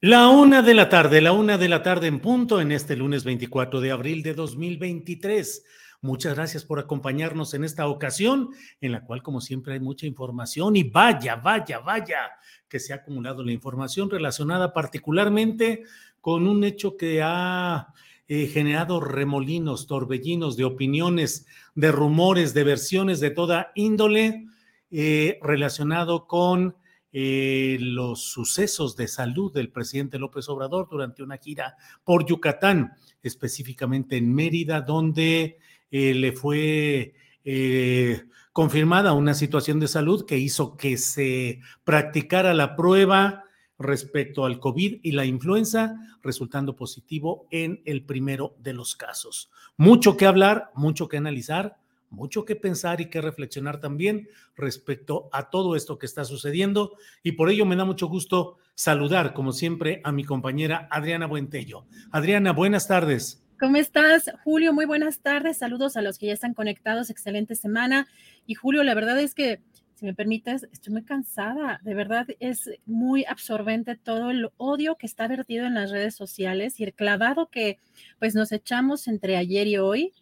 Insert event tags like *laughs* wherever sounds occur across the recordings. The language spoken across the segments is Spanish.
La una de la tarde, la una de la tarde en punto en este lunes 24 de abril de 2023. Muchas gracias por acompañarnos en esta ocasión, en la cual, como siempre, hay mucha información y vaya, vaya, vaya, que se ha acumulado la información relacionada particularmente con un hecho que ha eh, generado remolinos, torbellinos de opiniones, de rumores, de versiones de toda índole eh, relacionado con eh, los sucesos de salud del presidente López Obrador durante una gira por Yucatán, específicamente en Mérida, donde eh, le fue eh, confirmada una situación de salud que hizo que se practicara la prueba respecto al COVID y la influenza, resultando positivo en el primero de los casos. Mucho que hablar, mucho que analizar mucho que pensar y que reflexionar también respecto a todo esto que está sucediendo y por ello me da mucho gusto saludar, como siempre, a mi compañera Adriana Buentello. Adriana, buenas tardes. ¿Cómo estás, Julio? Muy buenas tardes. Saludos a los que ya están conectados. Excelente semana. Y Julio, la verdad es que, si me permites, estoy muy cansada. De verdad es muy absorbente todo el odio que está vertido en las redes sociales y el clavado que pues nos echamos entre ayer y hoy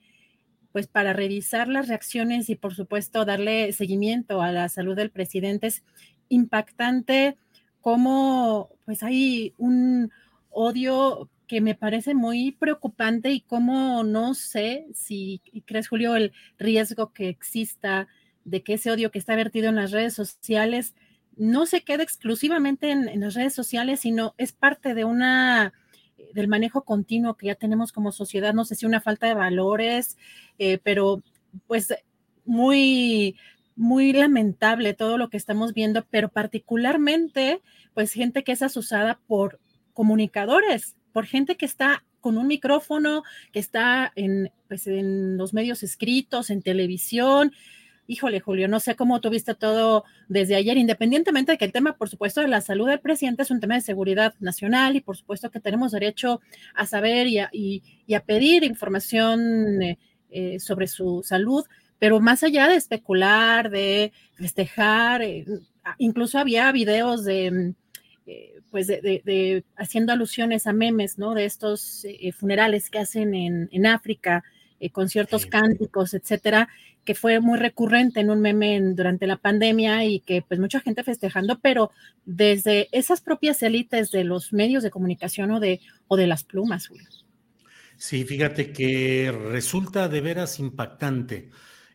pues para revisar las reacciones y por supuesto darle seguimiento a la salud del presidente es impactante cómo pues hay un odio que me parece muy preocupante y cómo no sé si crees Julio el riesgo que exista de que ese odio que está vertido en las redes sociales no se quede exclusivamente en, en las redes sociales, sino es parte de una del manejo continuo que ya tenemos como sociedad, no sé si una falta de valores, eh, pero pues muy, muy lamentable todo lo que estamos viendo, pero particularmente pues gente que es asusada por comunicadores, por gente que está con un micrófono, que está en, pues, en los medios escritos, en televisión, híjole, Julio, no sé cómo tuviste todo desde ayer, independientemente de que el tema, por supuesto, de la salud del presidente es un tema de seguridad nacional y por supuesto que tenemos derecho a saber y a, pedir información eh, eh, sobre su salud, pero más allá de especular, de festejar, eh, incluso había videos de... pues de, haciendo alusiones a memes, ¿no? De estos funerales que hacen en, en África, con ciertos cánticos, etcétera, que fue muy recurrente en un meme durante la pandemia y que pues mucha gente festejando, pero desde esas propias élites de los medios de comunicación o de, o de las plumas. Sí, fíjate que resulta de veras impactante.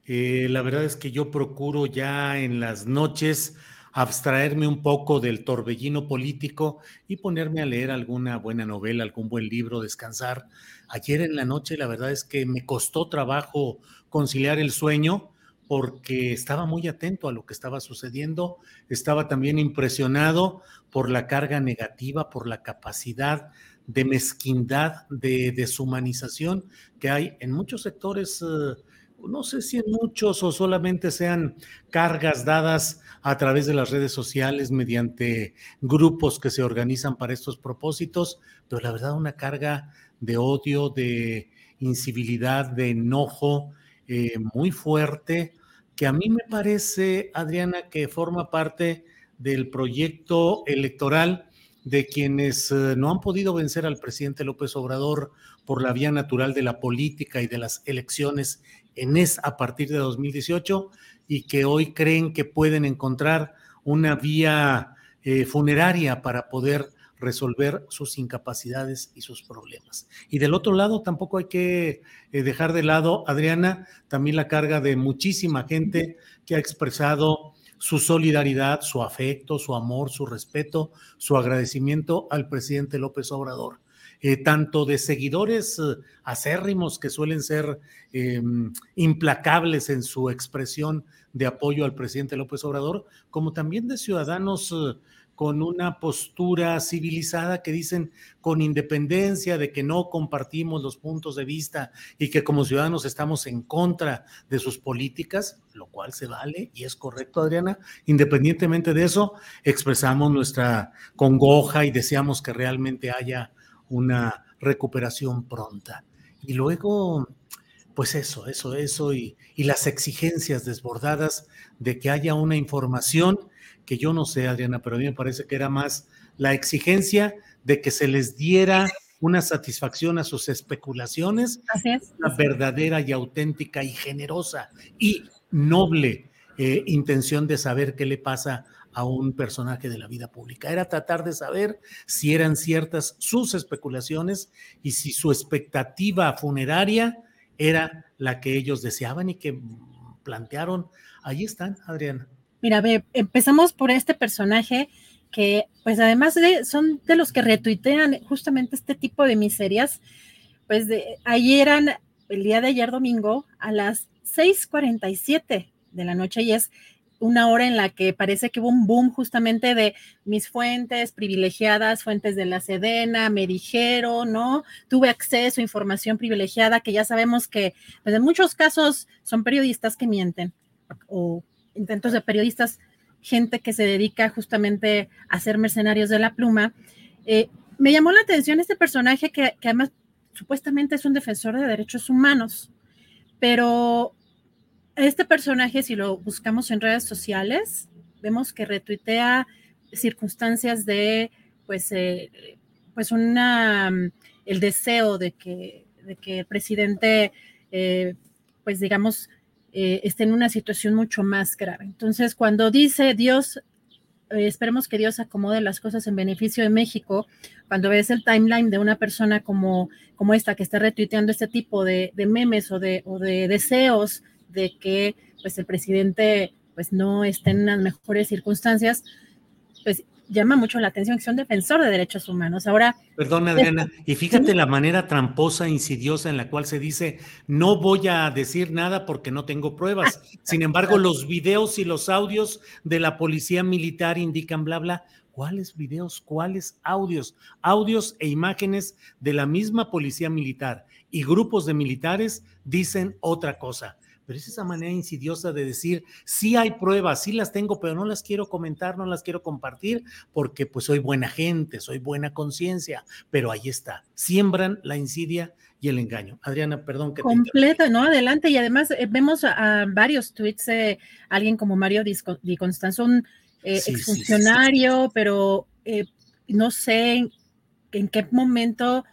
Eh, la verdad es que yo procuro ya en las noches abstraerme un poco del torbellino político y ponerme a leer alguna buena novela, algún buen libro, descansar. Ayer en la noche la verdad es que me costó trabajo conciliar el sueño porque estaba muy atento a lo que estaba sucediendo, estaba también impresionado por la carga negativa, por la capacidad de mezquindad, de deshumanización que hay en muchos sectores, eh, no sé si en muchos o solamente sean cargas dadas a través de las redes sociales mediante grupos que se organizan para estos propósitos, pero la verdad una carga de odio, de incivilidad, de enojo eh, muy fuerte que a mí me parece, Adriana, que forma parte del proyecto electoral de quienes eh, no han podido vencer al presidente López Obrador por la vía natural de la política y de las elecciones en es a partir de 2018 y que hoy creen que pueden encontrar una vía eh, funeraria para poder resolver sus incapacidades y sus problemas. Y del otro lado, tampoco hay que eh, dejar de lado, Adriana, también la carga de muchísima gente que ha expresado su solidaridad, su afecto, su amor, su respeto, su agradecimiento al presidente López Obrador. Eh, tanto de seguidores eh, acérrimos que suelen ser em, implacables en su expresión de apoyo al presidente López Obrador, como también de ciudadanos con una postura civilizada que dicen con independencia de que no compartimos los puntos de vista y que como ciudadanos estamos en contra de sus políticas, lo cual se vale y es correcto, Adriana. Independientemente de eso, expresamos nuestra congoja y deseamos que realmente haya una recuperación pronta. Y luego, pues eso, eso, eso, y, y las exigencias desbordadas de que haya una información que yo no sé, Adriana, pero a mí me parece que era más la exigencia de que se les diera una satisfacción a sus especulaciones, una verdadera y auténtica y generosa y noble eh, intención de saber qué le pasa a un personaje de la vida pública. Era tratar de saber si eran ciertas sus especulaciones y si su expectativa funeraria era la que ellos deseaban y que plantearon. Ahí están, Adriana. Mira, empezamos por este personaje que, pues además de, son de los que retuitean justamente este tipo de miserias, pues de, el día de ayer domingo, a las 6:47 de la noche y es una hora en la que parece que hubo un boom justamente de mis fuentes privilegiadas, fuentes de la Sedena, me dijeron, ¿no? Tuve acceso a información privilegiada que ya sabemos que pues en muchos casos son periodistas que mienten o intentos de periodistas, gente que se dedica justamente a ser mercenarios de la pluma. Eh, me llamó la atención este personaje que, además supuestamente es un defensor de derechos humanos, pero este personaje, si lo buscamos en redes sociales, vemos que retuitea circunstancias de, pues, eh, pues una, el deseo de que, de que el presidente, eh, pues digamos, eh, esté en una situación mucho más grave. Entonces, cuando dice Dios, eh, esperemos que Dios acomode las cosas en beneficio de México, cuando ves el timeline de una persona como, como esta que está retuiteando este tipo de, memes o de, o de deseos de que pues el presidente pues no esté en las mejores circunstancias, pues llama mucho la atención que son defensor de derechos humanos. Ahora. Perdón, Adriana, y fíjate la manera tramposa, insidiosa en la cual se dice, no voy a decir nada porque no tengo pruebas. Sin embargo, los videos y los audios de la policía militar indican bla, bla. ¿Cuáles videos? ¿Cuáles audios? Audios e imágenes de la misma policía militar y grupos de militares dicen otra cosa pero es esa manera insidiosa de decir, sí hay pruebas, sí las tengo, pero no las quiero comentar, no las quiero compartir, porque pues soy buena gente, soy buena conciencia, pero ahí está, siembran la insidia y el engaño. Adriana, perdón que Completa, ¿no? Adelante, y además eh, vemos a, varios tweets, alguien como Mario Di Constanzo, un eh, exfuncionario, pero eh, no sé en qué momento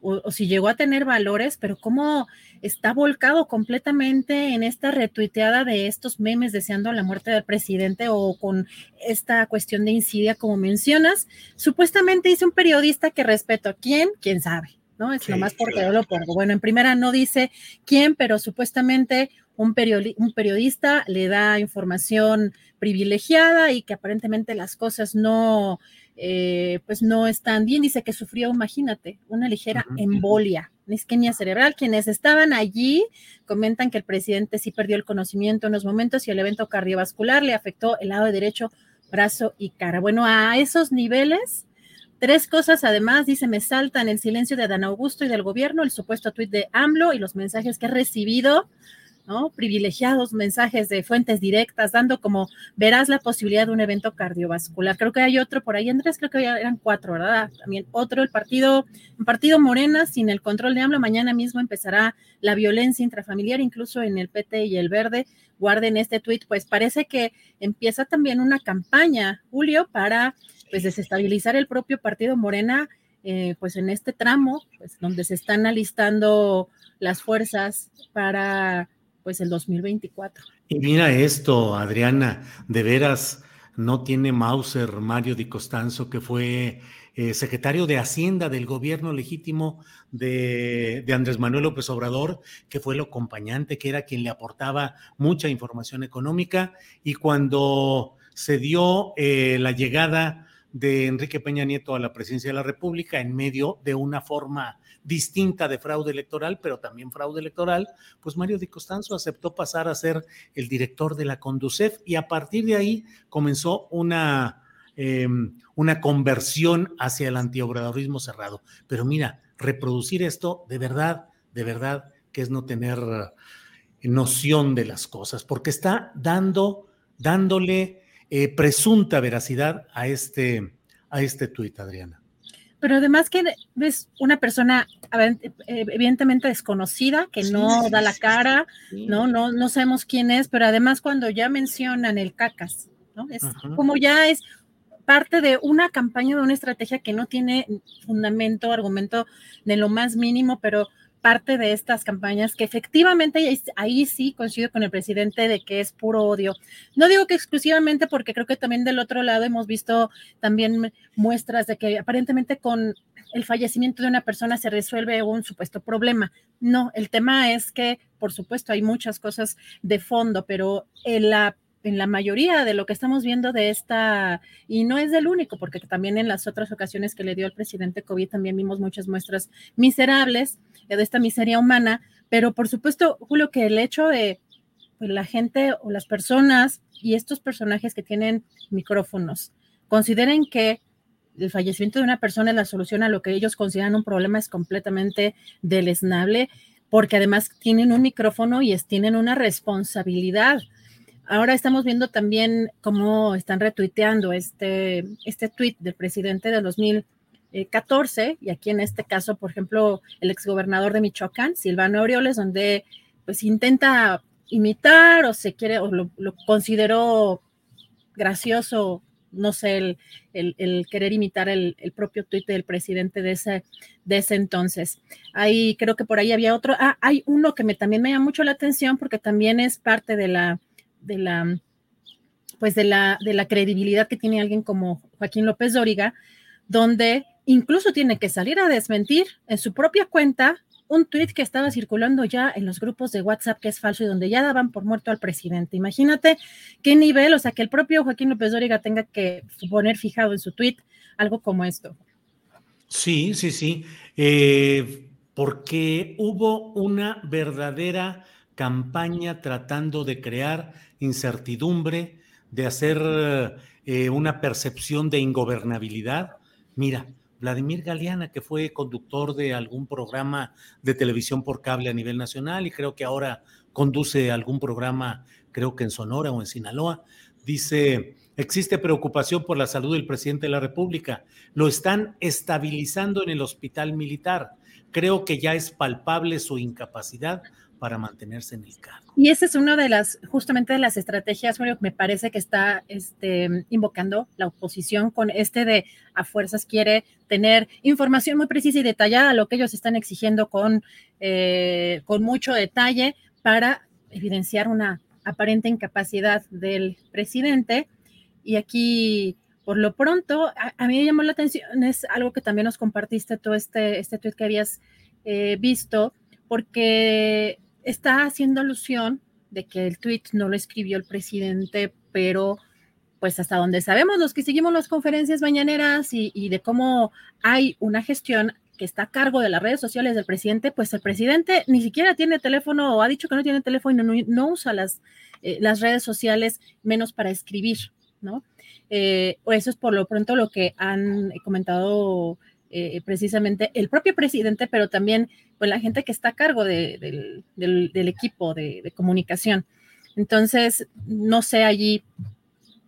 o, si llegó a tener valores, pero cómo está volcado completamente en esta retuiteada de estos memes deseando la muerte del presidente o con esta cuestión de insidia, como mencionas. Supuestamente dice un periodista que respeto a quién, quién sabe. ¿no? Es lo más porque yo lo pongo. Bueno, en primera no dice quién, pero supuestamente un, un periodista le da información privilegiada y que aparentemente las cosas no, eh, pues no están bien. Dice que sufrió, imagínate, una ligera embolia, una isquemia cerebral. Quienes estaban allí comentan que el presidente sí perdió el conocimiento en los momentos y el evento cardiovascular le afectó el lado derecho, brazo y cara. Bueno, a esos niveles Tres cosas además, dice, me saltan el silencio de Dan Augusto y del gobierno, el supuesto tuit de AMLO y los mensajes que he recibido, ¿no? Privilegiados mensajes de fuentes directas, dando como, verás la posibilidad de un evento cardiovascular. Creo que hay otro por ahí, Andrés, creo que eran cuatro, ¿verdad? También otro, el partido, un partido Morena sin el control de AMLO, mañana mismo empezará la violencia intrafamiliar, incluso en el PT y el Verde. Guarden este tuit, pues parece que empieza también una campaña, Julio, para pues desestabilizar el propio partido Morena, eh, pues en este tramo, pues donde se están alistando las fuerzas para pues el 2024. Y mira esto, Adriana, de veras no tiene Mauser Mario Di Costanzo, que fue eh, secretario de Hacienda del gobierno legítimo de, Andrés Manuel López Obrador, que fue el acompañante, que era quien le aportaba mucha información económica. Y cuando se dio eh, la llegada de Enrique Peña Nieto a la presidencia de la República en medio de una forma distinta de fraude electoral, pero también fraude electoral, pues Mario Di Costanzo aceptó pasar a ser el director de la Conducef y a partir de ahí comenzó una, em, una conversión hacia el antiobradorismo cerrado. Pero mira, reproducir esto de verdad, de verdad, que es no tener noción de las cosas, porque está dando, dándole eh, presunta veracidad a este, a este tuit, Adriana. Pero además que ves una persona evidentemente desconocida, que no da la cara, ¿no? ¿no? No sabemos quién es, pero además cuando ya mencionan el cacas, ¿no? Es como ya es parte de una campaña, de una estrategia que no tiene fundamento, argumento de lo más mínimo, pero parte de estas campañas que efectivamente ahí sí coincido con el presidente de que es puro odio. No digo que exclusivamente porque creo que también del otro lado hemos visto también muestras de que aparentemente con el fallecimiento de una persona se resuelve un supuesto problema. No, el tema es que por supuesto hay muchas cosas de fondo, pero en la en la mayoría de lo que estamos viendo de esta, y no es del único, porque también en las otras ocasiones que le dio al presidente COVID también vimos muchas muestras miserables de esta miseria humana, pero por supuesto, Julio, que el hecho de pues, la gente o las personas y estos personajes que tienen micrófonos consideren que el fallecimiento de una persona es la solución a lo que ellos consideran un problema es completamente deleznable, porque además tienen un micrófono y es, tienen una responsabilidad. Ahora estamos viendo también cómo están retuiteando este, este tweet del presidente del 2000 14, eh, y aquí en este caso, por ejemplo, el exgobernador de Michoacán, Silvano Orioles, donde pues intenta imitar o se quiere, o lo, consideró gracioso, no sé, el, querer imitar el, propio tuit del presidente de ese, de ese entonces. Ahí creo que por ahí había otro, ah, hay uno que me, también me llama mucho la atención porque también es parte de la, de la, pues de la, de la credibilidad que tiene alguien como Joaquín López Dóriga, donde incluso tiene que salir a desmentir en su propia cuenta un tweet que estaba circulando ya en los grupos de WhatsApp que es falso y donde ya daban por muerto al presidente. Imagínate qué nivel, o sea, que el propio Joaquín López Dóriga tenga que poner fijado en su tweet algo como esto. Sí, sí, sí, eh, porque hubo una verdadera campaña tratando de crear incertidumbre, de hacer eh, una percepción de ingobernabilidad. Mira, Vladimir Galeana, que fue conductor de algún programa de televisión por cable a nivel nacional y creo que ahora conduce algún programa, creo que en Sonora o en Sinaloa, dice, existe preocupación por la salud del presidente de la República. Lo están estabilizando en el hospital militar. Creo que ya es palpable su incapacidad para mantenerse en el cargo. Y esa es una de las, justamente de las estrategias, que me parece que está este, invocando la oposición con este de a fuerzas quiere tener información muy precisa y detallada, lo que ellos están exigiendo con, eh, con mucho detalle para evidenciar una aparente incapacidad del presidente. Y aquí Por lo pronto, a, mí me llamó la atención, es algo que también nos compartiste todo este, este tweet que habías eh, visto, porque está haciendo alusión de que el tweet no lo escribió el presidente, pero pues hasta donde sabemos los que seguimos las conferencias mañaneras y, de cómo hay una gestión que está a cargo de las redes sociales del presidente, pues el presidente ni siquiera tiene teléfono o ha dicho que no tiene teléfono y no, usa las, eh, las redes sociales menos para escribir, ¿no? Eh, eso es por lo pronto lo que han comentado eh, precisamente el propio presidente, pero también pues, la gente que está a cargo del, equipo de, comunicación. Entonces, no sé allí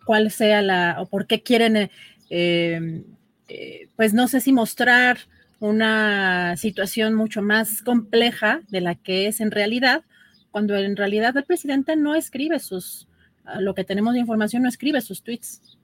cuál sea la, o por qué quieren, eh, eh, pues no sé si mostrar una situación mucho más compleja de la que es en realidad, cuando en realidad el presidente no escribe sus, lo que tenemos de información, no escribe sus tweets.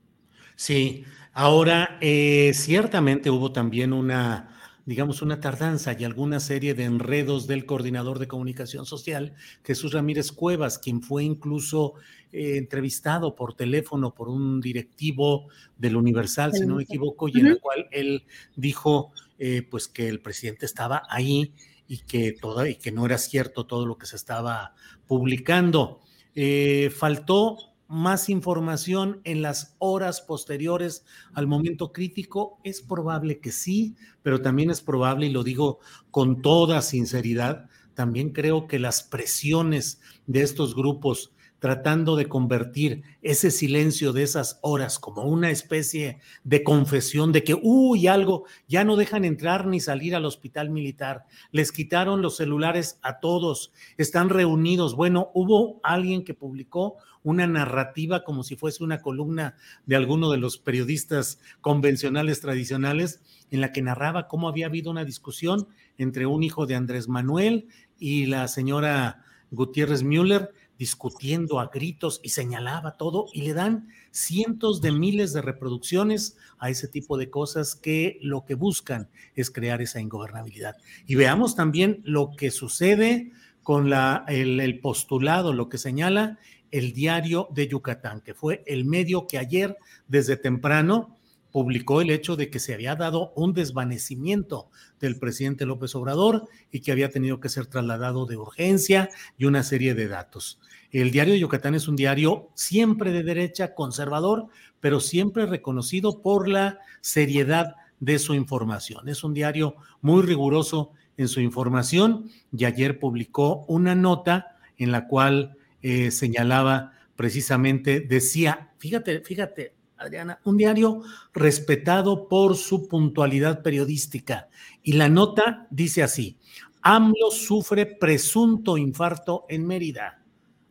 Sí, ahora eh, ciertamente hubo también una, digamos, una tardanza y alguna serie de enredos del coordinador de comunicación social, Jesús Ramírez Cuevas, quien fue incluso eh, entrevistado por teléfono por un directivo del Universal, si no me equivoco, y en el cual él dijo eh, pues que el presidente estaba ahí y que, todo, y que no era cierto todo lo que se estaba publicando. Eh, faltó más información en las horas posteriores al momento crítico? Es probable que sí, pero también es probable, y lo digo con toda sinceridad, también creo que las presiones de estos grupos tratando de convertir ese silencio de esas horas como una especie de confesión de que, uy, algo, ya no dejan entrar ni salir al hospital militar, les quitaron los celulares a todos, están reunidos. Bueno, hubo alguien que publicó una narrativa como si fuese una columna de alguno de los periodistas convencionales tradicionales en la que narraba cómo había habido una discusión entre un hijo de Andrés Manuel y la señora Gutiérrez Müller discutiendo a gritos y señalaba todo y le dan cientos de miles de reproducciones a ese tipo de cosas que lo que buscan es crear esa ingobernabilidad. Y veamos también lo que sucede con el postulado, lo que señala el diario de Yucatán, que fue el medio que ayer desde temprano publicó el hecho de que se había dado un desvanecimiento del presidente López Obrador y que había tenido que ser trasladado de urgencia y una serie de datos. El diario de Yucatán es un diario siempre de derecha, conservador, pero siempre reconocido por la seriedad de su información. Es un diario muy riguroso en su información y ayer publicó una nota en la cual eh, señalaba precisamente, decía, fíjate, fíjate, Adriana, un diario respetado por su puntualidad periodística. Y la nota dice así, AMLO sufre presunto infarto en Mérida.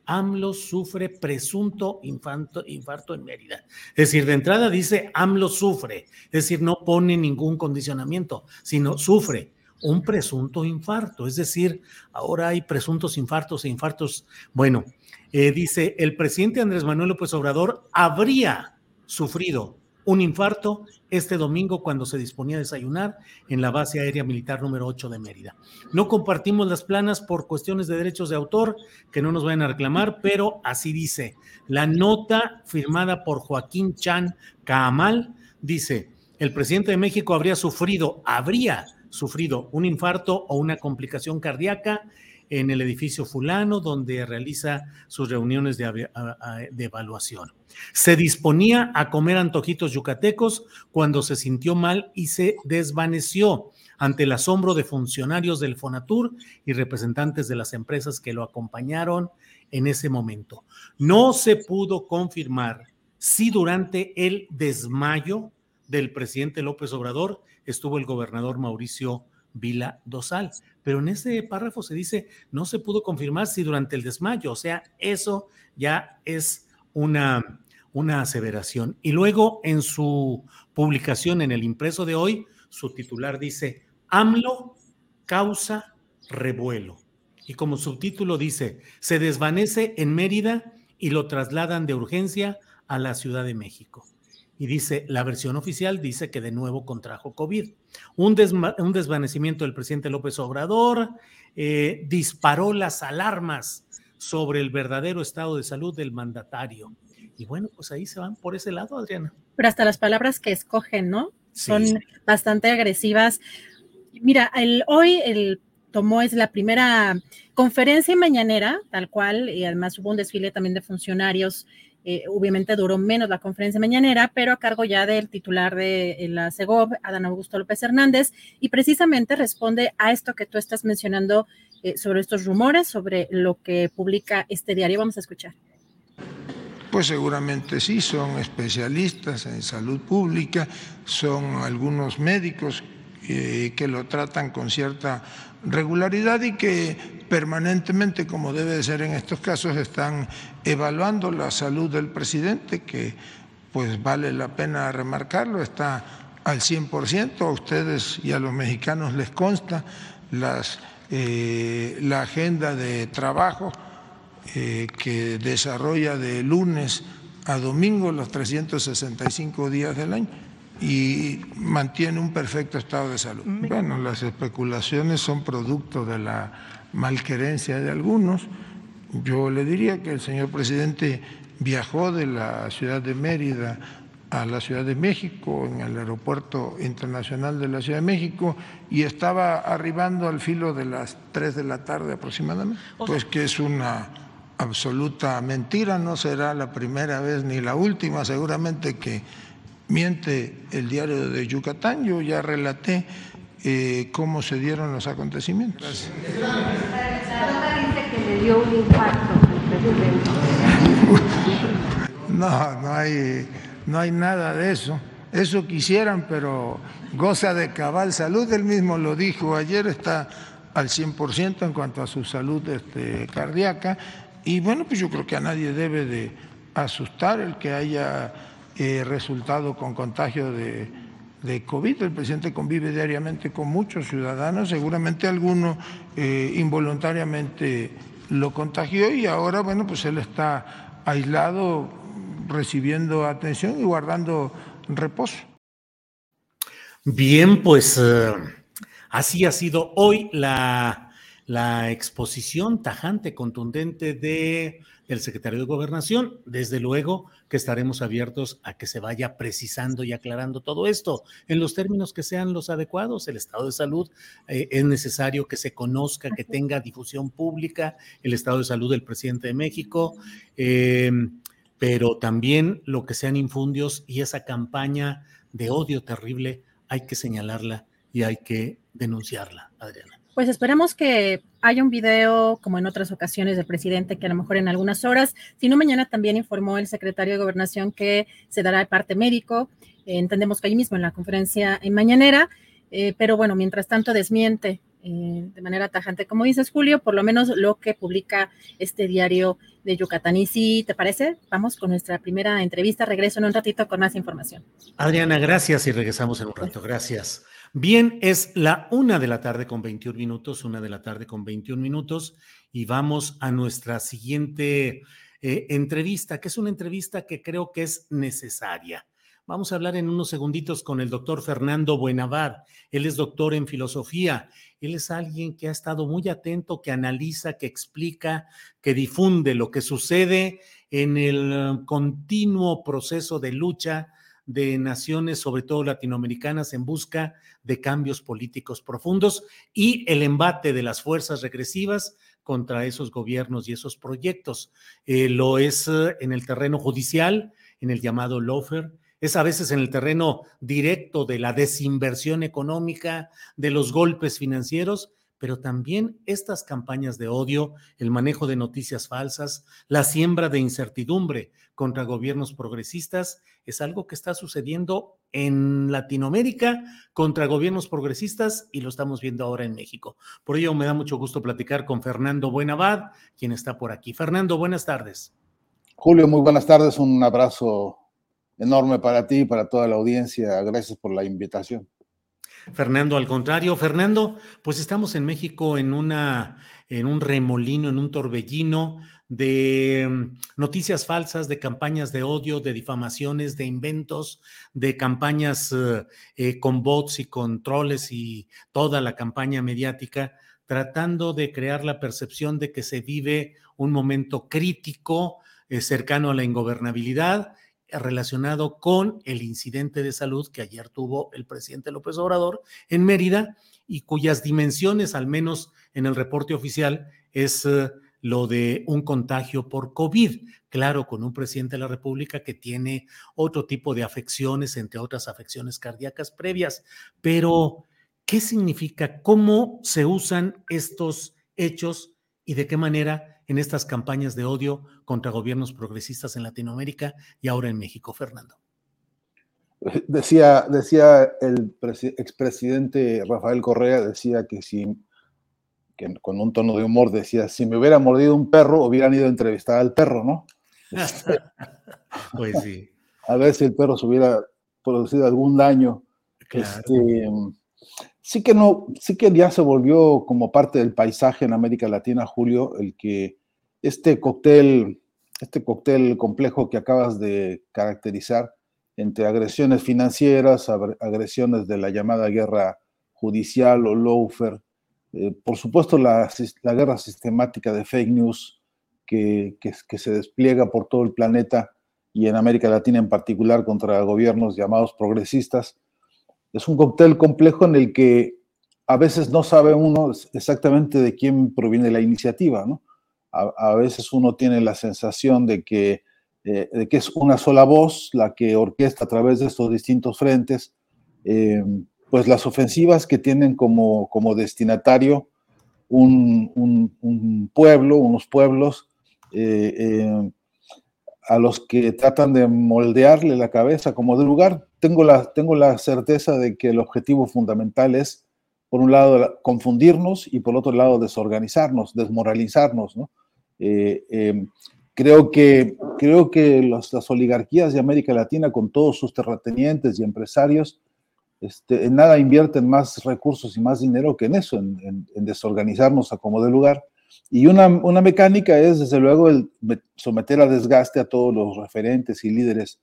AMLO sufre presunto infarto, infarto en Mérida. Es decir, de entrada dice AMLO sufre, es decir, no pone ningún condicionamiento, sino sufre un presunto infarto. Es decir, ahora hay presuntos infartos e infartos. Bueno, eh, dice, el presidente Andrés Manuel López Obrador habría sufrido un infarto este domingo cuando se disponía a desayunar en la base aérea militar número 8 de Mérida. No compartimos las planas por cuestiones de derechos de autor que no nos vayan a reclamar, pero así dice. La nota firmada por Joaquín Chan Caamal dice, el presidente de México habría sufrido, habría sufrido un infarto o una complicación cardíaca en el edificio fulano donde realiza sus reuniones de, evaluación. Se disponía a comer antojitos yucatecos cuando se sintió mal y se desvaneció ante el asombro de funcionarios del Fonatur y representantes de las empresas que lo acompañaron en ese momento. No se pudo confirmar si durante el desmayo del presidente López Obrador estuvo el gobernador Mauricio Vila Dosal, pero en ese párrafo se dice no se pudo confirmar si durante el desmayo, o sea, eso ya es una una aseveración. Y luego en su publicación en el impreso de hoy, su titular dice, AMLO causa revuelo. Y como subtítulo dice, se desvanece en Mérida y lo trasladan de urgencia a la Ciudad de México. Y dice, la versión oficial dice que de nuevo contrajo COVID. Un, un desvanecimiento del presidente López Obrador eh, disparó las alarmas sobre el verdadero estado de salud del mandatario Y bueno, pues ahí se van por ese lado, Adriana. Pero hasta las palabras que escogen, ¿no? Son bastante agresivas. Mira, el, hoy el tomó es la primera conferencia mañanera, tal cual, y además hubo un desfile también de funcionarios. Eh, obviamente duró menos la conferencia mañanera, pero a cargo ya del titular de eh, la CEGOV, Adán Augusto López Hernández, y precisamente responde a esto que tú estás mencionando eh, sobre estos rumores, sobre lo que publica este diario. Vamos a escuchar. Pues seguramente sí, son especialistas en salud pública, son algunos médicos que lo tratan con cierta regularidad y que permanentemente, como debe de ser en estos casos, están evaluando la salud del presidente, que pues vale la pena remarcarlo, está al 100%, a ustedes y a los mexicanos les consta las, eh, la agenda de trabajo eh, que desarrolla de lunes a domingo los 365 días del año y mantiene un perfecto estado de salud. Bueno, las especulaciones son producto de la malquerencia de algunos. Yo le diría que el señor presidente viajó de la ciudad de Mérida a la Ciudad de México, en el Aeropuerto Internacional de la Ciudad de México, y estaba arribando al filo de las 3 de la tarde aproximadamente. Pues que es una absoluta mentira, no será la primera vez ni la última, seguramente que miente el diario de Yucatán, yo ya relaté eh, cómo se dieron los acontecimientos. No, no hay, no hay nada de eso. Eso quisieran, pero goza de cabal salud. Él mismo lo dijo ayer, está al 100% en cuanto a su salud este, cardíaca. Y bueno, pues yo creo que a nadie debe de asustar el que haya eh, resultado con contagio de, COVID. El presidente convive diariamente con muchos ciudadanos, seguramente alguno eh, involuntariamente lo contagió y ahora, bueno, pues él está aislado, recibiendo atención y guardando reposo. Bien, pues eh, así ha sido hoy la, la exposición tajante, contundente de el secretario de Gobernación. Desde luego que estaremos abiertos a que se vaya precisando y aclarando todo esto en los términos que sean los adecuados. El estado de salud eh, es necesario que se conozca, que tenga difusión pública, el estado de salud del presidente de México, em, pero también lo que sean infundios y esa campaña de odio terrible hay que señalarla y hay que denunciarla, Adriana. Pues esperemos que haya un video, como en otras ocasiones, del presidente, que a lo mejor en algunas horas, si no mañana también informó el secretario de Gobernación que se dará el parte médico. Eh, entendemos que ahí mismo en la conferencia en mañanera, eh, pero bueno, mientras tanto desmiente eh, de manera tajante, como dices Julio, por lo menos lo que publica este diario de Yucatán. Y si te parece, vamos con nuestra primera entrevista. Regreso en un ratito con más información. Adriana, gracias y regresamos en un rato. Gracias. Bien, es la una de la tarde con 21 minutos, una de la tarde con 21 minutos, y vamos a nuestra siguiente eh, entrevista, que es una entrevista que creo que es necesaria. Vamos a hablar en unos segunditos con el doctor Fernando Buenavad. Él es doctor en filosofía. Él es alguien que ha estado muy atento, que analiza, que explica, que difunde lo que sucede en el continuo proceso de lucha de naciones, sobre todo latinoamericanas, en busca de cambios políticos profundos y el embate de las fuerzas regresivas contra esos gobiernos y esos proyectos. Eh, lo es eh, en el terreno judicial, en el llamado lofer, es a veces en el terreno directo de la desinversión económica, de los golpes financieros, pero también estas campañas de odio, el manejo de noticias falsas, la siembra de incertidumbre contra gobiernos progresistas, es algo que está sucediendo en Latinoamérica contra gobiernos progresistas y lo estamos viendo ahora en México. Por ello me da mucho gusto platicar con Fernando Buenavad, quien está por aquí. Fernando, buenas tardes. Julio, muy buenas tardes. Un abrazo enorme para ti y para toda la audiencia. Gracias por la invitación. Fernando, al contrario, Fernando, pues estamos en México en una en un remolino, en un torbellino de mm, noticias falsas, de campañas de odio, de difamaciones, de inventos, de campañas eh, eh, con bots y controles y toda la campaña mediática, tratando de crear la percepción de que se vive un momento crítico eh, cercano a la ingobernabilidad relacionado con el incidente de salud que ayer tuvo el presidente López Obrador en Mérida y cuyas dimensiones, al menos en el reporte oficial, es eh, lo de un contagio por COVID. Claro, con un presidente de la República que tiene otro tipo de afecciones, entre otras afecciones cardíacas previas. Pero, ¿qué significa? ¿Cómo se usan estos hechos y de qué manera en estas campañas de odio contra gobiernos progresistas en Latinoamérica y ahora en México, Fernando. *laughs* Decía, decía el expresidente Rafael Correa, decía que si, que con un tono de humor, decía, si me hubiera mordido un perro, hubieran ido a entrevistar al perro, ¿no? *laughs* pues sí. A ver si el perro se hubiera producido algún daño. Claro. Este, sí que no, sí que ya se volvió como parte del paisaje en América Latina, Julio, el que este cóctel, este cóctel complejo que acabas de caracterizar entre agresiones financieras, agresiones de la llamada guerra judicial o lawfare, eh, por supuesto la, guerra sistemática de fake news que, que se despliega por todo el planeta y en América Latina en particular contra gobiernos llamados progresistas, es un cóctel complejo en el que a veces no sabe uno exactamente de quién proviene la iniciativa, ¿no? A, veces uno tiene la sensación de que, eh, de que es una sola voz la que orquesta a través de estos distintos frentes, eh, pues las ofensivas que tienen como, como destinatario un, un, pueblo, unos pueblos, eh, a los que tratan de moldearle la cabeza como de lugar. Tengo la, tengo la certeza de que el objetivo fundamental es, por un lado, confundirnos y por otro lado, desorganizarnos, desmoralizarnos. ¿no? Eh, em, creo que, creo que las oligarquías de América Latina, con todos sus terratenientes y empresarios, este, en nada invierten más recursos y más dinero que en eso, en, en desorganizarnos a como de lugar y una, una, mecánica es, desde luego, el someter a desgaste a todos los referentes y líderes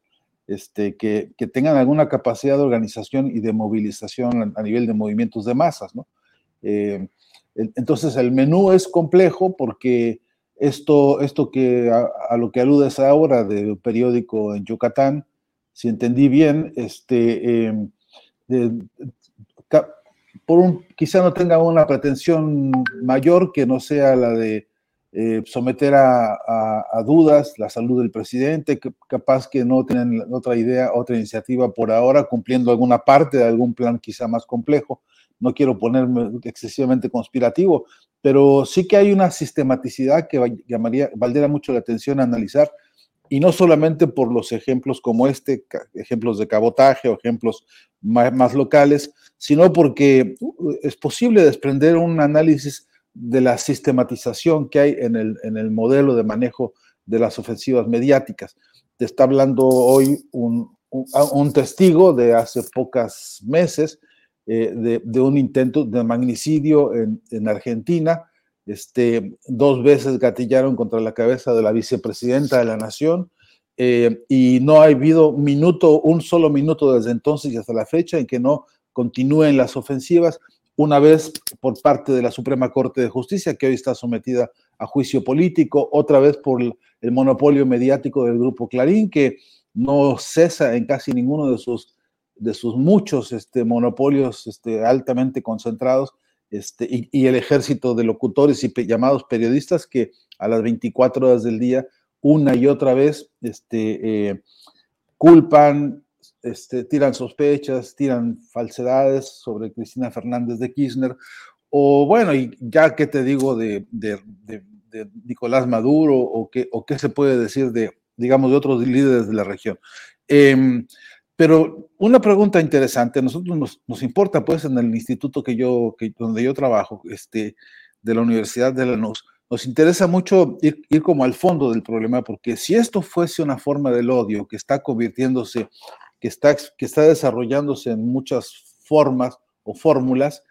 este, que, que, tengan alguna capacidad de organización y de movilización a, nivel de movimientos de masas. ¿no? Eh, entonces, el menú es complejo porque esto, esto que a, lo que aludes ahora del periódico en Yucatán, si entendí bien, este, eh, por un, quizá no tenga una pretensión mayor que no sea la de eh, someter a, dudas la salud del presidente, capaz que no tienen otra idea, otra iniciativa por ahora, cumpliendo alguna parte de algún plan quizá más complejo. No quiero ponerme excesivamente conspirativo, pero sí que hay una sistematicidad que llamaría, valdría mucho la atención analizar y no solamente por los ejemplos como este, ejemplos de cabotaje o ejemplos más, locales, sino porque uh, es posible desprender un análisis de la sistematización que hay en el, en el modelo de manejo de las ofensivas mediáticas. Te está hablando hoy un, un, testigo de hace pocos meses eh, de, de, un intento de magnicidio en, en Argentina, este, dos veces gatillaron contra la cabeza de la vicepresidenta de la nación eh, y no ha habido minuto, un solo minuto desde entonces y hasta la fecha en que no continúen las ofensivas, una vez por parte de la Suprema Corte de Justicia, que hoy está sometida a juicio político, otra vez por el monopolio mediático del Grupo Clarín, que no cesa en casi ninguno de sus, de sus muchos este, monopolios este, altamente concentrados este, y, el ejército de locutores y llamados periodistas que a las 24 horas del día, una y otra vez, este, eh, culpan, este, tiran sospechas, tiran falsedades sobre Cristina Fernández de Kirchner, o bueno, y ya que te digo de, Nicolás Maduro, o qué, o qué se puede decir de, digamos, de otros líderes de la región. Em, pero una pregunta interesante, a nosotros nos, importa, pues, en el instituto que yo, donde yo trabajo, este, de la Universidad de Lanús, nos interesa mucho ir, ir, como al fondo del problema, porque si esto fuese una forma del odio que está convirtiéndose, que está, que está desarrollándose en muchas formas o fórmulas,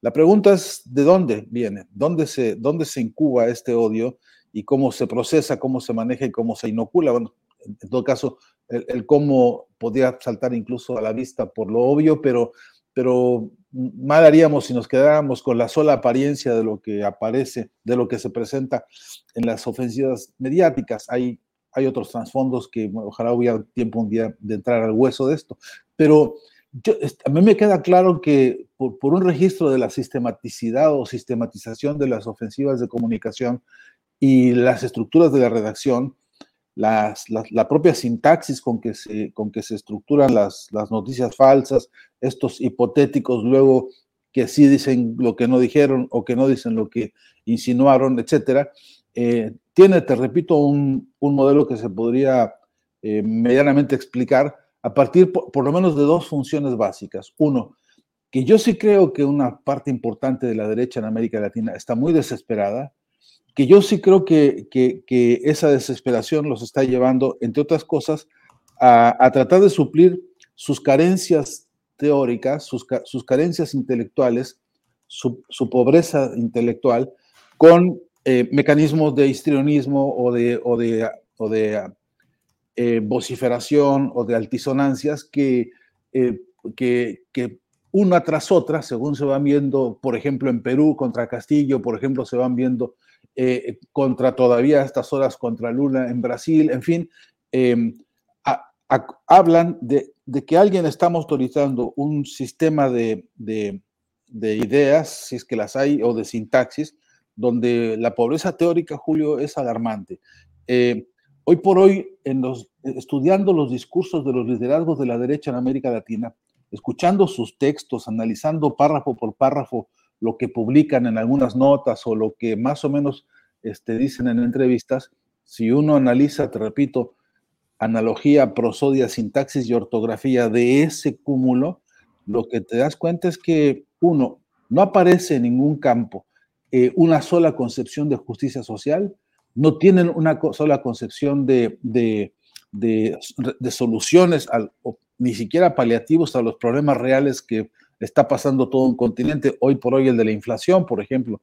la pregunta es de dónde viene, dónde se, dónde se incuba este odio y cómo se procesa, cómo se maneja y cómo se inocula. Bueno, en todo caso, el, cómo podía saltar incluso a la vista por lo obvio, pero, pero mal haríamos si nos quedáramos con la sola apariencia de lo que aparece, de lo que se presenta en las ofensivas mediáticas. Hay, hay otros trasfondos que ojalá hubiera tiempo un día de entrar al hueso de esto. Pero a mí me queda claro que por, un registro de la sistematicidad o sistematización de las ofensivas de comunicación y las estructuras de la redacción, las, la propia sintaxis con que se, con que se estructuran las, las noticias falsas, estos hipotéticos luego que sí dicen lo que no dijeron o que no dicen lo que insinuaron, etcétera, eh, tiene, te repito, un, un, modelo que se podría eh, medianamente explicar a partir por, lo menos de dos funciones básicas. Uno, que yo sí creo que una parte importante de la derecha en América Latina está muy desesperada, que yo sí creo que, que, esa desesperación los está llevando, entre otras cosas, a, a tratar de suplir sus carencias teóricas, sus, sus carencias intelectuales, su, su, pobreza intelectual, con eh, mecanismos de histrionismo o de, o de, o de eh, vociferación o de altisonancias que, eh, que, que, una tras otra, según se van viendo, por ejemplo, en Perú contra Castillo, por ejemplo, se van viendo contra todavía a estas horas contra Lula en Brasil, en fin, a, a, hablan de, de, que alguien está motorizando un sistema de, de, de ideas, si es que las hay, o de sintaxis, donde la pobreza teórica, Julio, es alarmante. Eh, hoy por hoy, en los, estudiando los discursos de los liderazgos de la derecha en América Latina, escuchando sus textos, analizando párrafo por párrafo lo que publican en algunas notas o lo que más o menos este, dicen en entrevistas, si uno analiza, te repito, analogía, prosodia, sintaxis y ortografía de ese cúmulo, lo que te das cuenta es que, uno, no aparece en ningún campo eh, una sola concepción de justicia social, no tienen una sola concepción de, de, de, soluciones, ni siquiera paliativos a los problemas reales que está pasando todo un continente, hoy por hoy el de la inflación, por ejemplo,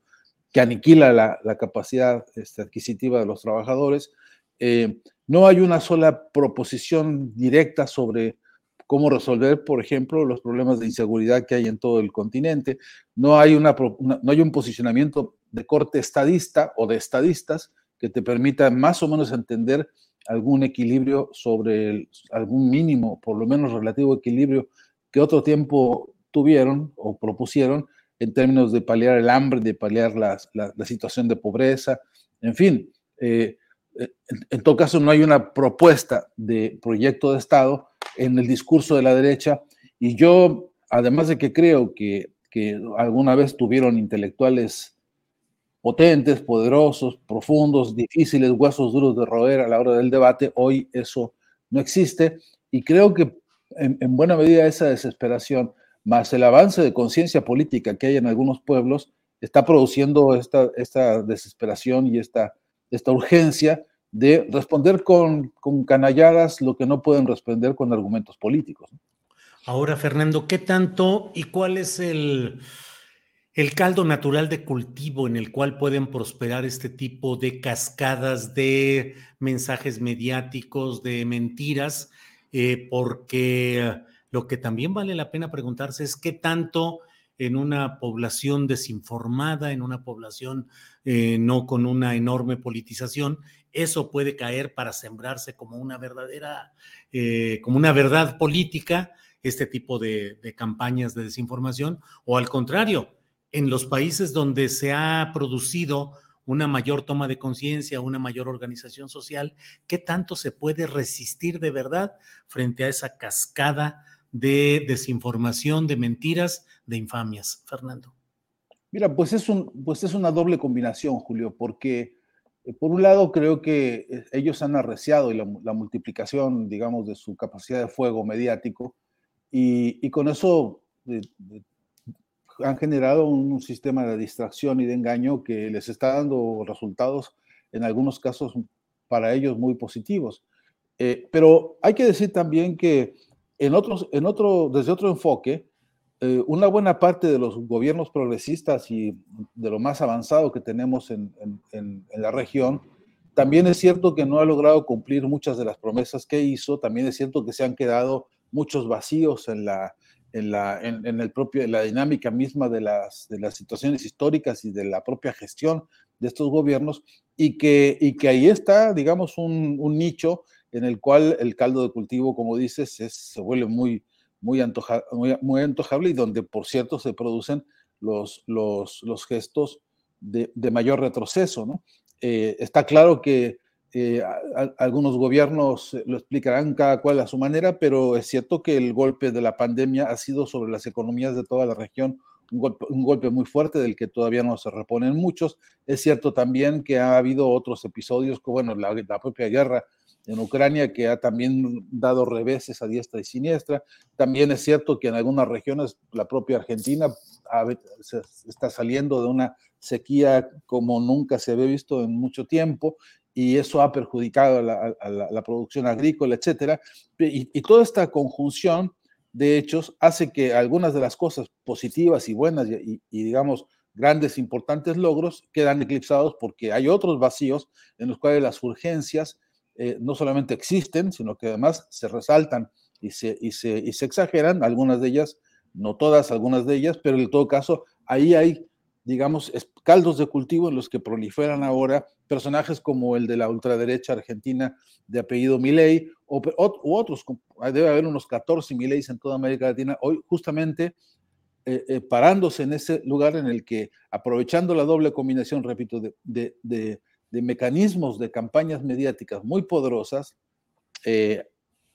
que aniquila la, capacidad este, adquisitiva de los trabajadores. Eh, no hay una sola proposición directa sobre cómo resolver, por ejemplo, los problemas de inseguridad que hay en todo el continente. No hay, una, no hay un posicionamiento de corte estadista o de estadistas que te permita más o menos entender algún equilibrio sobre algún mínimo, por lo menos relativo equilibrio que otro tiempo tuvieron o propusieron en términos de paliar el hambre, de paliar la, la, situación de pobreza, en fin. Eh, en, todo caso, no hay una propuesta de proyecto de Estado en el discurso de la derecha y yo, además de que creo que, que alguna vez tuvieron intelectuales potentes, poderosos, profundos, difíciles, huesos duros de roer a la hora del debate, hoy eso no existe y creo que en buena medida esa desesperación más el avance de conciencia política que hay en algunos pueblos está produciendo esta, esta desesperación y esta esta urgencia de responder con, con canalladas lo que no pueden responder con argumentos políticos. Ahora, Fernando, ¿qué tanto y cuál es el, el caldo natural de cultivo en el cual pueden prosperar este tipo de cascadas de mensajes mediáticos, de mentiras? Eh, porque lo que también vale la pena preguntarse es qué tanto en una población desinformada, en una población eh, no con una enorme politización, eso puede caer para sembrarse como una verdadera, eh, como una verdad política, este tipo de, de campañas de desinformación, o al contrario, en los países donde se ha producido una mayor toma de conciencia, una mayor organización social, ¿qué tanto se puede resistir de verdad frente a esa cascada de desinformación, de mentiras, de infamias. Fernando. Mira, pues es, un, pues es una doble combinación, Julio, porque eh, por un lado creo que eh, ellos han arreciado la, la multiplicación, digamos, de su capacidad de fuego mediático y, y con eso eh, han generado un, sistema de distracción y de engaño que les está dando resultados en algunos casos para ellos muy positivos. pero hay que decir también que en otros, en otro, desde otro enfoque, eh, una buena parte de los gobiernos progresistas y de lo más avanzado que tenemos en, en, la región, también es cierto que no ha logrado cumplir muchas de las promesas que hizo, también es cierto que se han quedado muchos vacíos en la, en la, en, el propio, la dinámica misma de las, de las situaciones históricas y de la propia gestión de estos gobiernos, y que, y que ahí está, digamos, un, un nicho en el cual el caldo de cultivo, como dices, se vuelve muy, muy, antojable y donde, por cierto, se producen los, los, los gestos de, de, mayor retroceso. Eh, está claro que eh, algunos gobiernos lo explicarán cada cual a su manera, pero es cierto que el golpe de la pandemia ha sido sobre las economías de toda la región un golpe, muy fuerte del que todavía no se reponen muchos. Es cierto también que ha habido otros episodios, como bueno, la propia guerra en Ucrania, que ha también dado reveses a diestra y siniestra. También es cierto que en algunas regiones la propia Argentina está saliendo de una sequía como nunca se había visto en mucho tiempo y eso ha perjudicado a la, producción agrícola, etcétera. Y, y, toda esta conjunción de hechos hace que algunas de las cosas positivas y buenas y, digamos grandes, importantes logros quedan eclipsados porque hay otros vacíos en los cuales las urgencias eh, no solamente existen, sino que además se resaltan y se, y se, y se exageran, algunas de ellas, no todas, algunas de ellas, pero en todo caso, ahí hay digamos, caldos de cultivo en los que proliferan ahora personajes como el de la ultraderecha argentina de apellido Milei o, u otros, debe haber unos 14 Mileis en toda América Latina, hoy justamente eh, eh, parándose en ese lugar en el que, aprovechando la doble combinación, repito, de, mecanismos de campañas mediáticas muy poderosas, eh,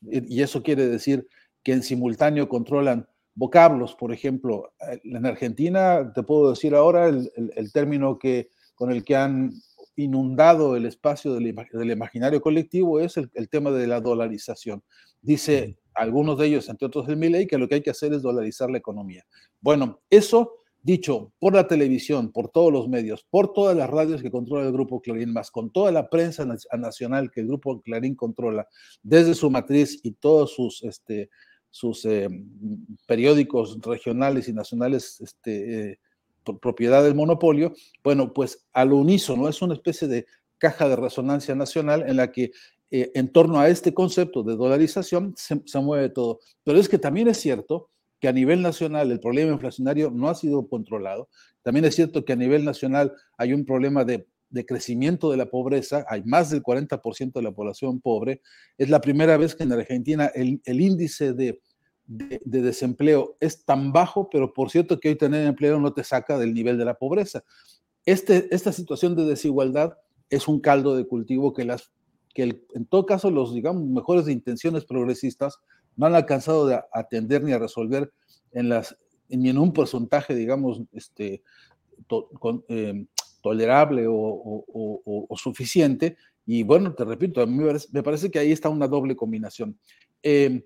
y eso quiere decir que en simultáneo controlan vocablos, por ejemplo. En Argentina, te puedo decir ahora, el, término que, con el que han inundado el espacio del, imaginario colectivo es el, tema de la dolarización. Dice algunos de ellos, entre otros el Milley, que lo que hay que hacer es dolarizar la economía. Bueno, eso dicho por la televisión, por todos los medios, por todas las radios que controla el Grupo Clarín, más con toda la prensa nacional que el Grupo Clarín controla, desde su matriz y todos sus este, eh, periódicos regionales y nacionales este, eh, propiedad del monopolio, bueno, pues al unísono es una especie de caja de resonancia nacional en la que eh, en torno a este concepto de dolarización se, mueve todo. Pero es que también es cierto que a nivel nacional el problema inflacionario no ha sido controlado. También es cierto que a nivel nacional hay un problema de, crecimiento de la pobreza, hay más del 40% de la población pobre. Es la primera vez que en Argentina el, el índice de de, desempleo es tan bajo, pero por cierto que hoy tener empleo no te saca del nivel de la pobreza. Este, esta situación de desigualdad es un caldo de cultivo que, las, que en todo caso los, digamos, mejores de intenciones progresistas no han alcanzado de atender ni a resolver en las, ni en un porcentaje, digamos, este, eh, tolerable o, suficiente. Y bueno, te repito, a mí me parece, que ahí está una doble combinación. Eh,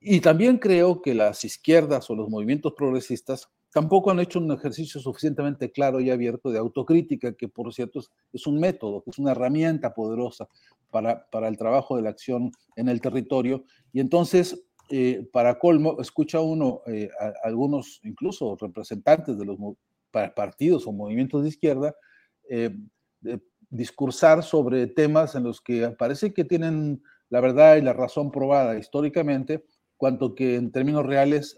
y también creo que las izquierdas o los movimientos progresistas tampoco han hecho un ejercicio suficientemente claro y abierto de autocrítica, que por cierto es, un método, que es una herramienta poderosa para, para, el trabajo de la acción en el territorio. Y entonces, eh, para colmo, escucha uno eh, algunos, incluso representantes de los partidos o movimientos de izquierda, eh, discursar sobre temas en los que parece que tienen la verdad y la razón probada históricamente, cuanto que en términos reales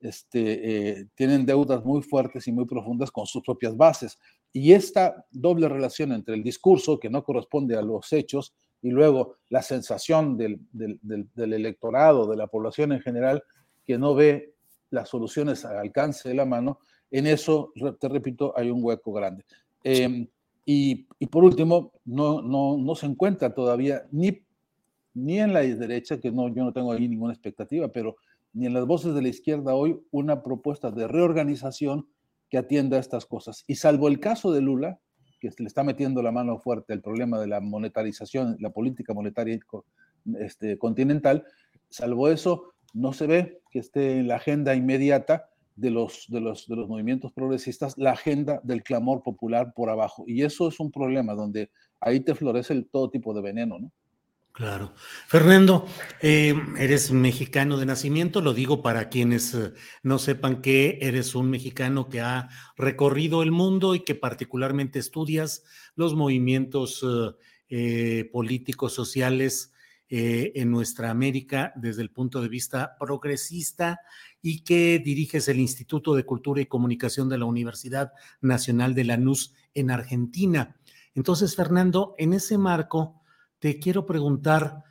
este, tienen deudas muy fuertes y muy profundas con sus propias bases. Y esta doble relación entre el discurso, que no corresponde a los hechos, y luego la sensación del, del, del, electorado, de la población en general, que no ve las soluciones al alcance de la mano, en eso, te repito, hay un hueco grande. Em, y, y, por último, no, no, no se encuentra todavía ni ni en la derecha, que no, yo no tengo ahí ninguna expectativa, pero ni en las voces de la izquierda hoy una propuesta de reorganización que atienda a estas cosas. Y salvo el caso de Lula, que le está metiendo la mano fuerte al problema de la monetarización, la política monetaria este, continental, salvo eso, no se ve que esté en la agenda inmediata de los, de, los, de los movimientos progresistas la agenda del clamor popular por abajo. Y eso es un problema donde ahí te florece todo tipo de veneno, ¿no? Claro. Fernando, eh, eres mexicano de nacimiento, lo digo para quienes eh, no sepan que eres un mexicano que ha recorrido el mundo y que particularmente estudias los movimientos eh, políticos, sociales en nuestra América desde el punto de vista progresista y que diriges el Instituto de Cultura y Comunicación de la Universidad Nacional de Lanús en Argentina. Entonces, Fernando, en ese marco, te quiero preguntar,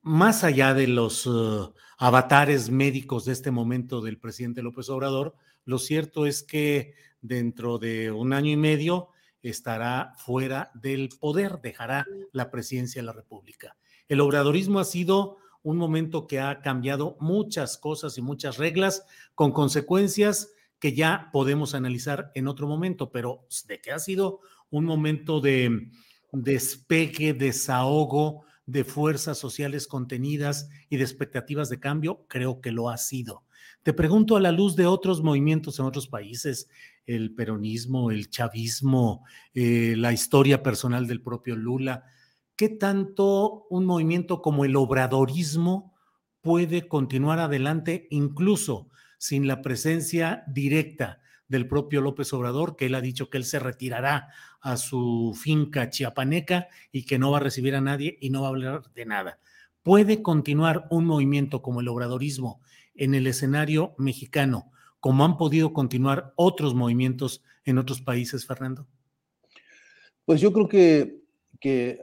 más allá de los uh, avatares médicos de este momento del presidente López Obrador, lo cierto es que dentro de un año y medio estará fuera del poder, dejará la presidencia de la República. El obradorismo ha sido un momento que ha cambiado muchas cosas y muchas reglas con consecuencias que ya podemos analizar en otro momento, pero de que ha sido un momento de despegue, desahogo, de fuerzas sociales contenidas y de expectativas de cambio, creo que lo ha sido. Te pregunto a la luz de otros movimientos en otros países, el peronismo, el chavismo, eh, la historia personal del propio Lula, ¿qué tanto un movimiento como el obradorismo puede continuar adelante incluso sin la presencia directa del propio López Obrador, que él ha dicho que él se retirará a su finca chiapaneca y que no va a recibir a nadie y no va a hablar de nada. ¿Puede continuar un movimiento como el obradorismo en el escenario mexicano, como han podido continuar otros movimientos en otros países, Fernando? Pues yo creo que, que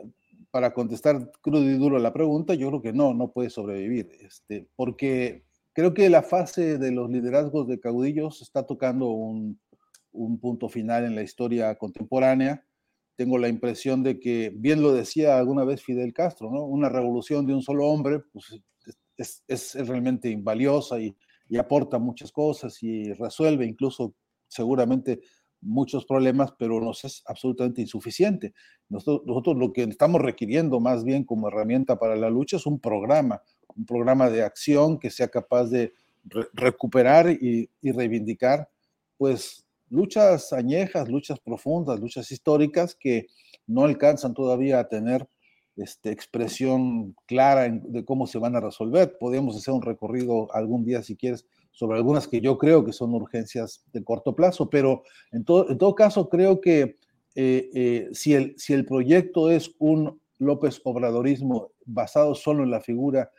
para contestar crudo y duro la pregunta, yo creo que no, no puede sobrevivir, este, porque creo que la fase de los liderazgos de caudillos está tocando un, un punto final en la historia contemporánea. Tengo la impresión de que, bien lo decía alguna vez Fidel Castro, ¿no? una revolución de un solo hombre pues, es, es, realmente invaliosa y, y, aporta muchas cosas y resuelve incluso seguramente muchos problemas, pero nos es absolutamente insuficiente. Nosotros, nosotros lo que estamos requiriendo más bien como herramienta para la lucha es un programa, un programa de acción que sea capaz de re recuperar y, reivindicar pues luchas añejas, luchas profundas, luchas históricas que no alcanzan todavía a tener este, expresión clara de cómo se van a resolver. Podemos hacer un recorrido algún día, si quieres, sobre algunas que yo creo que son urgencias de corto plazo, pero en todo, en todo caso creo que eh, eh, si, el, si el proyecto es un López Obradorismo basado solo en la figura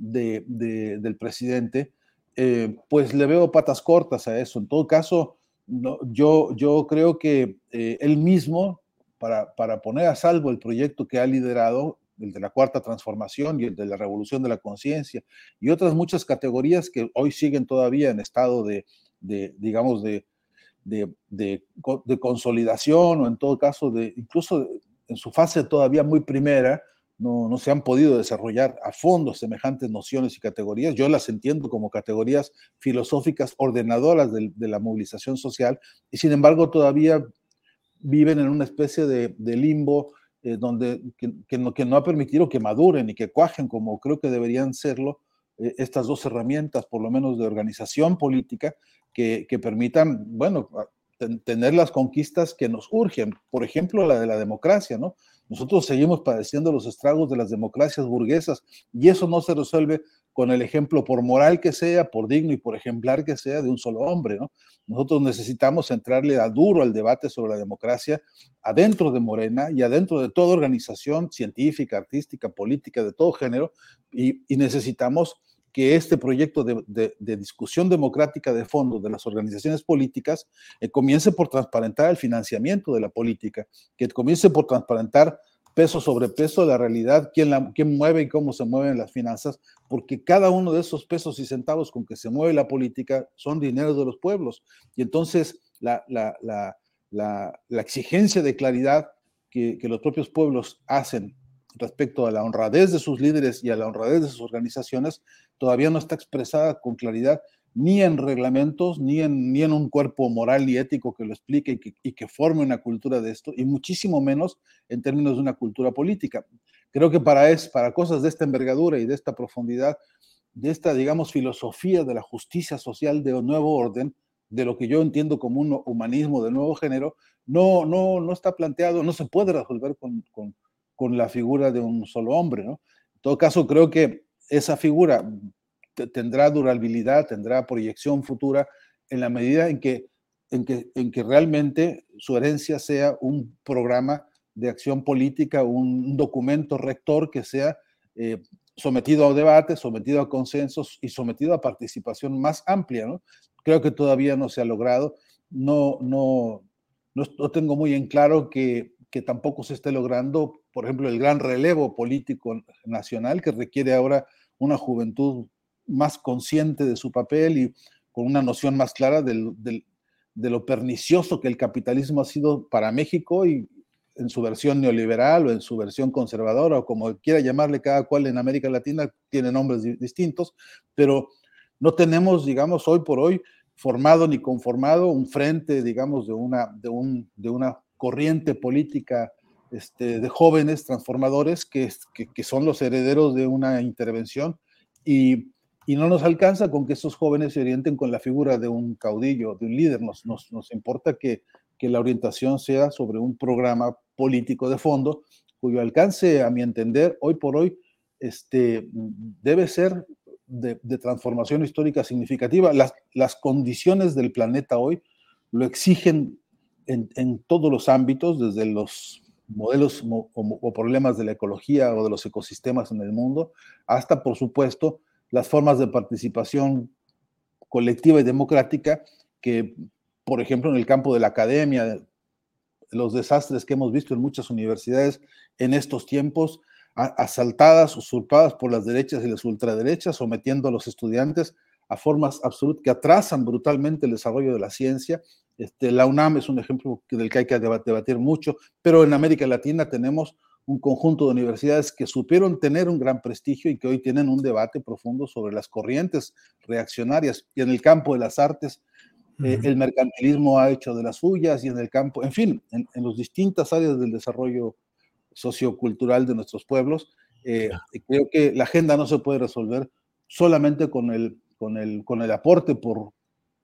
de, de, del presidente, eh, pues le veo patas cortas a eso. En todo caso, yo, yo creo que eh, él mismo, para, para, poner a salvo el proyecto que ha liderado, el de la cuarta transformación y el de la revolución de la conciencia, y otras muchas categorías que hoy siguen todavía en estado de, de digamos, de, de, de, consolidación o en todo caso, de incluso en su fase todavía muy primera, no, no, se han podido desarrollar a fondo semejantes nociones y categorías. Yo las entiendo como categorías filosóficas ordenadoras de, la movilización social y sin embargo todavía viven en una especie de, limbo eh, donde, que, que, no, que, no, ha permitido que maduren y que cuajen como creo que deberían serlo eh, estas dos herramientas, por lo menos de organización política, que, que permitan, bueno, tener las conquistas que nos urgen, por ejemplo, la de la democracia, ¿no? Nosotros seguimos padeciendo los estragos de las democracias burguesas y eso no se resuelve con el ejemplo, por moral que sea, por digno y por ejemplar que sea, de un solo hombre. ¿no? Nosotros necesitamos entrarle a duro al debate sobre la democracia adentro de Morena y adentro de toda organización científica, artística, política, de todo género, y, y necesitamos que este proyecto de, discusión democrática de fondo de las organizaciones políticas eh, comience por transparentar el financiamiento de la política, que comience por transparentar peso sobre peso la realidad, quién, quién mueve y cómo se mueven las finanzas, porque cada uno de esos pesos y centavos con que se mueve la política son dineros de los pueblos. Y entonces la, la, la, exigencia de claridad que los propios pueblos hacen respecto a la honradez de sus líderes y a la honradez de sus organizaciones todavía no está expresada con claridad ni en reglamentos, ni en, ni en un cuerpo moral y ético que lo explique y que, y que, forme una cultura de esto, y muchísimo menos en términos de una cultura política. Creo que para, es, para cosas de esta envergadura y de esta profundidad, de esta, digamos, filosofía de la justicia social de un nuevo orden, de lo que yo entiendo como un humanismo de nuevo género, no, no, no está planteado, no se puede resolver con, con la figura de un solo hombre, ¿no? En todo caso, creo que esa figura tendrá durabilidad, tendrá proyección futura en la medida en que, en que, en que realmente su herencia sea un programa de acción política, un documento rector que sea eh, sometido a debate, sometido a consensos y sometido a participación más amplia, ¿no? Creo que todavía no se ha logrado. No, no, no, tengo muy en claro que, que tampoco se esté logrando, por ejemplo, el gran relevo político nacional que requiere ahora una juventud más consciente de su papel y con una noción más clara del, del, de lo pernicioso que el capitalismo ha sido para México y en su versión neoliberal o en su versión conservadora o como quiera llamarle cada cual en América Latina, tiene nombres distintos, pero no tenemos, digamos, hoy por hoy formado ni conformado un frente, digamos, de una, de un, de una corriente política este, de jóvenes transformadores que, que, que, son los herederos de una intervención y, y, no nos alcanza con que esos jóvenes se orienten con la figura de un caudillo, de un líder. Nos, nos, nos importa que, que la orientación sea sobre un programa político de fondo cuyo alcance, a mi entender, hoy por hoy, este, debe ser de, de transformación histórica significativa. Las, las, condiciones del planeta hoy lo exigen en, en todos los ámbitos, desde los modelos o, problemas de la ecología o de los ecosistemas en el mundo, hasta, por supuesto, las formas de participación colectiva y democrática que, por ejemplo, en el campo de la academia, los desastres que hemos visto en muchas universidades en estos tiempos, asaltadas, usurpadas por las derechas y las ultraderechas, sometiendo a los estudiantes a formas absolutas que atrasan brutalmente el desarrollo de la ciencia. Este, la UNAM es un ejemplo del que hay que debatir mucho, pero en América Latina tenemos un conjunto de universidades que supieron tener un gran prestigio y que hoy tienen un debate profundo sobre las corrientes reaccionarias. Y en el campo de las artes, eh, el mercantilismo ha hecho de las suyas y en el campo, en fin, en, en las distintas áreas del desarrollo sociocultural de nuestros pueblos. Eh, creo que la agenda no se puede resolver solamente con el, con el, con el aporte por,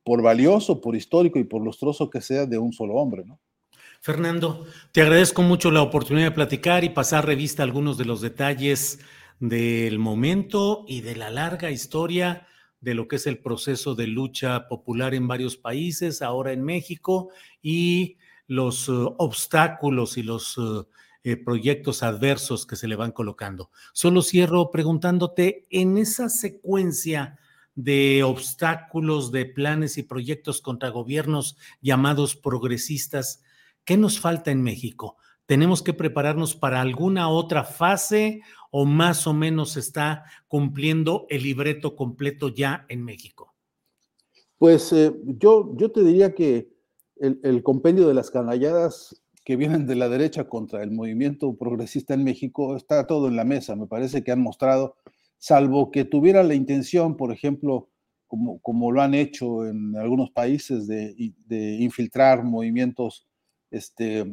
por valioso, por histórico y por lustroso que sea de un solo hombre, ¿no? Fernando, te agradezco mucho la oportunidad de platicar y pasar revista algunos de los detalles del momento y de la larga historia de lo que es el proceso de lucha popular en varios países, ahora en México, y los uh, obstáculos y los uh, eh, proyectos adversos que se le van colocando. Solo cierro preguntándote, en esa secuencia de obstáculos, de planes y proyectos contra gobiernos llamados progresistas, ¿qué nos falta en México? ¿Tenemos que prepararnos para alguna otra fase o más o menos está cumpliendo el libreto completo ya en México? Pues eh, yo, yo te diría que el, el compendio de las canalladas que vienen de la derecha contra el movimiento progresista en México, está todo en la mesa. Me parece que han mostrado, salvo que tuviera la intención, por ejemplo, como, como lo han hecho en algunos países, de, de infiltrar movimientos este,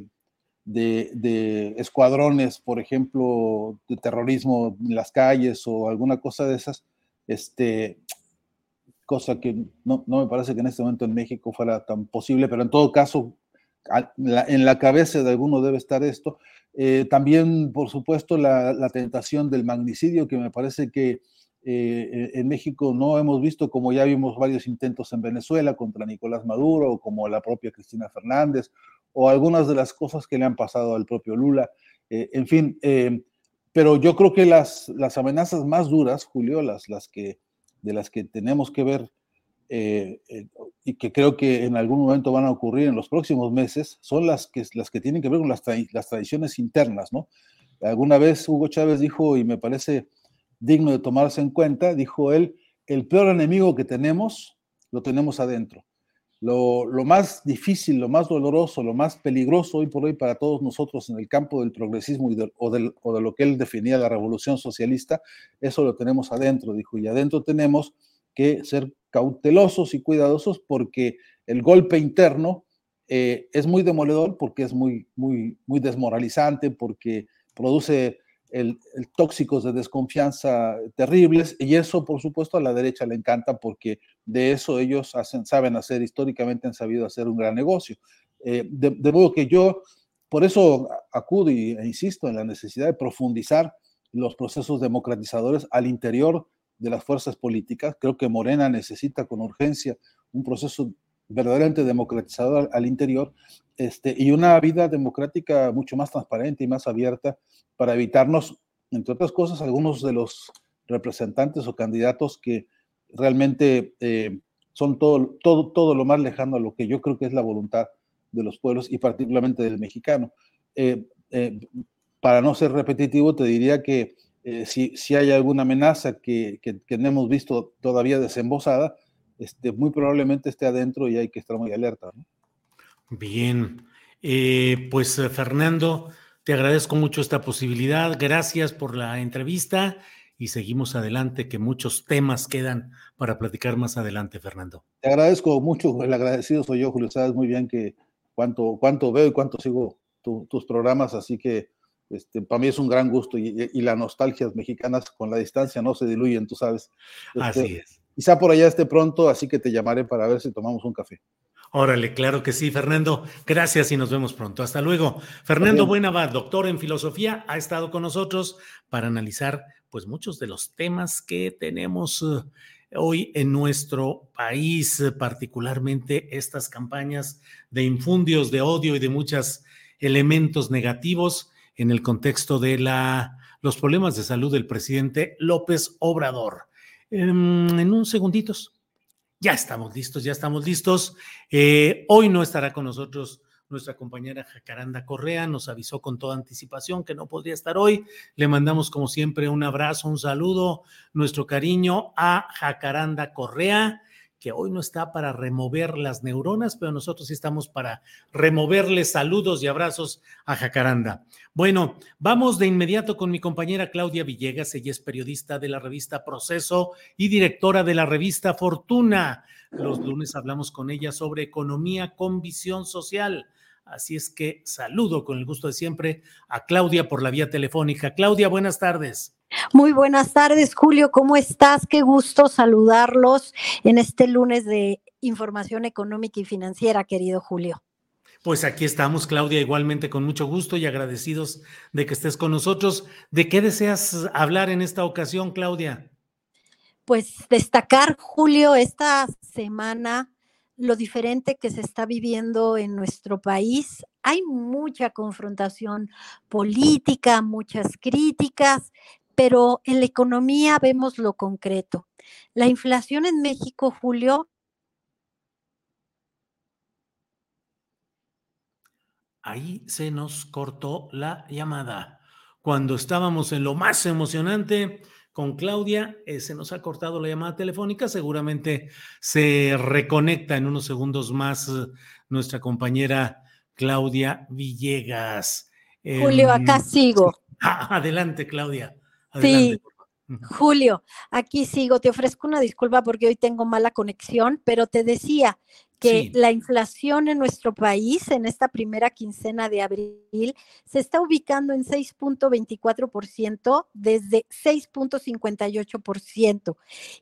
de, de, escuadrones, por ejemplo, de terrorismo en las calles o alguna cosa de esas, este, cosa que no, no me parece que en este momento en México fuera tan posible, pero en todo caso en la cabeza de alguno debe estar esto. Eh, también, por supuesto, la, la, tentación del magnicidio, que me parece que eh, en México no hemos visto, como ya vimos varios intentos en Venezuela contra Nicolás Maduro, o como la propia Cristina Fernández, o algunas de las cosas que le han pasado al propio Lula. Eh, en fin, eh, pero yo creo que las, las amenazas más duras, Julio, las, las que, de las que tenemos que ver eh, eh, y que creo que en algún momento van a ocurrir en los próximos meses, son las que, las que tienen que ver con las, tra las tradiciones internas, ¿no? Alguna vez Hugo Chávez dijo, y me parece digno de tomarse en cuenta, dijo él, el peor enemigo que tenemos, lo tenemos adentro. Lo, lo, más difícil, lo más doloroso, lo más peligroso hoy por hoy para todos nosotros en el campo del progresismo o, del, o de lo que él definía la revolución socialista, eso lo tenemos adentro, dijo, y adentro tenemos que ser cautelosos y cuidadosos porque el golpe interno eh, es muy demoledor, porque es muy, muy, muy desmoralizante, porque produce el, tóxicos de desconfianza terribles y eso por supuesto a la derecha le encanta porque de eso ellos saben hacer, históricamente han sabido hacer un gran negocio. Eh, de, modo que yo por eso acudo e insisto en la necesidad de profundizar los procesos democratizadores al interior de las fuerzas políticas. Creo que Morena necesita con urgencia un proceso verdaderamente democratizador al, interior este, y una vida democrática mucho más transparente y más abierta para evitarnos, entre otras cosas, algunos de los representantes o candidatos que realmente eh, son todo, todo, todo lo más lejano a lo que yo creo que es la voluntad de los pueblos y particularmente del mexicano. Eh, eh, para no ser repetitivo, te diría que si, si, hay alguna amenaza que, que, que, no hemos visto todavía desembosada, este, muy probablemente esté adentro y hay que estar muy alerta. ¿no? Bien, pues Fernando, te agradezco mucho esta posibilidad. Gracias por la entrevista y seguimos adelante, que muchos temas quedan para platicar más adelante, Fernando. Te agradezco mucho, el agradecido soy yo, Julio, sabes muy bien que cuánto, cuánto veo y cuánto sigo tus programas, así que este, para mí es un gran gusto y, y, las nostalgias mexicanas con la distancia no se diluyen, tú sabes. Este, así es. Quizá por allá esté pronto, así que te llamaré para ver si tomamos un café. Órale, claro que sí, Fernando. Gracias y nos vemos pronto. Hasta luego. Fernando Buenavad, doctor en filosofía, ha estado con nosotros para analizar pues muchos de los temas que tenemos eh, hoy en nuestro país, particularmente estas campañas de infundios de odio y de muchos elementos negativos en el contexto de la, los problemas de salud del presidente López Obrador. En, en un segunditos, ya estamos listos, ya estamos listos. Eh, hoy no estará con nosotros nuestra compañera Jacaranda Correa nos avisó con toda anticipación que no podría estar hoy. Le mandamos como siempre un abrazo, un saludo, nuestro cariño a Jacaranda Correa que hoy no está para remover las neuronas, pero nosotros sí estamos para removerle saludos y abrazos a Jacaranda. Bueno, vamos de inmediato con mi compañera Claudia Villegas, ella es periodista de la revista Proceso y directora de la revista Fortuna. Los lunes hablamos con ella sobre economía con visión social. Así es que saludo con el gusto de siempre a Claudia por la vía telefónica. Claudia, buenas tardes. Muy buenas tardes, Julio. ¿Cómo estás? Qué gusto saludarlos en este lunes de información económica y financiera, querido Julio. Pues aquí estamos, Claudia, igualmente con mucho gusto y agradecidos de que estés con nosotros. ¿De qué deseas hablar en esta ocasión, Claudia? Pues destacar, Julio, esta semana lo diferente que se está viviendo en nuestro país. Hay mucha confrontación política, muchas críticas, pero en la economía vemos lo concreto. La inflación en México, Julio. Ahí se nos cortó la llamada. Cuando estábamos en lo más emocionante, con Claudia. Eh, se nos ha cortado la llamada telefónica. Seguramente se reconecta en unos segundos más eh, nuestra compañera Claudia Villegas. Julio, acá em, sigo. *laughs* adelante, Claudia. Sí. Julio, aquí sigo. Te ofrezco una disculpa porque hoy tengo mala conexión, pero te decía, que la inflación en nuestro país en esta primera quincena de abril se está ubicando en 6.24% desde 6.58%.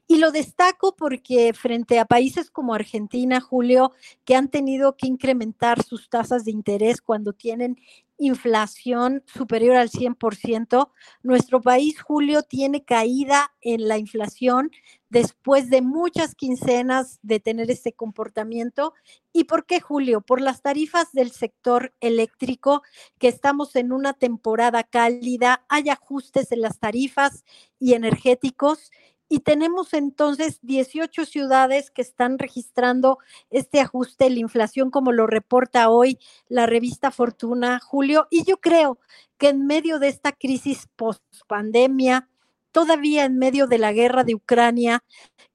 Y lo destaco porque frente a países como Argentina, Julio, que han tenido que incrementar sus tasas de interés cuando tienen inflación superior al 100%. Nuestro país, Julio, tiene caída en la inflación después de muchas quincenas de tener este comportamiento. ¿Y por qué, Julio? Por las tarifas del sector eléctrico, que estamos en una temporada cálida, hay ajustes en las tarifas y energéticos. Y tenemos entonces 18 ciudades que están registrando este ajuste, la inflación, como lo reporta hoy la revista Fortuna, Julio. Y yo creo que en medio de esta crisis post pandemia, todavía en medio de la guerra de Ucrania,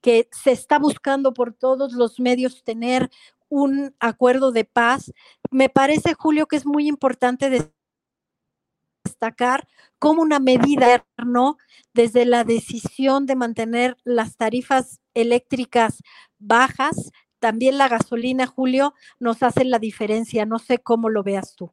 que se está buscando por todos los medios tener un acuerdo de paz. Me parece, Julio, que es muy importante destacar como una medida, ¿no? Desde la decisión de mantener las tarifas eléctricas bajas, también la gasolina, Julio, nos hace la diferencia. No sé cómo lo veas tú.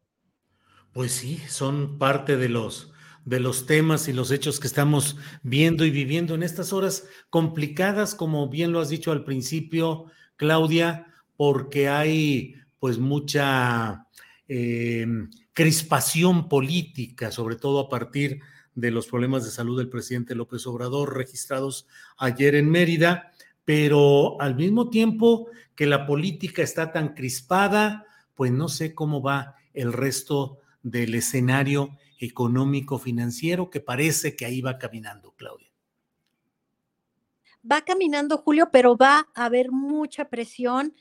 Pues sí, son parte de los de los temas y los hechos que estamos viendo y viviendo en estas horas complicadas, como bien lo has dicho al principio, Claudia, porque hay pues mucha eh, crispación política, sobre todo a partir de los problemas de salud del presidente López Obrador registrados ayer en Mérida, pero al mismo tiempo que la política está tan crispada, pues no sé cómo va el resto del escenario económico financiero que parece que ahí va caminando, Claudia. Va caminando, Julio, pero va a haber mucha presión,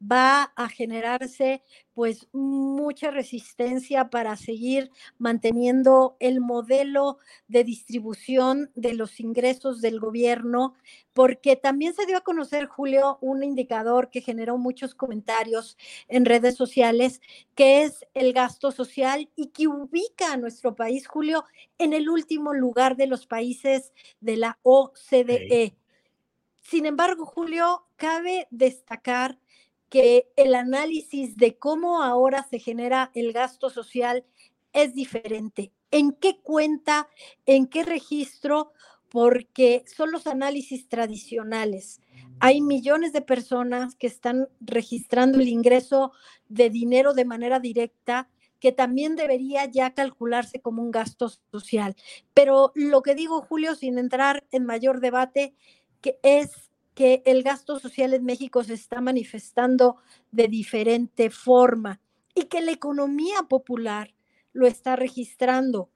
va a generarse pues mucha resistencia para seguir manteniendo el modelo de distribución de los ingresos del gobierno, porque también se dio a conocer, Julio, un indicador que generó muchos comentarios en redes sociales, que es el gasto social y que ubica a nuestro país, Julio, en el último lugar de los países de la OCDE. Sin embargo, Julio, cabe destacar que el análisis de cómo ahora se genera el gasto social es diferente. ¿En qué cuenta? ¿En qué registro? Porque son los análisis tradicionales. Hay millones de personas que están registrando el ingreso de dinero de manera directa que también debería ya calcularse como un gasto social. Pero lo que digo, Julio, sin entrar en mayor debate, que es que el gasto social en México se está manifestando de diferente forma y que la economía popular lo está registrando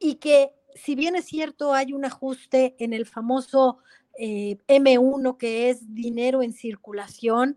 y que si bien es cierto hay un ajuste en el famoso eh, M1 que es dinero en circulación,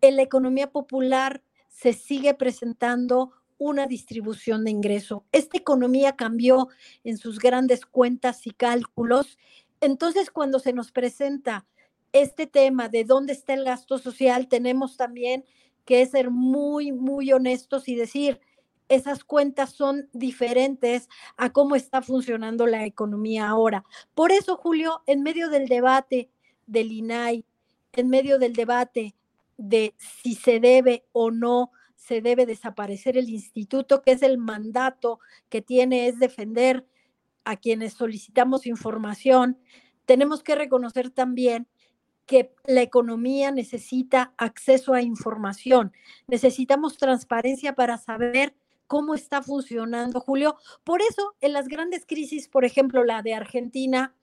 en la economía popular se sigue presentando una distribución de ingreso. Esta economía cambió en sus grandes cuentas y cálculos. Entonces, cuando se nos presenta este tema de dónde está el gasto social, tenemos también que ser muy, muy honestos y decir, esas cuentas son diferentes a cómo está funcionando la economía ahora. Por eso, Julio, en medio del debate del INAI, en medio del debate de si se debe o no se debe desaparecer el instituto, que es el mandato que tiene es defender a quienes solicitamos información, tenemos que reconocer también que la economía necesita acceso a información. Necesitamos transparencia para saber cómo está funcionando, Julio. Por eso, en las grandes crisis, por ejemplo, la de Argentina,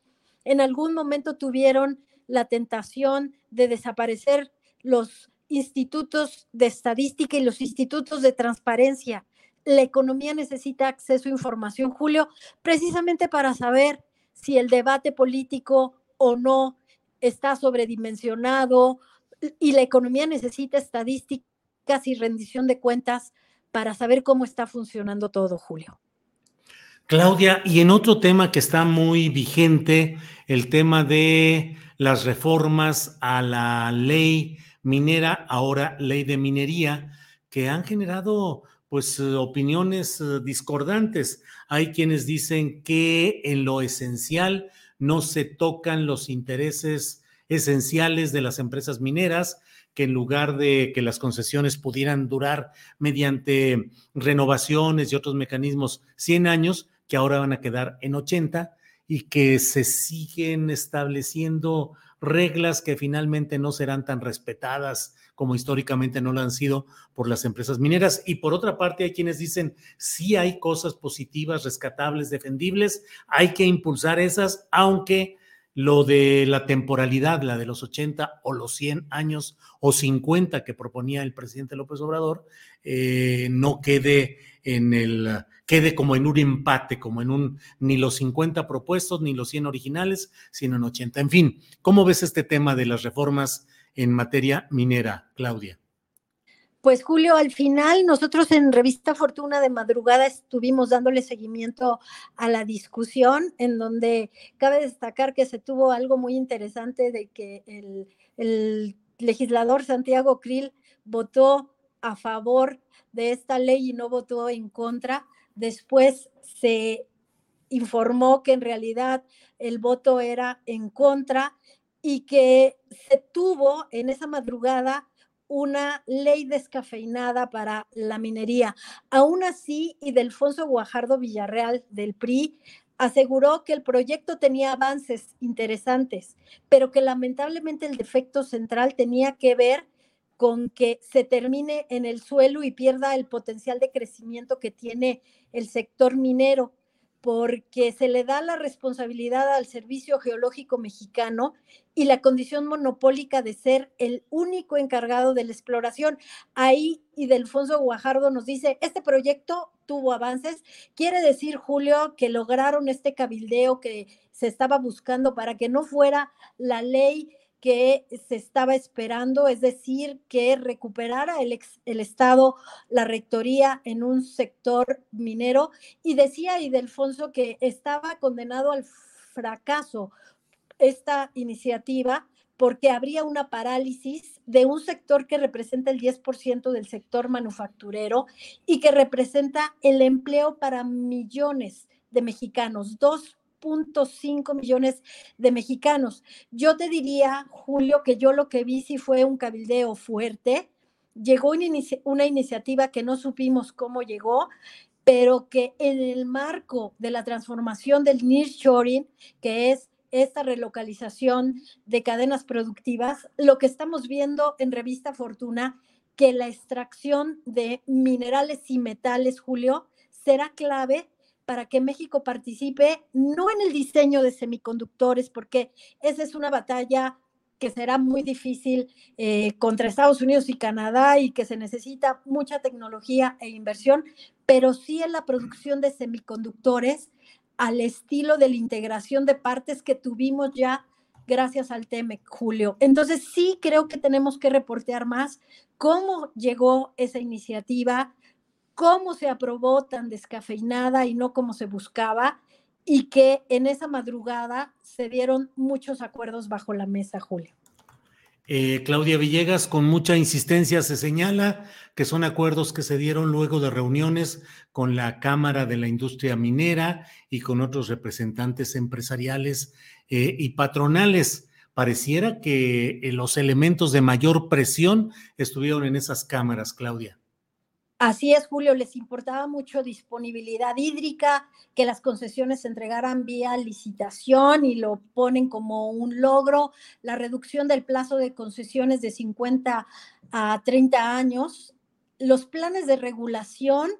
en algún momento tuvieron la tentación de desaparecer los institutos de estadística y los institutos de transparencia. La economía necesita acceso a información, Julio, precisamente para saber si el debate político o no está sobredimensionado y la economía necesita estadísticas y rendición de cuentas para saber cómo está funcionando todo, Julio. Claudia, y en otro tema que está muy vigente, el tema de las reformas a la ley minera, ahora ley de minería, que han generado pues opiniones eh, discordantes. Hay quienes dicen que en lo esencial no se tocan los intereses esenciales de las empresas mineras, que en lugar de que las concesiones pudieran durar mediante renovaciones y otros mecanismos 100 años, que ahora van a quedar en 80 y que se siguen estableciendo reglas que finalmente no serán tan respetadas como históricamente no lo han sido por las empresas mineras. Y por otra parte, hay quienes dicen, sí hay cosas positivas, rescatables, defendibles, hay que impulsar esas, aunque lo de la temporalidad, la de los 80 o los 100 años o 50 que proponía el presidente López Obrador, eh, no quede en el quede como en un empate, como en un ni los 50 propuestos ni los 100 originales, sino en 80. En fin, ¿cómo ves este tema de las reformas en materia minera, Claudia? Pues Julio, al final nosotros en Revista Fortuna de madrugada estuvimos dándole seguimiento a la discusión, en donde cabe destacar que se tuvo algo muy interesante de que el, el legislador Santiago Krill votó a favor de esta ley y no votó en contra. Después se informó que en realidad el voto era en contra y que se tuvo en esa madrugada una ley descafeinada para la minería. Aún así, y Delfonso Guajardo Villarreal del PRI aseguró que el proyecto tenía avances interesantes, pero que lamentablemente el defecto central tenía que ver con que se termine en el suelo y pierda el potencial de crecimiento que tiene el sector minero porque se le da la responsabilidad al Servicio Geológico Mexicano y la condición monopólica de ser el único encargado de la exploración. Ahí y Guajardo nos dice, este proyecto tuvo avances. Quiere decir, Julio, que lograron este cabildeo que se estaba buscando para que no fuera la ley que se estaba esperando, es decir, que recuperara el, el, Estado la rectoría en un sector minero. Y decía Idelfonso que estaba condenado al fracaso esta iniciativa porque habría una parálisis de un sector que representa el 10% del sector manufacturero y que representa el empleo para millones de mexicanos, 2.5 millones de mexicanos. Yo te diría, Julio, que yo lo que vi sí fue un cabildeo fuerte. Llegó una, iniciativa que no supimos cómo llegó, pero que en el marco de la transformación del nearshoring, que es esta relocalización de cadenas productivas, lo que estamos viendo en Revista Fortuna, que la extracción de minerales y metales, Julio, será clave para que México participe no en el diseño de semiconductores, porque esa es una batalla que será muy difícil eh, contra Estados Unidos y Canadá y que se necesita mucha tecnología e inversión, pero sí en la producción de semiconductores al estilo de la integración de partes que tuvimos ya gracias al TEMEC, Julio. Entonces sí creo que tenemos que reportear más cómo llegó esa iniciativa, cómo se aprobó tan descafeinada y no como se buscaba, y que en esa madrugada se dieron muchos acuerdos bajo la mesa, Julio. Eh, Claudia Villegas, con mucha insistencia, se señala que son acuerdos que se dieron luego de reuniones con la Cámara de la Industria Minera y con otros representantes empresariales eh, y patronales. Pareciera que eh, los elementos de mayor presión estuvieron en esas cámaras, Claudia. Así es, Julio, les importaba mucho disponibilidad hídrica, que las concesiones se entregaran vía licitación y lo ponen como un logro, la reducción del plazo de concesiones de 50 a 30 años, los planes de regulación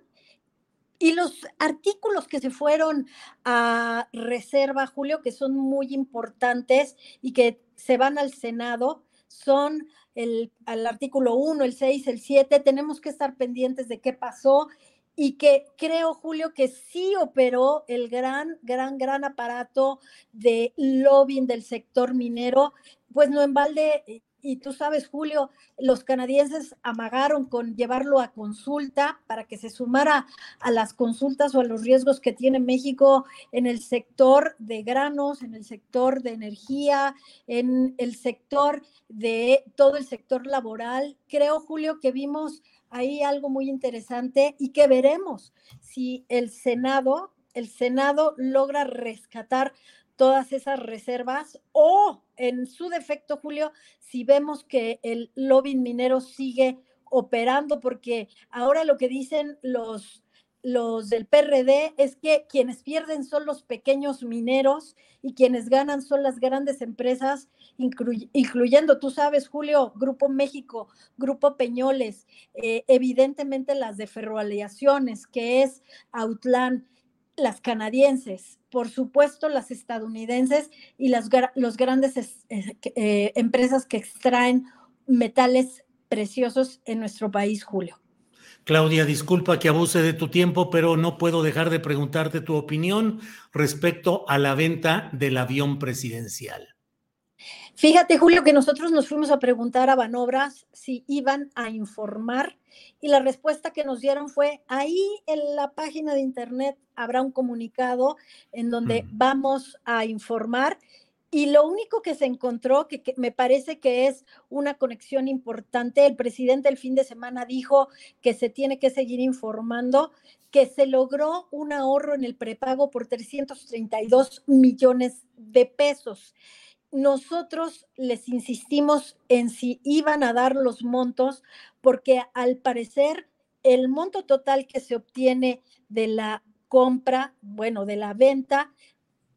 y los artículos que se fueron a reserva, Julio, que son muy importantes y que se van al Senado, son el, al artículo 1, el 6, el 7, tenemos que estar pendientes de qué pasó y que creo, Julio, que sí operó el gran, gran, gran aparato de lobbying del sector minero, pues no en balde eh, y tú sabes, Julio, los canadienses amagaron con llevarlo a consulta para que se sumara a las consultas o a los riesgos que tiene México en el sector de granos, en el sector de energía, en el sector de todo el sector laboral. Creo, Julio, que vimos ahí algo muy interesante y que veremos si el Senado, el Senado logra rescatar todas esas reservas o en su defecto, Julio, si vemos que el lobby minero sigue operando, porque ahora lo que dicen los, los del PRD es que quienes pierden son los pequeños mineros y quienes ganan son las grandes empresas, incluyendo, tú sabes, Julio, Grupo México, Grupo Peñoles, eh, evidentemente las de ferroaleaciones, que es Autlán, las canadienses, por supuesto las estadounidenses y las los grandes eh, empresas que extraen metales preciosos en nuestro país, Julio. Claudia, disculpa que abuse de tu tiempo, pero no puedo dejar de preguntarte tu opinión respecto a la venta del avión presidencial. Fíjate, Julio, que nosotros nos fuimos a preguntar a Banobras si iban a informar y la respuesta que nos dieron fue, ahí en la página de internet habrá un comunicado en donde vamos a informar. Y lo único que se encontró, que, que, me parece que es una conexión importante, el presidente el fin de semana dijo que se tiene que seguir informando, que se logró un ahorro en el prepago por 332 millones de pesos nosotros les insistimos en si iban a dar los montos, porque al parecer el monto total que se obtiene de la compra, bueno, de la venta,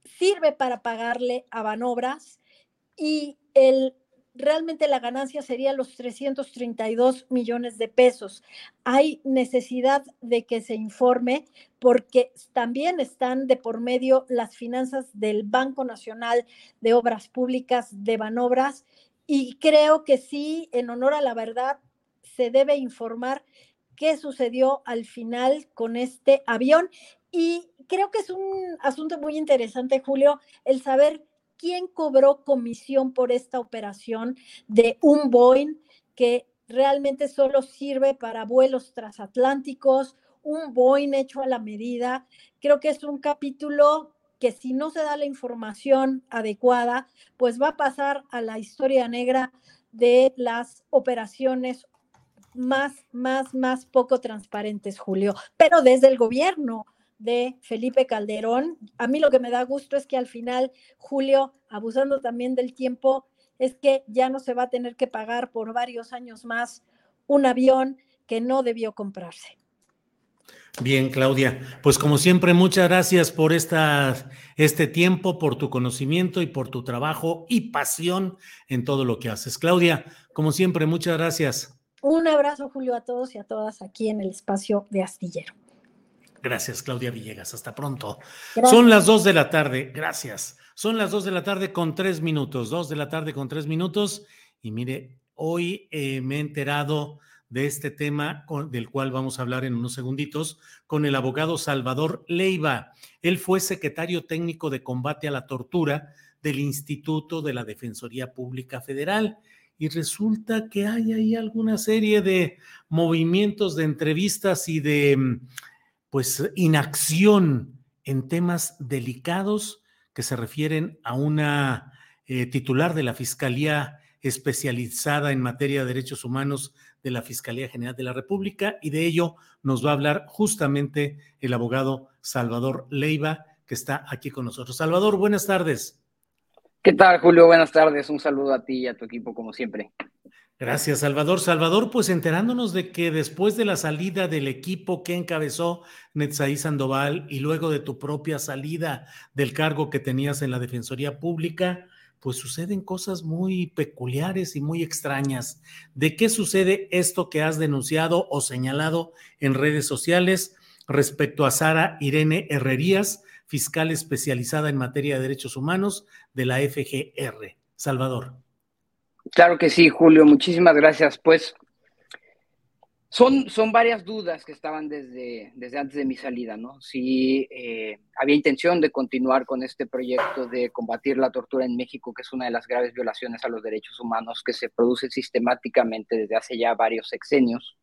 sirve para pagarle a Banobras y el realmente la ganancia sería los 332 millones de pesos. Hay necesidad de que se informe porque también están de por medio las finanzas del Banco Nacional de Obras Públicas de Banobras y creo que sí, en honor a la verdad, se debe informar qué sucedió al final con este avión. Y creo que es un asunto muy interesante, Julio, el saber quién cobró comisión por esta operación de un Boeing que realmente solo sirve para vuelos transatlánticos, un Boeing hecho a la medida. Creo que es un capítulo que si no se da la información adecuada, pues va a pasar a la historia negra de las operaciones más, más, más poco transparentes, Julio, pero desde el gobierno de Felipe Calderón. A mí lo que me da gusto es que al final, Julio, abusando también del tiempo, es que ya no se va a tener que pagar por varios años más un avión que no debió comprarse. Bien, Claudia. Pues como siempre, muchas gracias por esta, este tiempo, por tu conocimiento y por tu trabajo y pasión en todo lo que haces. Claudia, como siempre, muchas gracias. Un abrazo, Julio, a todos y a todas aquí en el espacio de Astillero. Gracias, Claudia Villegas. Hasta pronto. Son las dos de la tarde. Gracias. Son las dos de la tarde con tres minutos. Dos de la tarde con tres minutos. Y mire, hoy eh, me he enterado de este tema del cual vamos a hablar en unos segunditos con el abogado Salvador Leiva. Él fue secretario técnico de combate a la tortura del Instituto de la Defensoría Pública Federal. Y resulta que hay ahí alguna serie de movimientos de entrevistas y de pues inacción en temas delicados que se refieren a una eh, titular de la Fiscalía especializada en materia de derechos humanos de la Fiscalía General de la República y de ello nos va a hablar justamente el abogado Salvador Leiva, que está aquí con nosotros. Salvador, buenas tardes. ¿Qué tal, Julio? Buenas tardes. Un saludo a ti y a tu equipo, como siempre. Gracias, Salvador. Salvador, pues enterándonos de que después de la salida del equipo que encabezó Netzaí Sandoval y luego de tu propia salida del cargo que tenías en la Defensoría Pública, pues suceden cosas muy peculiares y muy extrañas. ¿De qué sucede esto que has denunciado o señalado en redes sociales respecto a Sara Irene Herrerías, fiscal especializada en materia de derechos humanos de la FGR? Salvador. Claro que sí, Julio, muchísimas gracias. Pues son, son varias dudas que estaban desde, desde antes de mi salida, ¿no? Si eh, había intención de continuar con este proyecto de combatir la tortura en México, que es una de las graves violaciones a los derechos humanos que se produce sistemáticamente desde hace ya varios sexenios.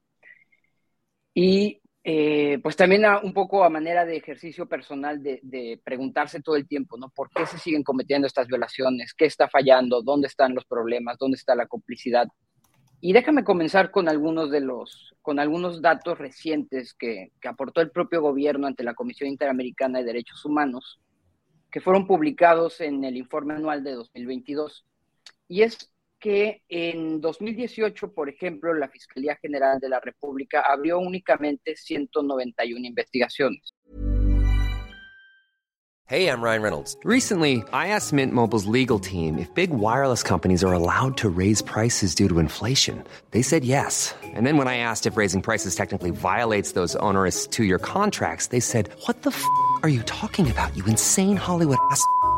Y eh, pues también un poco a manera de ejercicio personal de, preguntarse todo el tiempo, ¿no? ¿Por qué se siguen cometiendo estas violaciones? ¿Qué está fallando? ¿Dónde están los problemas? ¿Dónde está la complicidad? Y déjame comenzar con algunos de los, con algunos datos recientes que aportó el propio gobierno ante la Comisión Interamericana de Derechos Humanos, que fueron publicados en el informe anual de 2022. Y es que en 2018, por ejemplo, la Fiscalía General de la República abrió únicamente 191 investigaciones. Hey, I'm Ryan Reynolds. Recently, I asked Mint Mobile's legal team if big wireless companies are allowed to raise prices due to inflation. They said yes. And then when I asked if raising prices technically violates those onerous two-year contracts, they said, "What the f*** are you talking about? You insane Hollywood ass."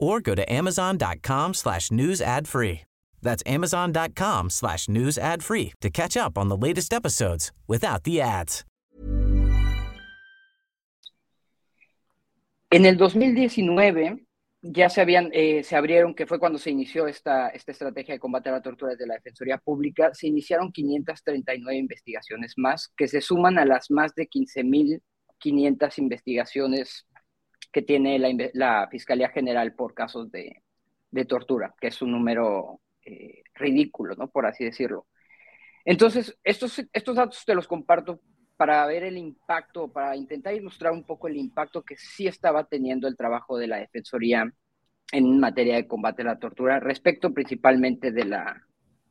or go to amazon.com slash news ad free. That's amazon.com slash news ad free to catch up on the latest episodes without the ads. En el 2019 ya se habían, eh, se abrieron, que fue cuando se inició esta, esta estrategia de combate a la tortura desde la Defensoría Pública, se iniciaron 539 investigaciones más, que se suman a las más de 15.500 investigaciones que tiene la, Fiscalía General por casos de, tortura, que es un número eh, ridículo, ¿no? Por así decirlo. Entonces, estos, datos te los comparto para ver el impacto, para intentar ilustrar un poco el impacto que sí estaba teniendo el trabajo de la Defensoría en materia de combate a la tortura, respecto principalmente la,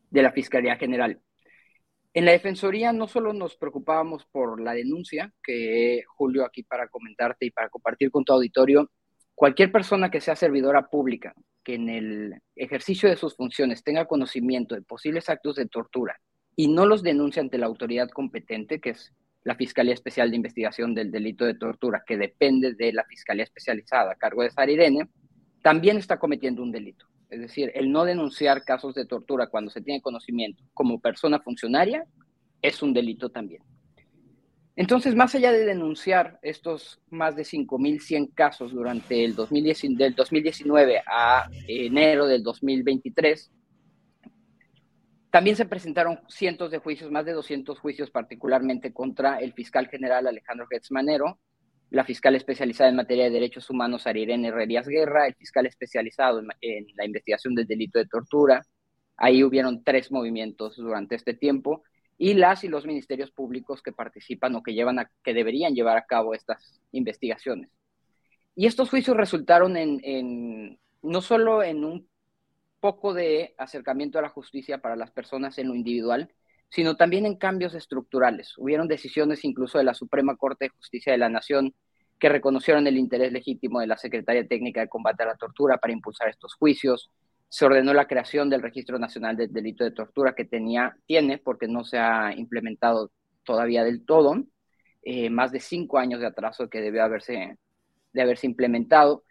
de la Fiscalía General. En la Defensoría no solo nos preocupábamos por la denuncia, que Julio aquí para comentarte y para compartir con tu auditorio, cualquier persona que sea servidora pública, que en el ejercicio de sus funciones tenga conocimiento de posibles actos de tortura y no los denuncie ante la autoridad competente, que es la Fiscalía Especial de Investigación del Delito de Tortura, que depende de la Fiscalía Especializada a cargo de Sara Irene, también está cometiendo un delito. Es decir, el no denunciar casos de tortura cuando se tiene conocimiento como persona funcionaria es un delito también. Entonces, más allá de denunciar estos más de 5.100 casos durante el 2010, del 2019 a enero del 2023, también se presentaron cientos de juicios, más de 200 juicios particularmente contra el fiscal general Alejandro Getzmanero, la fiscal especializada en materia de derechos humanos Arirene Herrerías Guerra, el fiscal especializado en, la investigación del delito de tortura. Ahí hubieron tres movimientos durante este tiempo y las y los ministerios públicos que participan o que llevan a, que deberían llevar a cabo estas investigaciones. Y estos juicios resultaron en, en no solo en un poco de acercamiento a la justicia para las personas en lo individual, sino también en cambios estructurales. Hubieron decisiones incluso de la Suprema Corte de Justicia de la Nación que reconocieron el interés legítimo de la Secretaría Técnica de Combate a la Tortura para impulsar estos juicios. Se ordenó la creación del Registro Nacional del Delito de Tortura que tenía, tiene, porque no se ha implementado todavía del todo, eh, más de cinco años de atraso que debió haberse, de haberse implementado.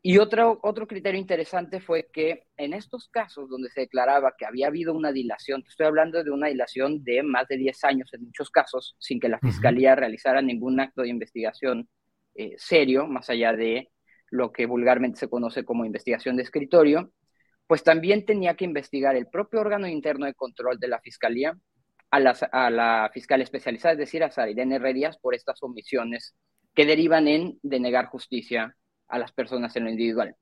Y otro, otro criterio interesante fue que en estos casos donde se declaraba que había habido una dilación, estoy hablando de una dilación de más de 10 años en muchos casos, sin que la Fiscalía realizara ningún acto de investigación eh, serio, más allá de lo que vulgarmente se conoce como investigación de escritorio, pues también tenía que investigar el propio órgano interno de control de la Fiscalía a la, a la fiscal especializada, es decir, a Sarirene Herrerías, por estas omisiones que derivan en denegar justicia a las personas en lo individual.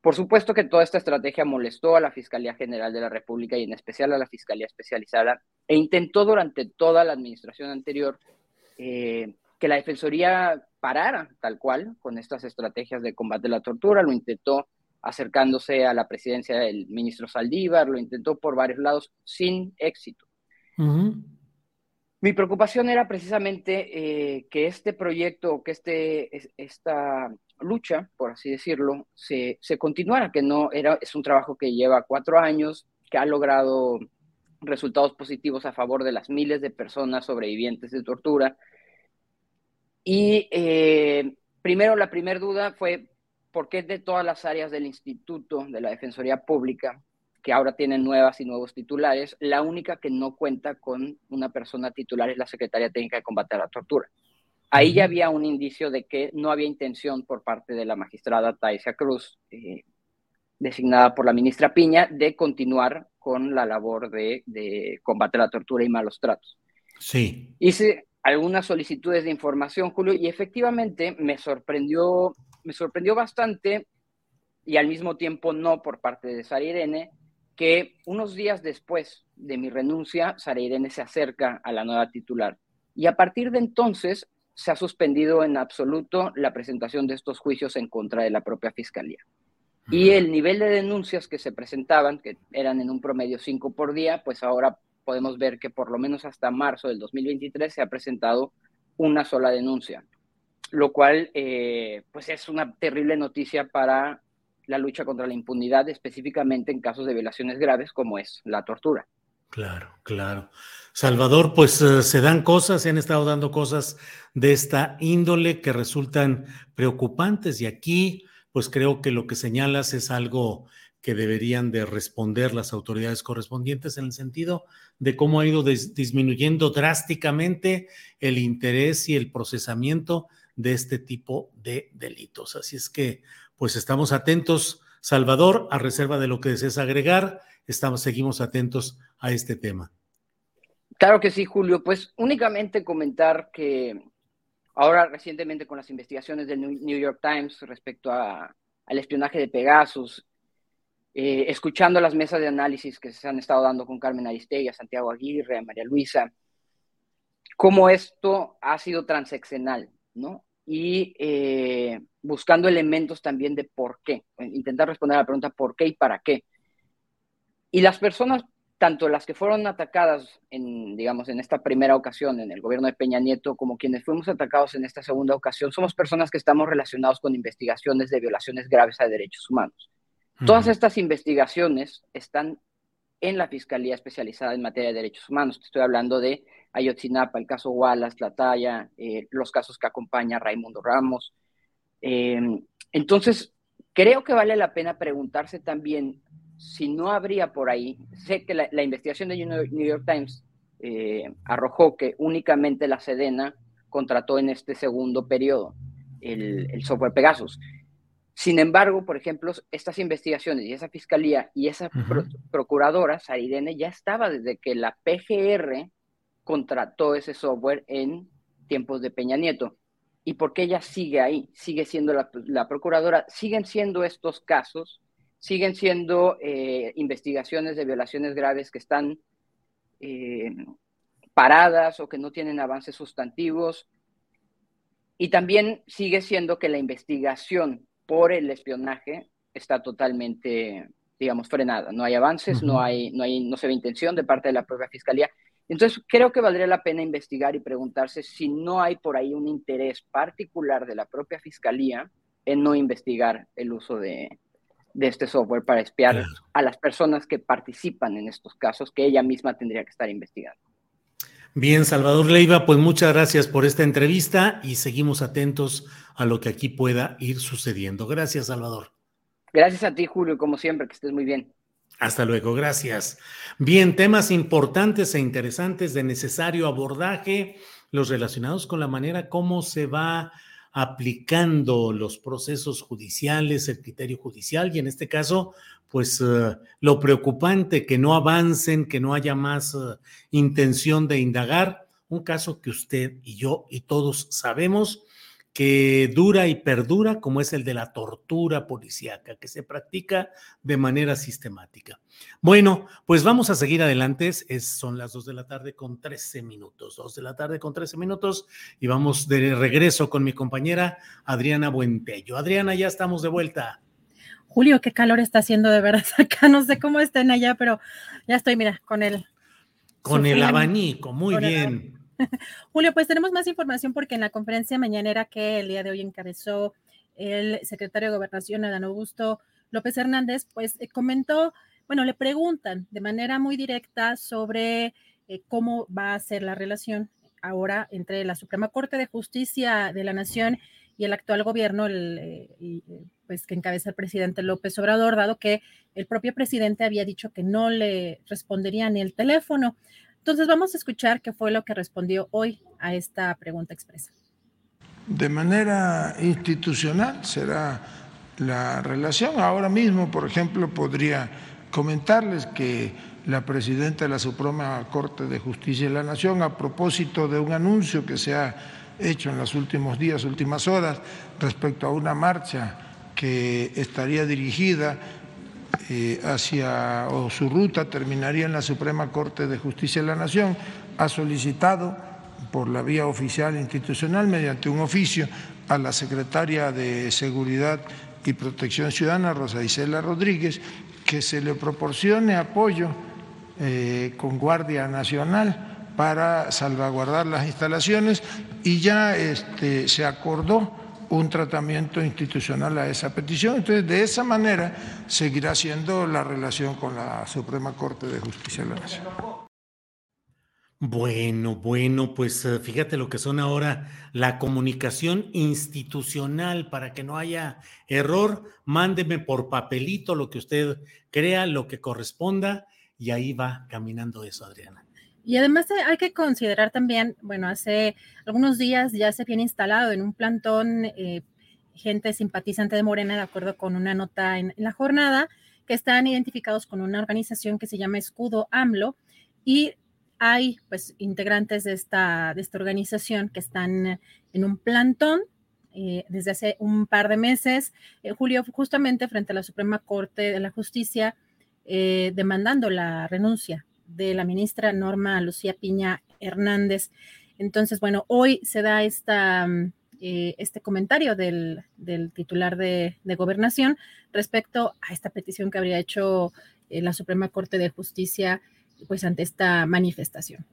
Por supuesto que toda esta estrategia molestó a la Fiscalía General de la República y en especial a la Fiscalía Especializada e intentó durante toda la administración anterior eh, que la Defensoría parara tal cual con estas estrategias de combate a la tortura, lo intentó acercándose a la presidencia del ministro Saldívar, lo intentó por varios lados sin éxito. Mi preocupación era precisamente eh, que este proyecto, que este, esta lucha, por así decirlo, se, se continuara, que no era, es un trabajo que lleva cuatro años, que ha logrado resultados positivos a favor de las miles de personas sobrevivientes de tortura. Y eh, primero, la primera duda fue, ¿por qué de todas las áreas del Instituto de la Defensoría Pública, que ahora tienen nuevas y nuevos titulares, la única que no cuenta con una persona titular es la Secretaría Técnica de Combate a la Tortura? Ahí ya había un indicio de que no había intención por parte de la magistrada Taisia Cruz, eh, designada por la ministra Piña, de continuar con la labor de, de combate a la tortura y malos tratos. Sí. Hice algunas solicitudes de información, Julio, y efectivamente me sorprendió, me sorprendió bastante y al mismo tiempo no por parte de Sara Irene, que unos días después de mi renuncia, Sara Irene se acerca a la nueva titular. Y a partir de entonces se ha suspendido en absoluto la presentación de estos juicios en contra de la propia Fiscalía. Y el nivel de denuncias que se presentaban, que eran en un promedio cinco por día, pues ahora podemos ver que por lo menos hasta marzo del 2023 se ha presentado una sola denuncia, lo cual eh, pues es una terrible noticia para la lucha contra la impunidad, específicamente en casos de violaciones graves como es la tortura. Claro, claro. Salvador, pues eh, se dan cosas, se han estado dando cosas de esta índole que resultan preocupantes y aquí, pues creo que lo que señalas es algo que deberían de responder las autoridades correspondientes en el sentido de cómo ha ido disminuyendo drásticamente el interés y el procesamiento de este tipo de delitos. Así es que, pues estamos atentos, Salvador, a reserva de lo que desees agregar estamos, seguimos atentos a este tema. Claro que sí, Julio. Pues únicamente comentar que ahora recientemente con las investigaciones del New York Times respecto al espionaje de Pegasus, eh, escuchando las mesas de análisis que se han estado dando con Carmen Aristegui, Santiago Aguirre, a María Luisa, cómo esto ha sido transeccional, ¿no? Y eh, buscando elementos también de por qué, intentar responder a la pregunta por qué y para qué. Y las personas tanto las que fueron atacadas en, digamos, en esta primera ocasión en el gobierno de Peña Nieto, como quienes fuimos atacados en esta segunda ocasión, somos personas que estamos relacionados con investigaciones de violaciones graves a derechos humanos. Todas estas investigaciones están en la Fiscalía Especializada en Materia de Derechos Humanos. Estoy hablando de Ayotzinapa, el caso Wallace, La Talla, eh, los casos que acompaña Raimundo Ramos. Eh, entonces, creo que vale la pena preguntarse también si no habría por ahí, sé que la, investigación de New York Times eh, arrojó que únicamente la Sedena contrató en este segundo periodo el, software Pegasus. Sin embargo, por ejemplo, estas investigaciones y esa fiscalía y esa procuradora, Saridene, ya estaba desde que la PGR contrató ese software en tiempos de Peña Nieto. ¿Y por qué ella sigue ahí? Sigue siendo la, la procuradora, siguen siendo estos casos siguen siendo eh, investigaciones de violaciones graves que están eh, paradas o que no tienen avances sustantivos. Y también sigue siendo que la investigación por el espionaje está totalmente, digamos, frenada. No hay avances, no, hay, no, hay, no se ve intención de parte de la propia fiscalía. Entonces, creo que valdría la pena investigar y preguntarse si no hay por ahí un interés particular de la propia fiscalía en no investigar el uso de, de este software para espiar a las personas que participan en estos casos que ella misma tendría que estar investigando. Bien, Salvador Leiva, pues muchas gracias por esta entrevista y seguimos atentos a lo que aquí pueda ir sucediendo. Gracias, Salvador. Gracias a ti, Julio, como siempre, que estés muy bien. Hasta luego, gracias. Bien, temas importantes e interesantes de necesario abordaje, los relacionados con la manera como se va aplicando los procesos judiciales, el criterio judicial y en este caso, pues eh, lo preocupante que no avancen, que no haya más eh, intención de indagar, un caso que usted y yo y todos sabemos que dura y perdura, como es el de la tortura policíaca, que se practica de manera sistemática. Bueno, pues vamos a seguir adelante. Es, son las 2 de la tarde con 13 minutos. 2 de la tarde con 13 minutos y vamos de regreso con mi compañera Adriana Buentello. Adriana, ya estamos de vuelta. Julio, qué calor está haciendo de verdad *laughs* acá. No sé cómo estén allá, pero ya estoy, mira, con el... Con el abanico, muy bien. *laughs* Julio, pues tenemos más información porque en la conferencia mañanera que el día de hoy encabezó el secretario de Gobernación, Adán Augusto López Hernández, pues eh, comentó, bueno, le preguntan de manera muy directa sobre eh, cómo va a ser la relación ahora entre la Suprema Corte de Justicia de la Nación y el actual gobierno, el, eh, pues que encabeza el presidente López Obrador, dado que el propio presidente había dicho que no le respondería ni el teléfono. Entonces vamos a escuchar qué fue lo que respondió hoy a esta pregunta expresa. De manera institucional será la relación. Ahora mismo, por ejemplo, podría comentarles que la presidenta de la Suprema Corte de Justicia de la Nación, a propósito de un anuncio que se ha hecho en los últimos días, últimas horas, respecto a una marcha que estaría dirigida eh, hacia o su ruta terminaría en la Suprema Corte de Justicia de la Nación, ha solicitado por la vía oficial institucional mediante un oficio a la secretaria de Seguridad y Protección Ciudadana, Rosa Isela Rodríguez, que se le proporcione apoyo eh, con Guardia Nacional para salvaguardar las instalaciones y ya este, se acordó un tratamiento institucional a esa petición. Entonces, de esa manera seguirá siendo la relación con la Suprema Corte de Justicia de la Nación. Bueno, bueno, pues eh, fíjate lo que son ahora la comunicación institucional para que no haya error. Mándeme por papelito lo que usted crea, lo que corresponda, y ahí va caminando eso, Adriana. Y además hay que considerar también, bueno, hace algunos días ya se viene instalado en un plantón eh, gente simpatizante de Morena, de acuerdo con una nota en, la jornada, que están identificados con una organización que se llama Escudo AMLO y hay pues integrantes de esta, de esta organización que están en un plantón eh, desde hace un par de meses. Eh, Julio, justamente frente a la Suprema Corte de la Justicia, demandando la renuncia de la ministra Norma Lucía Piña Hernández. Entonces, bueno, hoy se da esta, mm, eh, este comentario del, titular de, gobernación respecto a esta petición que habría hecho eh, la Suprema Corte de Justicia pues ante esta manifestación.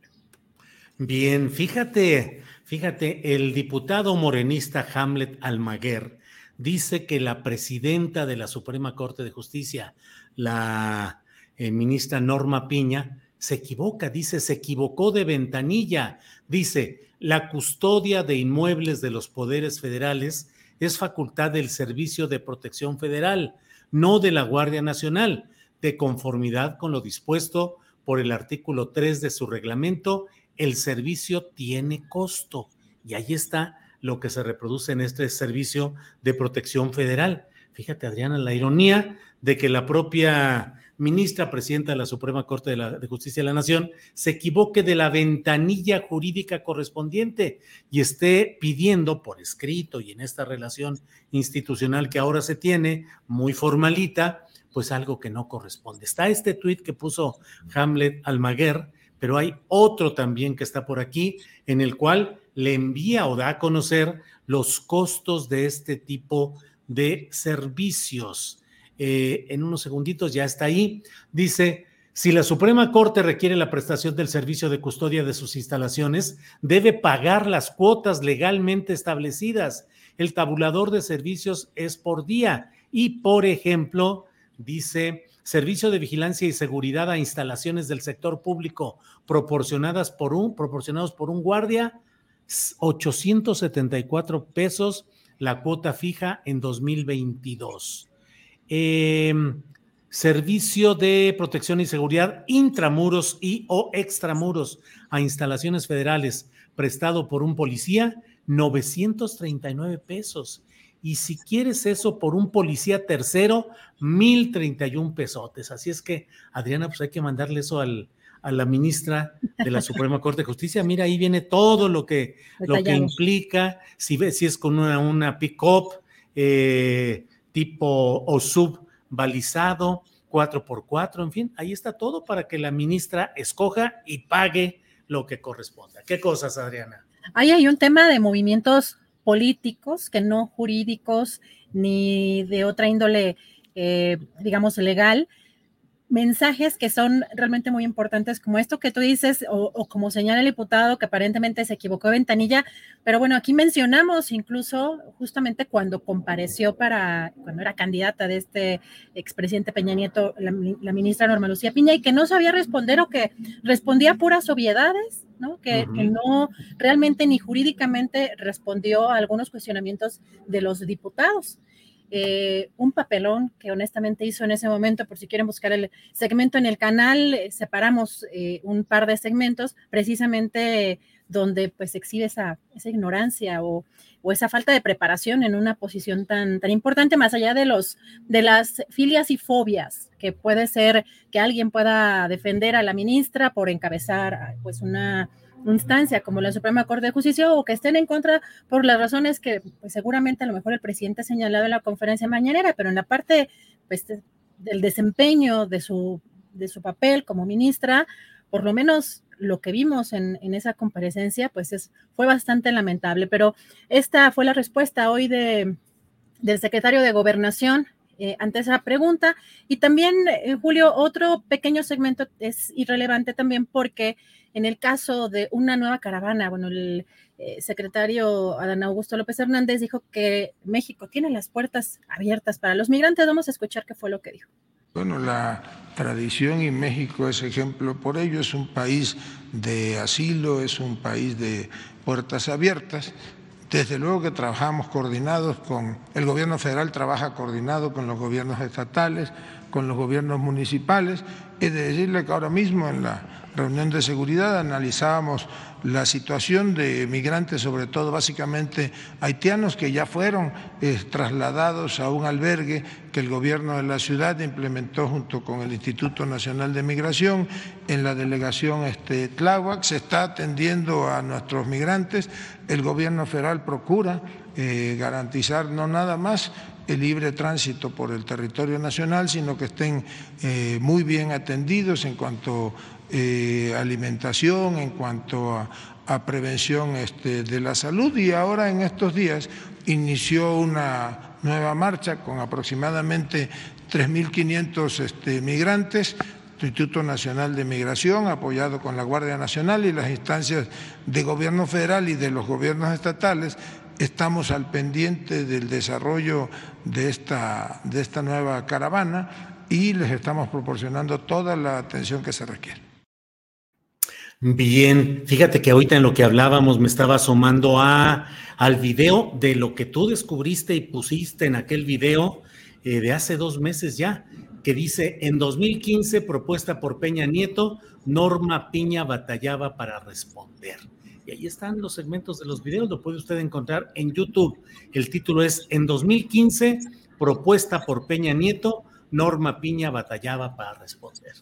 Bien, fíjate, fíjate, el diputado morenista Hamlet Almaguer dice que la presidenta de la Suprema Corte de Justicia, la eh, ministra Norma Piña, se equivoca, dice, se equivocó de ventanilla, dice, la custodia de inmuebles de los poderes federales es facultad del Servicio de Protección Federal, no de la Guardia Nacional, de conformidad con lo dispuesto por el artículo 3 de su reglamento, el servicio tiene costo. Y ahí está lo que se reproduce en este servicio de protección federal. Fíjate, Adriana, la ironía de que la propia ministra presidenta de la Suprema Corte de, Justicia de la Nación se equivoque de la ventanilla jurídica correspondiente y esté pidiendo por escrito y en esta relación institucional que ahora se tiene, muy formalita, pues algo que no corresponde. Está este tuit que puso Hamlet Almaguer, pero hay otro también que está por aquí, en el cual le envía o da a conocer los costos de este tipo de servicios. Eh, en unos segunditos ya está ahí. Dice, si la Suprema Corte requiere la prestación del servicio de custodia de sus instalaciones, debe pagar las cuotas legalmente establecidas. El tabulador de servicios es por día y, por ejemplo, dice, servicio de vigilancia y seguridad a instalaciones del sector público proporcionadas por un, proporcionados por un guardia, 874 pesos la cuota fija en 2022. Em, servicio de protección y seguridad intramuros y o extramuros a instalaciones federales prestado por un policía, 939 pesos. Y si quieres eso por un policía tercero, 1031 pesotes. Así es que, Adriana, pues hay que mandarle eso al, a la ministra de la Suprema *laughs* Corte de Justicia. Mira, ahí viene todo lo que, lo que implica, si, si es con una, una pick-up, eh, tipo o sub balizado, 4x4, en fin, ahí está todo para que la ministra escoja y pague lo que corresponda. ¿Qué cosas, Adriana? Ahí hay un tema de movimientos políticos que no jurídicos ni de otra índole, eh, digamos, legal, mensajes que son realmente muy importantes, como esto que tú dices, o, como señala el diputado, que aparentemente se equivocó de ventanilla, pero bueno, aquí mencionamos incluso justamente cuando compareció para, cuando era candidata de este expresidente Peña Nieto, la, ministra Norma Lucía Piña, y que no sabía responder o que respondía puras obviedades, ¿no? Que, que no realmente ni jurídicamente respondió a algunos cuestionamientos de los diputados. Eh, un papelón que honestamente hizo en ese momento, por si quieren buscar el segmento en el canal, eh, separamos eh, un par de segmentos precisamente donde pues exhibe esa, esa ignorancia o, o, esa falta de preparación en una posición tan, tan importante, más allá de, los, de las filias y fobias, que puede ser que alguien pueda defender a la ministra por encabezar pues una instancia como la Suprema Corte de Justicia o que estén en contra por las razones que pues, seguramente a lo mejor el presidente ha señalado en la conferencia mañanera, pero en la parte pues, del desempeño de su, de su papel como ministra, por lo menos lo que vimos en, en esa comparecencia, pues es, fue bastante lamentable. Pero esta fue la respuesta hoy de, del secretario de Gobernación, eh, ante esa pregunta. Y también, eh, Julio, otro pequeño segmento es irrelevante también porque en el caso de una nueva caravana, bueno, el eh, secretario Adán Augusto López Hernández dijo que México tiene las puertas abiertas para los migrantes. Vamos a escuchar qué fue lo que dijo. Bueno, la tradición y México es ejemplo por ello, es un país de asilo, es un país de puertas abiertas. Desde luego que trabajamos coordinados con, el gobierno federal trabaja coordinado con los gobiernos estatales, con los gobiernos municipales. Es de decirle que ahora mismo en la reunión de seguridad analizábamos la situación de migrantes, sobre todo básicamente haitianos, que ya fueron eh, trasladados a un albergue que el gobierno de la ciudad implementó junto con el Instituto Nacional de Migración en la delegación este, Tláhuac. Se está atendiendo a nuestros migrantes. El gobierno federal procura eh, garantizar no nada más el libre tránsito por el territorio nacional, sino que estén eh, muy bien atendidos en cuanto eh, alimentación, en cuanto a, prevención este, de la salud y ahora en estos días inició una nueva marcha con aproximadamente 3.500 este, migrantes Instituto Nacional de Migración, apoyado con la Guardia Nacional y las instancias de gobierno federal y de los gobiernos estatales, estamos al pendiente del desarrollo de esta, de esta nueva caravana y les estamos proporcionando toda la atención que se requiere. Bien, fíjate que ahorita en lo que hablábamos me estaba asomando a, al video de lo que tú descubriste y pusiste en aquel video eh, de hace dos meses ya, que dice, en 2015, propuesta por Peña Nieto, Norma Piña batallaba para responder. Y ahí están los segmentos de los videos, lo puede usted encontrar en YouTube. El título es, en 2015, propuesta por Peña Nieto, Norma Piña batallaba para responder.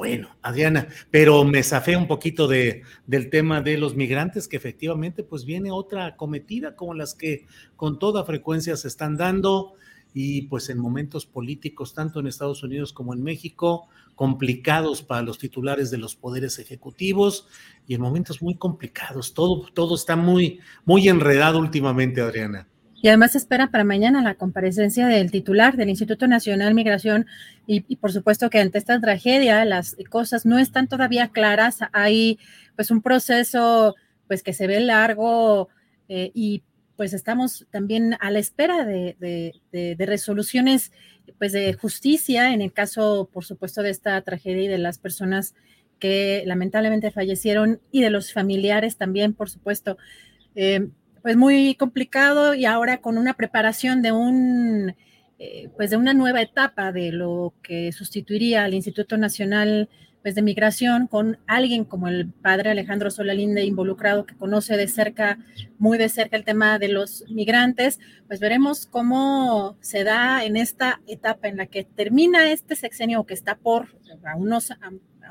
Bueno, Adriana, pero me zafé un poquito de, del tema de los migrantes, que efectivamente pues viene otra cometida como las que con toda frecuencia se están dando y pues en momentos políticos, tanto en Estados Unidos como en México, complicados para los titulares de los poderes ejecutivos y en momentos muy complicados. Todo, todo está muy, muy enredado últimamente, Adriana. Y además se espera para mañana la comparecencia del titular del Instituto Nacional Migración y, por supuesto que ante esta tragedia las cosas no están todavía claras. Hay pues un proceso pues que se ve largo eh, y pues estamos también a la espera de, resoluciones pues de justicia en el caso, por supuesto, de esta tragedia y de las personas que lamentablemente fallecieron y de los familiares también, por supuesto. Eh, pues muy complicado y ahora con una preparación de un eh, pues de una nueva etapa de lo que sustituiría al Instituto Nacional pues, de migración con alguien como el padre Alejandro Solalinde involucrado que conoce de cerca, muy de cerca el tema de los migrantes, pues veremos cómo se da en esta etapa en la que termina este sexenio que está por a unos a,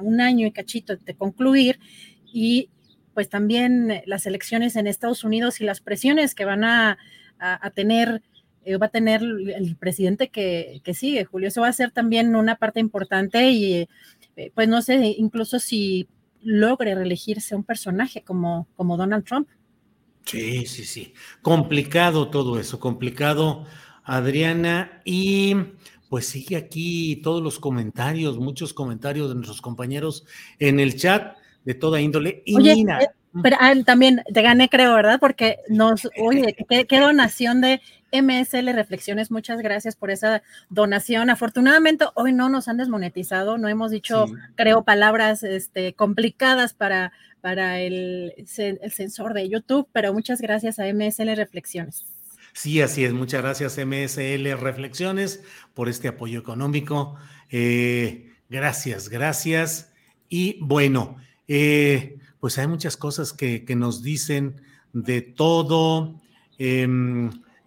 un año y cachito de concluir y pues también las elecciones en Estados Unidos y las presiones que van a, a, tener eh, va a tener el presidente que, que, sigue, Julio. Eso va a ser también una parte importante y eh, pues no sé, incluso si logre reelegirse un personaje como, como Donald Trump. Sí, sí, sí. Complicado todo eso, complicado, Adriana. Y pues sigue aquí todos los comentarios, muchos comentarios de nuestros compañeros en el chat de toda índole. Y Oye, eh, pero ah, también te gané, creo, ¿verdad? Porque nos, *laughs* oye, qué donación de MSL Reflexiones, muchas gracias por esa donación. Afortunadamente hoy no nos han desmonetizado, no hemos dicho, creo, palabras este, complicadas para, para el, el sensor de YouTube, pero muchas gracias a MSL Reflexiones. Sí, así es. Muchas gracias MSL Reflexiones por este apoyo económico. Eh, gracias, gracias. Y bueno, eh, pues hay muchas cosas que, que nos dicen de todo. Eh,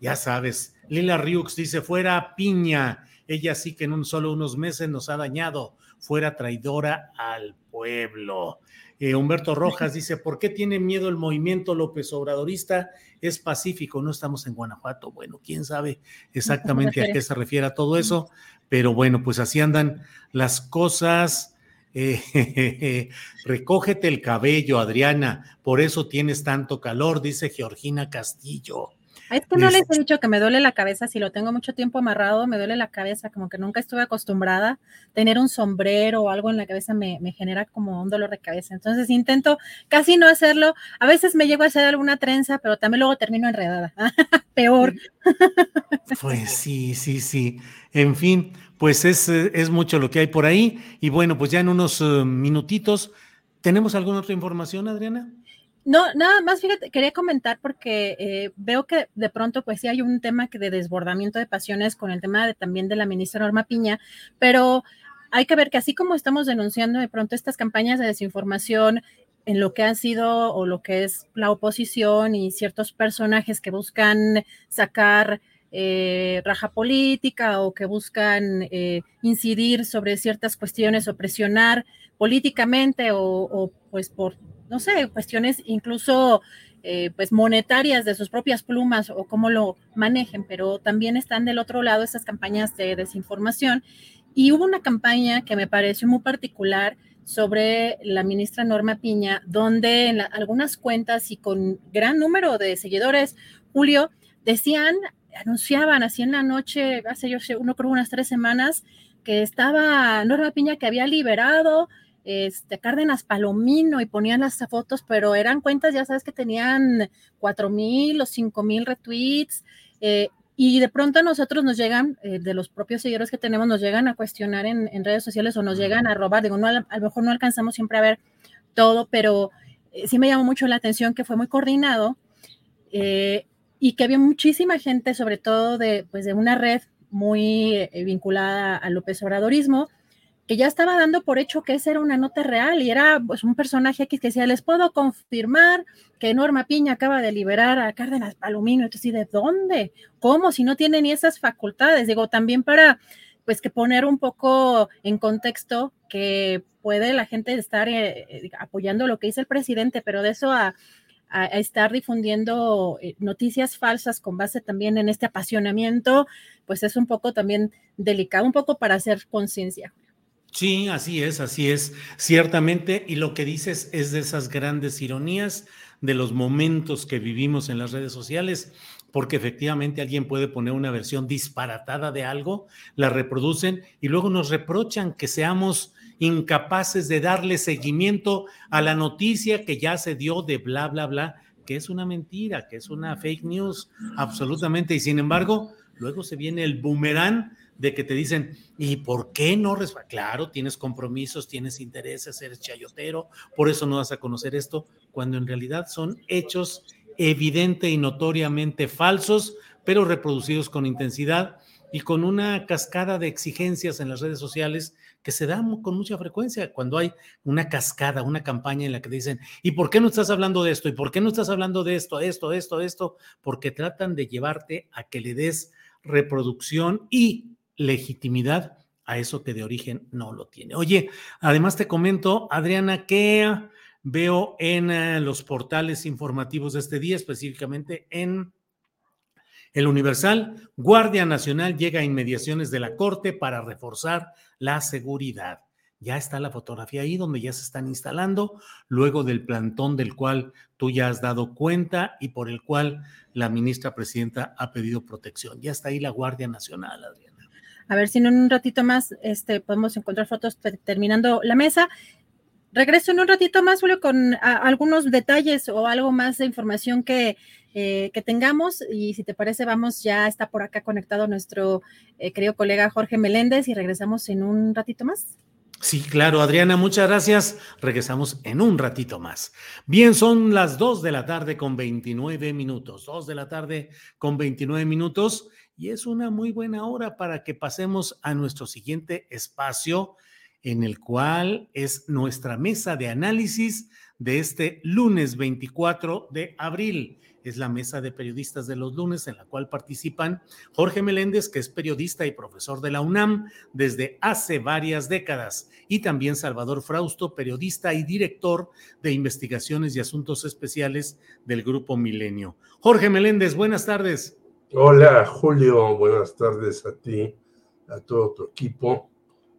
ya sabes, Lila Riux dice, fuera piña, ella sí que en un solo unos meses nos ha dañado, fuera traidora al pueblo. Eh, Humberto Rojas *laughs* dice, ¿por qué tiene miedo el movimiento López Obradorista? Es pacífico, no estamos en Guanajuato. Bueno, quién sabe exactamente a qué se refiere a todo eso, pero bueno, pues así andan las cosas. Eh, *laughs* recógete el cabello, Adriana, por eso tienes tanto calor, dice Georgina Castillo. Es que no les he dicho que me duele la cabeza, si lo tengo mucho tiempo amarrado, me duele la cabeza, como que nunca estuve acostumbrada. Tener un sombrero o algo en la cabeza me, genera como un dolor de cabeza. Entonces intento casi no hacerlo. A veces me llego a hacer alguna trenza, pero también luego termino enredada. *laughs* Peor. Pues sí, sí, sí. En fin, pues es, es mucho lo que hay por ahí. Y bueno, pues ya en unos eh, minutitos, ¿tenemos alguna otra información, Adriana? No, nada más, fíjate, quería comentar porque eh, veo que de pronto pues sí hay un tema que de desbordamiento de pasiones con el tema de, también de la ministra Norma Piña, pero hay que ver que así como estamos denunciando de pronto estas campañas de desinformación en lo que ha sido o lo que es la oposición y ciertos personajes que buscan sacar eh, raja política o que buscan eh, incidir sobre ciertas cuestiones o presionar políticamente o, pues por no sé, cuestiones incluso eh, pues monetarias de sus propias plumas o cómo lo manejen, pero también están del otro lado estas campañas de desinformación. Y hubo una campaña que me pareció muy particular sobre la ministra Norma Piña, donde en algunas cuentas y con gran número de seguidores, Julio, decían, anunciaban así en la noche, hace yo uno creo unas tres semanas, que estaba Norma Piña que había liberado este, Cárdenas Palomino y ponían las fotos, pero eran cuentas, ya sabes, que tenían cuatro mil o cinco mil retweets. Eh, y de pronto a nosotros nos llegan, eh, de los propios seguidores que tenemos, nos llegan a cuestionar en, redes sociales o nos llegan a robar. Digo, no, a, lo mejor no alcanzamos siempre a ver todo, pero eh, sí me llamó mucho la atención que fue muy coordinado y que había muchísima gente, sobre todo de, pues, de una red muy vinculada al López Obradorismo, que ya estaba dando por hecho que esa era una nota real y era pues, un personaje X que decía, les puedo confirmar que Norma Piña acaba de liberar a Cárdenas Palomino. Entonces, ¿de dónde? ¿Cómo? Si no tiene ni esas facultades. Digo, también para, pues, que poner un poco en contexto que puede la gente estar eh, eh, apoyando lo que dice el presidente, pero de eso a, a estar difundiendo eh, noticias falsas con base también en este apasionamiento, pues es un poco también delicado, un poco para hacer conciencia. Sí, así es, así es, ciertamente. Y lo que dices es de esas grandes ironías de los momentos que vivimos en las redes sociales, porque efectivamente alguien puede poner una versión disparatada de algo, la reproducen y luego nos reprochan que seamos incapaces de darle seguimiento a la noticia que ya se dio de bla, bla, bla, que es una mentira, que es una fake news, absolutamente. Y sin embargo, luego se viene el boomerang de que te dicen, ¿y por qué no? Claro, tienes compromisos, tienes intereses, eres chayotero, por eso no vas a conocer esto, cuando en realidad son hechos evidente y notoriamente falsos, pero reproducidos con intensidad y con una cascada de exigencias en las redes sociales que se dan con mucha frecuencia cuando hay una cascada, una campaña en la que dicen, ¿y por qué no estás hablando de esto? ¿Y por qué no estás hablando de esto, esto, esto, esto? Porque tratan de llevarte a que le des reproducción y legitimidad a eso que de origen no lo tiene. Oye, además te comento, Adriana, que veo en eh, los portales informativos de este día, específicamente en el Universal, Guardia Nacional llega a inmediaciones de la Corte para reforzar la seguridad. Ya está la fotografía ahí donde ya se están instalando, luego del plantón del cual tú ya has dado cuenta y por el cual la ministra presidenta ha pedido protección. Ya está ahí la Guardia Nacional, Adriana. A ver si en un ratito más este, podemos encontrar fotos terminando la mesa. Regreso en un ratito más, Julio, con algunos detalles o algo más de información que, eh, que, tengamos. Y si te parece, vamos, ya está por acá conectado nuestro eh, querido colega Jorge Meléndez y regresamos en un ratito más. Sí, claro, Adriana, muchas gracias. Regresamos en un ratito más. Bien, son las 2 de la tarde con 29 minutos. 2 de la tarde con 29 minutos y es una muy buena hora para que pasemos a nuestro siguiente espacio en el cual es nuestra mesa de análisis de este lunes 24 de abril. Es la mesa de periodistas de los lunes en la cual participan Jorge Meléndez, que es periodista y profesor de la UNAM desde hace varias décadas, y también Salvador Frausto, periodista y director de investigaciones y asuntos especiales del Grupo Milenio. Jorge Meléndez, buenas tardes. Hola Julio, buenas tardes a ti, a todo tu equipo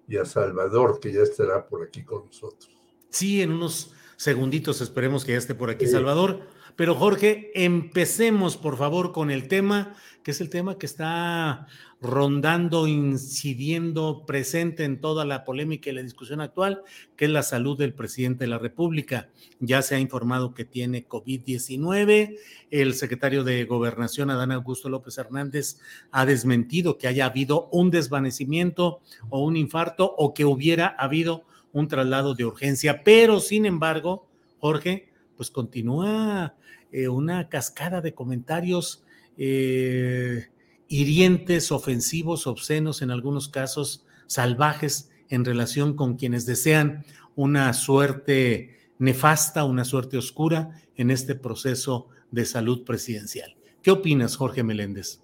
y a Salvador, que ya estará por aquí con nosotros. Sí, en unos segunditos esperemos que ya esté por aquí Salvador. Pero Jorge, empecemos por favor con el tema, que es el tema que está rondando, incidiendo, presente en toda la polémica y la discusión actual, que es la salud del presidente de la República. Ya se ha informado que tiene COVID-19. El secretario de Gobernación, Adán Augusto López Hernández, ha desmentido que haya habido un desvanecimiento o un infarto o que hubiera habido un traslado de urgencia. Pero, sin embargo, Jorge, pues continúa eh, una cascada de comentarios eh, hirientes, ofensivos, obscenos, en algunos casos salvajes en relación con quienes desean una suerte nefasta, una suerte oscura en este proceso de salud presidencial. ¿Qué opinas, Jorge Meléndez?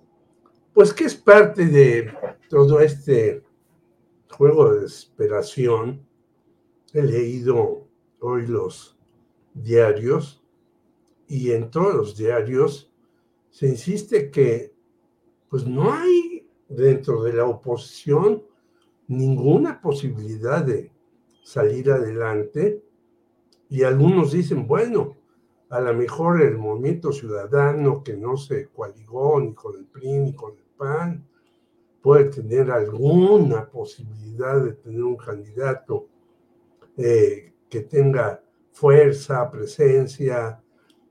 Pues que es parte de todo este juego de desesperación. He leído hoy los diarios y en todos los diarios se insiste que pues no hay dentro de la oposición ninguna posibilidad de salir adelante. Y algunos dicen, bueno, a lo mejor el movimiento ciudadano que no se coaligó ni con el PRI ni con el PAN, puede tener alguna posibilidad de tener un candidato eh, que tenga fuerza, presencia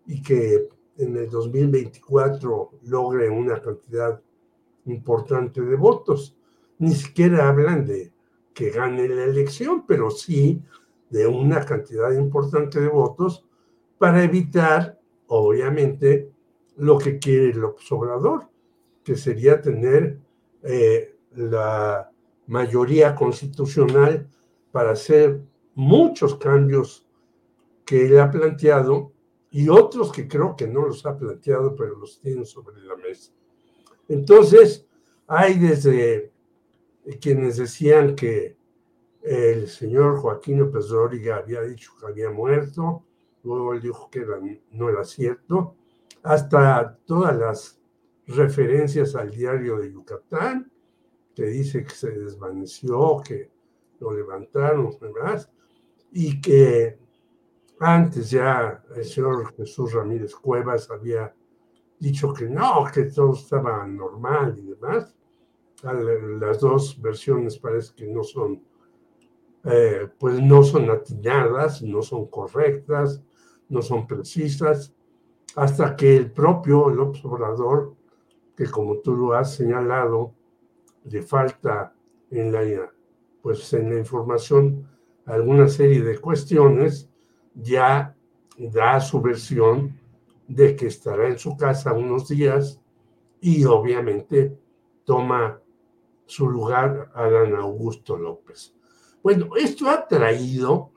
y que en el 2024 logre una cantidad importante de votos. Ni siquiera hablan de que gane la elección, pero sí de una cantidad importante de votos para evitar, obviamente, lo que quiere el observador, que sería tener eh, la mayoría constitucional para hacer muchos cambios que él ha planteado y otros que creo que no los ha planteado, pero los tiene sobre la mesa. Entonces, hay desde quienes decían que el señor Joaquín López Dóriga había dicho que había muerto, luego él dijo que no era cierto, hasta todas las referencias al diario de Yucatán, que dice que se desvaneció, que lo levantaron, demás, y que antes ya el señor Jesús Ramírez Cuevas había dicho que no, que todo estaba normal y demás. Las dos versiones parece que no son, eh, pues no son atinadas, no son correctas, no son precisas, hasta que el propio López Obrador, que como tú lo has señalado, le falta en la, pues en la información alguna serie de cuestiones, ya da su versión de que estará en su casa unos días y obviamente toma su lugar Adán Augusto López. Bueno, esto ha traído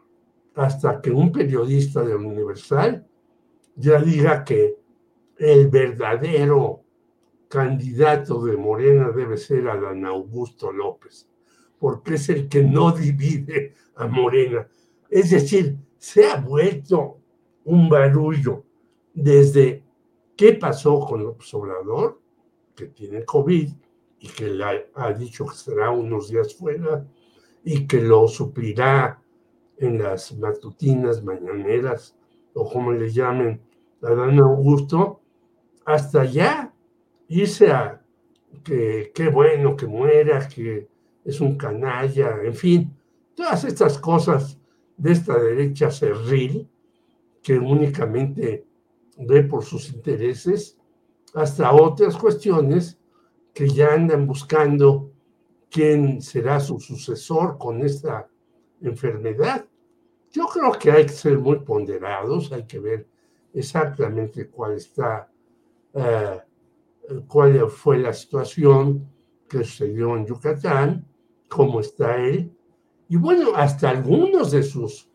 hasta que un periodista de Universal ya diga que el verdadero candidato de Morena debe ser Adán Augusto López, porque es el que no divide a Morena. Es decir, se ha vuelto un barullo desde qué pasó con López Obrador, que tiene COVID y que le ha dicho que será unos días fuera y que lo suplirá en las matutinas, mañaneras o como le llamen a Dan Augusto, hasta ya irse a que qué bueno que muera, que es un canalla, en fin, todas estas cosas de esta derecha cerril que únicamente ve por sus intereses, hasta otras cuestiones que ya andan buscando quién será su sucesor con esta enfermedad. Yo creo que hay que ser muy ponderados, hay que ver exactamente cuál está, eh, cuál fue la situación que sucedió en Yucatán, cómo está él, y bueno, hasta algunos de sus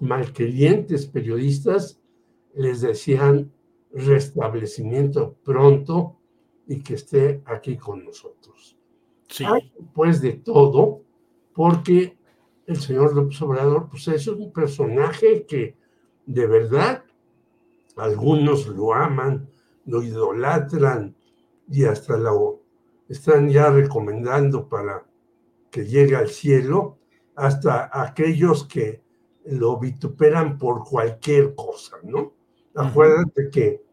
malquerientes periodistas les decían restablecimiento pronto y que esté aquí con nosotros. Sí. Hay, pues de todo, porque el señor López Obrador, pues es un personaje que de verdad algunos lo aman, lo idolatran y hasta lo están ya recomendando para que llegue al cielo hasta aquellos que lo vituperan por cualquier cosa, ¿no? Acuérdate que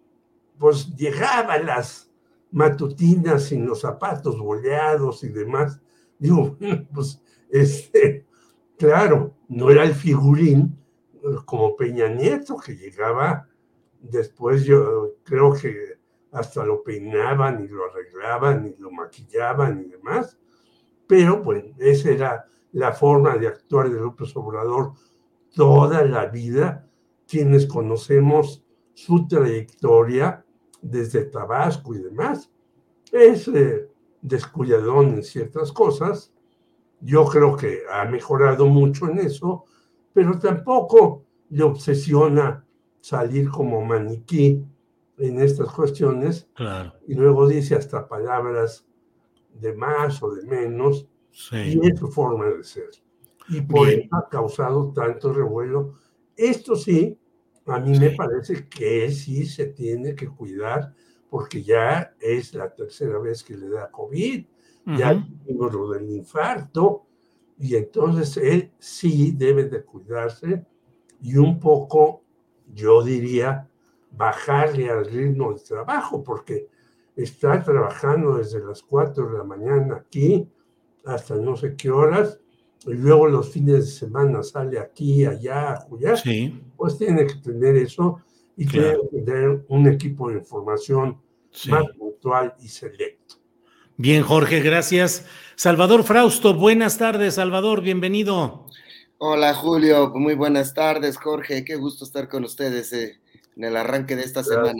pues llegaba las matutinas sin los zapatos boleados y demás. Digo, *laughs* pues, este, claro, no era el figurín eh, como Peña Nieto, que llegaba después, yo creo que hasta lo peinaban y lo arreglaban y lo maquillaban y demás, pero pues ese era la forma de actuar de López Obrador toda la vida, quienes conocemos su trayectoria desde Tabasco y demás. Es eh, descuidadón en ciertas cosas. Yo creo que ha mejorado mucho en eso, pero tampoco le obsesiona salir como maniquí en estas cuestiones. Claro. Y luego dice hasta palabras de más o de menos y es su forma de ser. Y por eso ha causado tanto revuelo. Esto sí, a mí me parece que sí se tiene que cuidar porque ya es la tercera vez que le da COVID, ya tengo lo del infarto, y entonces él sí debe de cuidarse y un poco, yo diría, bajarle al ritmo de trabajo, porque está trabajando desde las 4 de la mañana aquí hasta no sé qué horas, y luego los fines de semana sale aquí, allá, allá, pues tiene que tener eso y tiene que tener un equipo de información más puntual y selecto. Bien, Jorge, gracias. Salvador Frausto, buenas tardes, Salvador, bienvenido. Hola, Julio, muy buenas tardes, Jorge, qué gusto estar con ustedes eh, en el arranque de esta semana.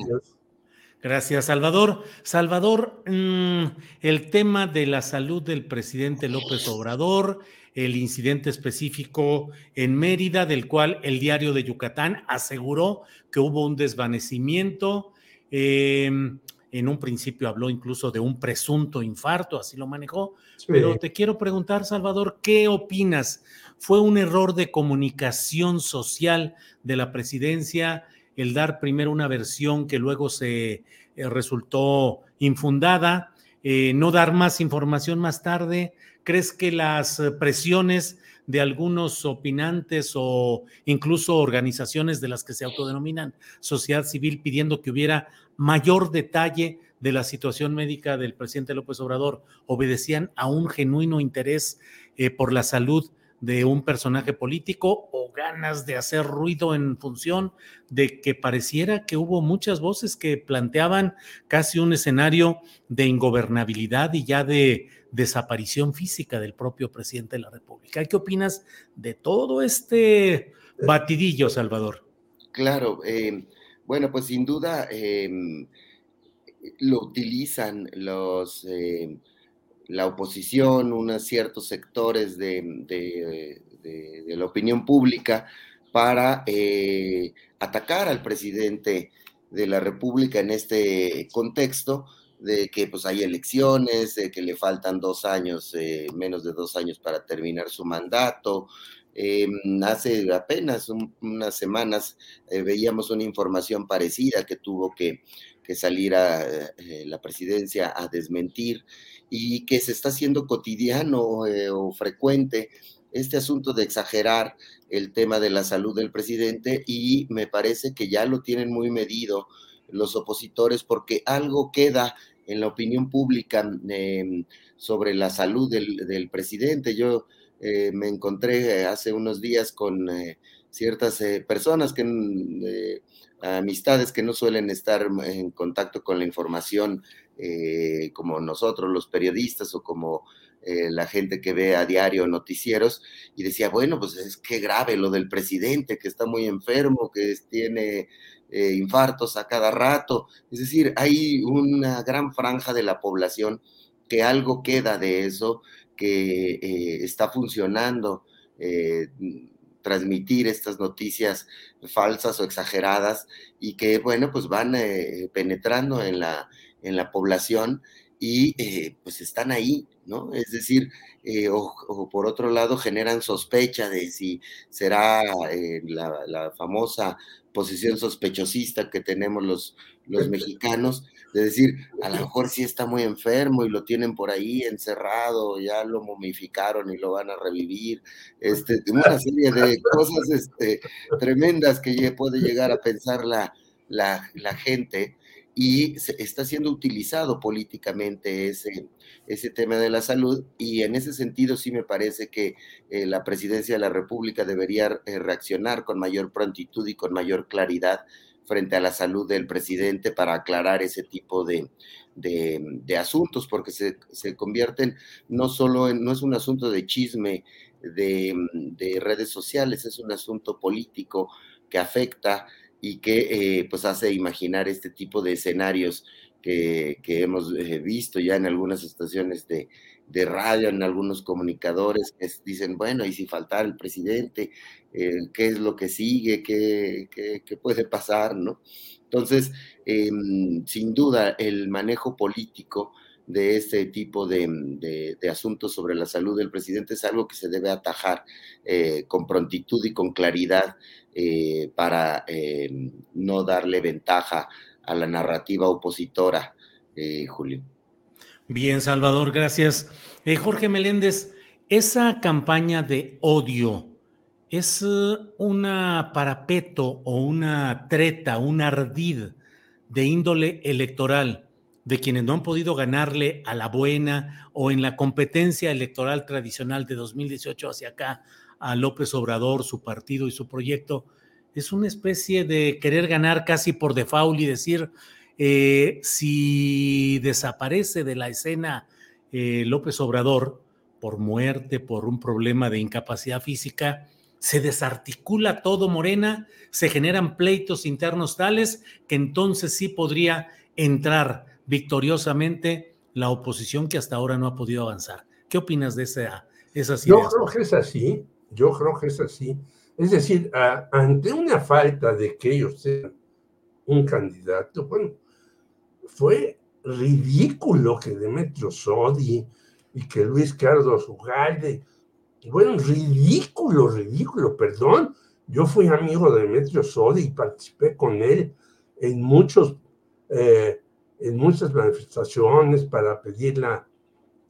Gracias, Salvador. Salvador, mm, el tema de la salud del presidente López Obrador, el incidente específico en Mérida, del cual el diario de Yucatán aseguró que hubo un desvanecimiento. Em, en un principio habló incluso de un presunto infarto, así lo manejó. Pero te quiero preguntar, Salvador, ¿qué opinas? ¿Fue un error de comunicación social de la presidencia? El dar primero una versión que luego se eh, resultó infundada, eh, no dar más información más tarde. ¿Crees que las presiones de algunos opinantes o incluso organizaciones de las que se autodenominan sociedad civil pidiendo que hubiera mayor detalle de la situación médica del presidente López Obrador obedecían a un genuino interés eh, por la salud de un personaje político o ganas de hacer ruido en función de que pareciera que hubo muchas voces que planteaban casi un escenario de ingobernabilidad y ya de desaparición física del propio presidente de la República. ¿Qué opinas de todo este batidillo, Salvador? Claro, eh, bueno, pues sin duda em, lo utilizan los... Eh, la oposición, unos ciertos sectores de, la opinión pública para eh, atacar al presidente de la República en este contexto de que pues hay elecciones, de que le faltan dos años, eh, menos de dos años para terminar su mandato. Em, hace apenas unas semanas eh, veíamos una información parecida que tuvo que, salir a la presidencia a desmentir y que se está haciendo cotidiano eh, o frecuente este asunto de exagerar el tema de la salud del presidente y me parece que ya lo tienen muy medido los opositores porque algo queda en la opinión pública em, sobre la salud del, presidente. Yo eh, me encontré hace unos días con eh, ciertas personas que amistades que no suelen estar en contacto con la información eh, como nosotros los periodistas o como eh, la gente que ve a diario noticieros y decía, bueno, pues es que grave lo del presidente, que está muy enfermo, que tiene eh, infartos a cada rato. Es decir, hay una gran franja de la población que algo queda de eso, que está funcionando transmitir estas noticias falsas o exageradas y que, bueno, pues van penetrando en la, en la población y eh, pues están ahí, ¿no? Es decir, eh, o, por otro lado generan sospecha de si será eh, la, famosa posición sospechosista que tenemos los, los mexicanos, de decir, a lo mejor sí está muy enfermo y lo tienen por ahí encerrado, ya lo momificaron y lo van a revivir, este, una serie de cosas este, tremendas que puede llegar a pensar la, la, la gente y está siendo utilizado políticamente ese, ese tema de la salud y en ese sentido sí me parece que eh, la presidencia de la República debería eh, reaccionar con mayor prontitud y con mayor claridad frente a la salud del presidente para aclarar ese tipo de, de, asuntos, porque se, se, convierten no solo en, no es un asunto de chisme de, de redes sociales, es un asunto político que afecta y que eh, pues hace imaginar este tipo de escenarios que, hemos eh, visto ya en algunas estaciones de, radio, en algunos comunicadores que dicen, bueno, y si faltara el presidente, eh, ¿qué es lo que sigue? ¿Qué, qué, puede pasar? ¿no? Entonces, em, sin duda, el manejo político de este tipo de, asuntos sobre la salud del presidente es algo que se debe atajar con prontitud y con claridad eh, para eh, no darle ventaja a la narrativa opositora, eh, Julio. Bien, Salvador, gracias. Jorge Meléndez, esa campaña de odio es una parapeto o una treta, un ardid de índole electoral de quienes no han podido ganarle a la buena o en la competencia electoral tradicional de 2018 hacia acá a López Obrador, su partido y su proyecto, es una especie de querer ganar casi por default y decir, eh, si desaparece de la escena eh, López Obrador por muerte, por un problema de incapacidad física, se desarticula todo Morena, se generan pleitos internos tales que entonces sí podría entrar victoriosamente la oposición que hasta ahora no ha podido avanzar. ¿Qué opinas de esa, esas ideas? Yo creo que es así, yo creo que es así. Es decir, ante una falta de que ellos sean un candidato, bueno, fue ridículo que Demetrio Sodi y que Luis Carlos Ugalde, bueno, ridículo, ridículo, perdón. Yo fui amigo de Demetrio Sodi y participé con él en muchos eh, en muchas manifestaciones para pedir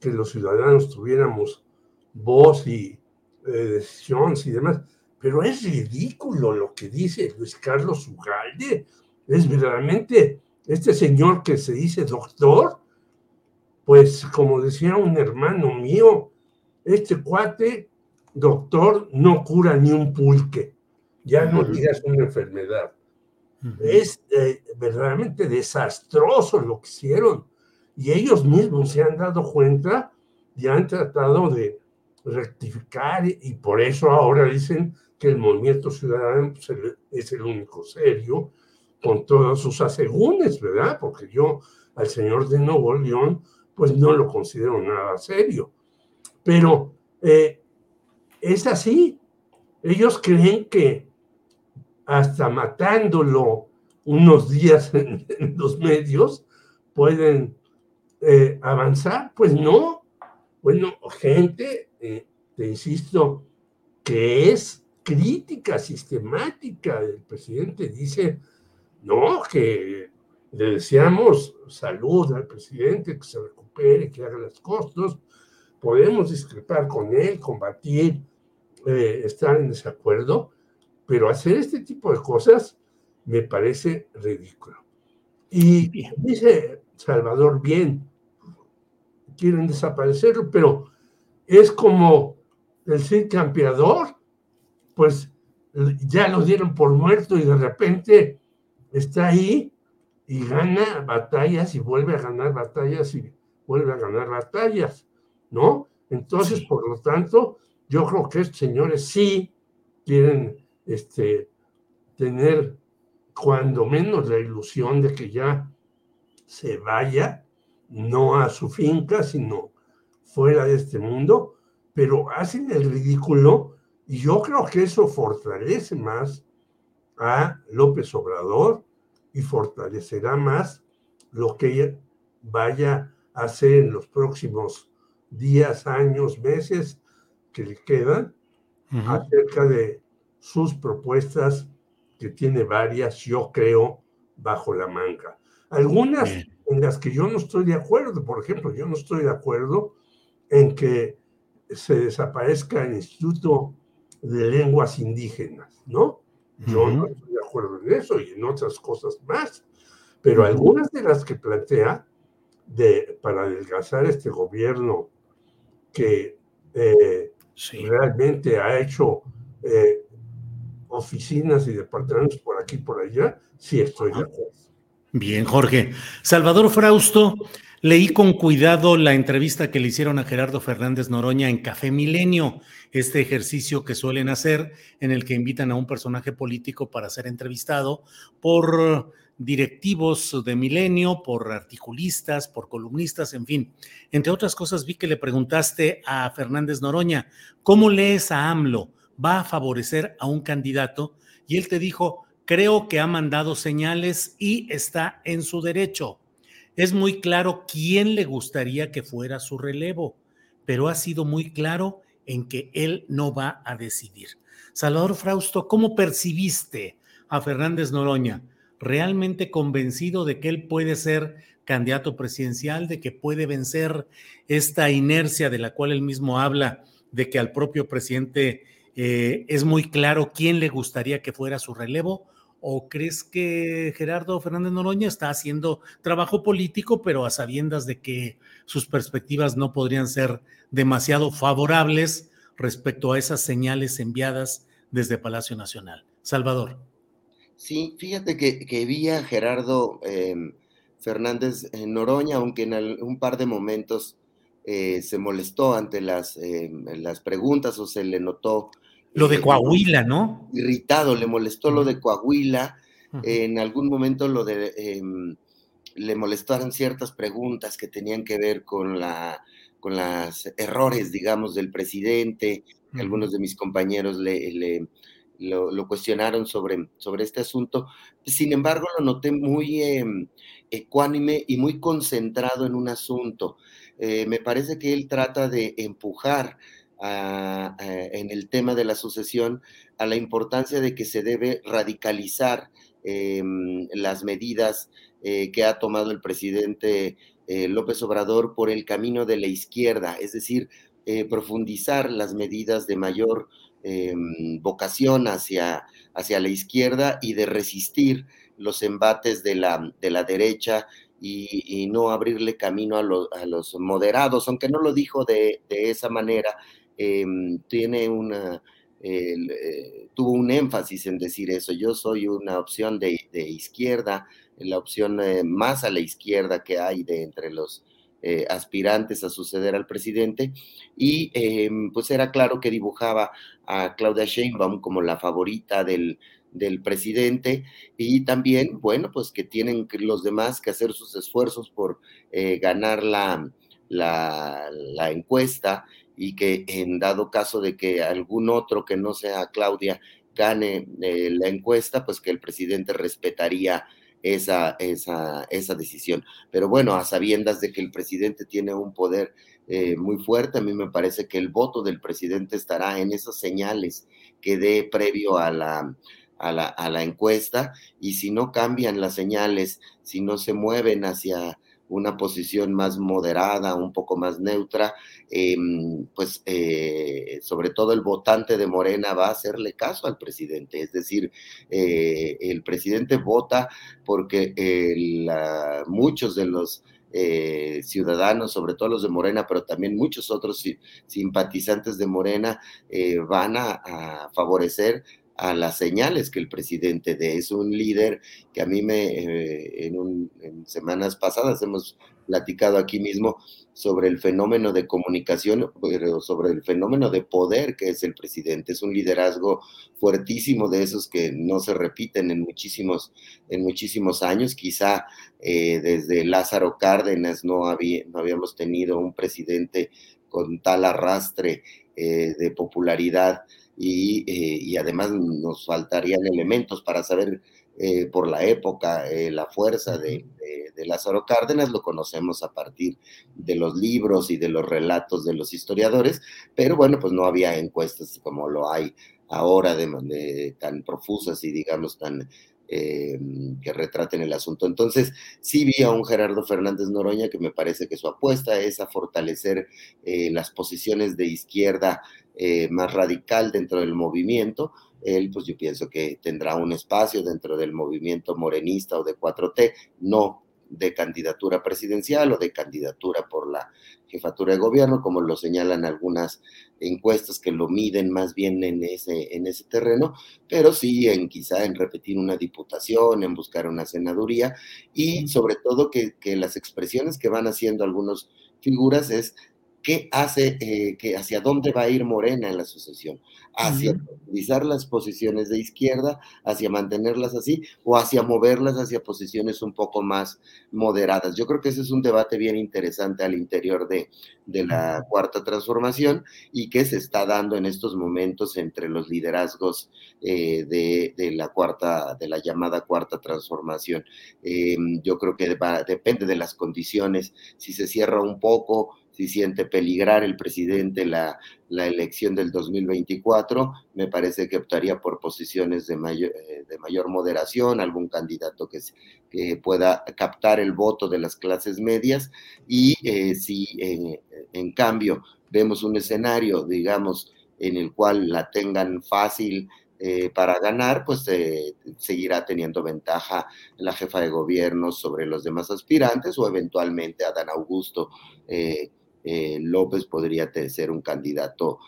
que los ciudadanos tuviéramos voz y eh, decisiones y demás. Pero es ridículo lo que dice Luis Carlos Ugalde. Es verdaderamente este señor que se dice doctor, pues como decía un hermano mío, este cuate, doctor, no cura ni un pulque. Ya no digas una enfermedad. Es eh, verdaderamente desastroso lo que hicieron. Y ellos mismos se han dado cuenta y han tratado de rectificar y por eso ahora dicen que el movimiento ciudadano es el único serio con todos sus asegúnes, ¿verdad? Porque yo al señor de Nuevo León pues no lo considero nada serio. Pero eh, es así. Ellos creen que hasta matándolo unos días *laughs* en, los medios, pueden eh, avanzar. Pues no. Bueno, gente, eh, te insisto, que es crítica sistemática del presidente, dice, no, que le deseamos salud al presidente, que se recupere, que haga las cosas, podemos discrepar con él, combatir, eh, estar en desacuerdo, pero hacer este tipo de cosas me parece ridículo. Y dice Salvador, bien, quieren desaparecerlo, pero es como el Cid Campeador, pues ya lo dieron por muerto y de repente está ahí y gana batallas y vuelve a ganar batallas y vuelve a ganar batallas, ¿no? Entonces, por lo tanto, yo creo que estos señores sí quieren este, tener cuando menos la ilusión de que ya se vaya, no a su finca, sino fuera de este mundo, pero hacen el ridículo y yo creo que eso fortalece más a López Obrador y fortalecerá más lo que ella vaya a hacer en los próximos días, años, meses que le quedan acerca de sus propuestas, que tiene varias, yo creo, bajo la manga. Algunas en las que yo no estoy de acuerdo, por ejemplo, yo no estoy de acuerdo en que se desaparezca el Instituto de Lenguas Indígenas, ¿no? Yo no estoy de acuerdo en eso y en otras cosas más, pero algunas de las que plantea de, para adelgazar este gobierno que eh, realmente ha hecho eh, oficinas y departamentos por aquí y por allá, sí estoy de acuerdo. Bien, Jorge. Salvador Frausto, leí con cuidado la entrevista que le hicieron a Gerardo Fernández Noroña en Café Milenio, este ejercicio que suelen hacer en el que invitan a un personaje político para ser entrevistado por directivos de Milenio, por articulistas, por columnistas, en fin. Entre otras cosas, vi que le preguntaste a Fernández Noroña, ¿cómo lees a AMLO? va a favorecer a un candidato y él te dijo, creo que ha mandado señales y está en su derecho. Es muy claro quién le gustaría que fuera su relevo, pero ha sido muy claro en que él no va a decidir. Salvador Frausto, ¿cómo percibiste a Fernández Noroña? ¿Realmente convencido de que él puede ser candidato presidencial, de que puede vencer esta inercia de la cual él mismo habla, de que al propio presidente eh, es muy claro quién le gustaría que fuera su relevo ¿O crees que Gerardo Fernández Noroña está haciendo trabajo político, pero a sabiendas de que sus perspectivas no podrían ser demasiado favorables respecto a esas señales enviadas desde Palacio Nacional? Salvador. Sí, fíjate que, que vi a Gerardo em, Fernández Noroña, aunque en un par de momentos eh, se molestó ante las, em, las preguntas o se le notó lo de Coahuila, ¿no? Irritado, le molestó lo de Coahuila, en algún momento lo de, em, le molestaron ciertas preguntas que tenían que ver con la con los errores, digamos, del presidente. Algunos de mis compañeros le, lo, cuestionaron sobre, sobre este asunto. Sin embargo, lo noté muy em, ecuánime y muy concentrado en un asunto. Eh, me parece que él trata de empujar en el tema de la sucesión a la importancia de que se debe radicalizar em, las medidas eh, que ha tomado el presidente eh, López Obrador por el camino de la izquierda, es decir, eh, profundizar las medidas de mayor em, vocación hacia, hacia la izquierda y de resistir los embates de la, de la derecha y, no abrirle camino a, a, los moderados, aunque no lo dijo de, de esa manera, Em, tiene una, eh, tuvo un énfasis en decir eso. Yo soy una opción de, izquierda, la opción eh, más a la izquierda que hay de entre los eh, aspirantes a suceder al presidente. Y em, pues era claro que dibujaba a Claudia Sheinbaum como la favorita del, del presidente y también, bueno, pues que tienen los demás que hacer sus esfuerzos por ganar la, la, la, encuesta y que en dado caso de que algún otro que no sea Claudia gane eh, la encuesta, pues que el presidente respetaría esa, esa, esa, decisión. Pero bueno, a sabiendas de que el presidente tiene un poder eh, muy fuerte, a mí me parece que el voto del presidente estará en esas señales que dé previo a la, a la, a la encuesta y si no cambian las señales, si no se mueven hacia una posición más moderada, un poco más neutra, em, pues eh, sobre todo el votante de Morena va a hacerle caso al presidente. Es decir, eh, el presidente vota porque muchos de los eh, ciudadanos, sobre todo los de Morena, pero también muchos otros simpatizantes de Morena, van a favorecer a las señales que el presidente dé. Es un líder que a mí me, eh, en, semanas pasadas hemos platicado aquí mismo sobre el fenómeno de comunicación, pero sobre el fenómeno de poder que es el presidente. Es un liderazgo fuertísimo de esos que no se repiten en muchísimos, en muchísimos años. Quizá eh, desde Lázaro Cárdenas no, había, no habíamos tenido un presidente con tal arrastre eh, de popularidad eh, y, además nos faltarían elementos para saber eh, por la época eh, la fuerza de, de, Lázaro Cárdenas, lo conocemos a partir de los libros y de los relatos de los historiadores, pero bueno, pues no había encuestas como lo hay ahora de, tan profusas y digamos tan que retraten el asunto. Entonces, sí vi a un Gerardo Fernández Noroña que me parece que su apuesta es a fortalecer las posiciones de izquierda eh, más radical dentro del movimiento, él pues yo pienso que tendrá un espacio dentro del movimiento morenista o de 4T, no de candidatura presidencial o de candidatura por la jefatura de gobierno, como lo señalan algunas encuestas que lo miden más bien en ese, en ese terreno, pero sí en quizá en repetir una diputación, en buscar una senaduría y sobre todo que, que las expresiones que van haciendo algunas figuras es ¿qué hace, eh, que hacia dónde va a ir Morena en la sucesión? ¿Hacia utilizar las posiciones de izquierda, hacia mantenerlas así, o hacia moverlas hacia posiciones un poco más moderadas? Yo creo que ese es un debate bien interesante al interior de, la cuarta transformación y que se está dando en estos momentos entre los liderazgos eh, de, la cuarta, de la llamada cuarta transformación. Em, yo creo que depende de las condiciones, si se cierra un poco, si siente peligrar el presidente la, elección del 2024, me parece que optaría por posiciones de mayor, eh, de mayor moderación, algún candidato que, pueda captar el voto de las clases medias y eh, si en cambio vemos un escenario, digamos, en el cual la tengan fácil eh, para ganar, pues eh, seguirá teniendo ventaja la jefa de gobierno sobre los demás aspirantes o eventualmente Adán Augusto López podría ser un candidato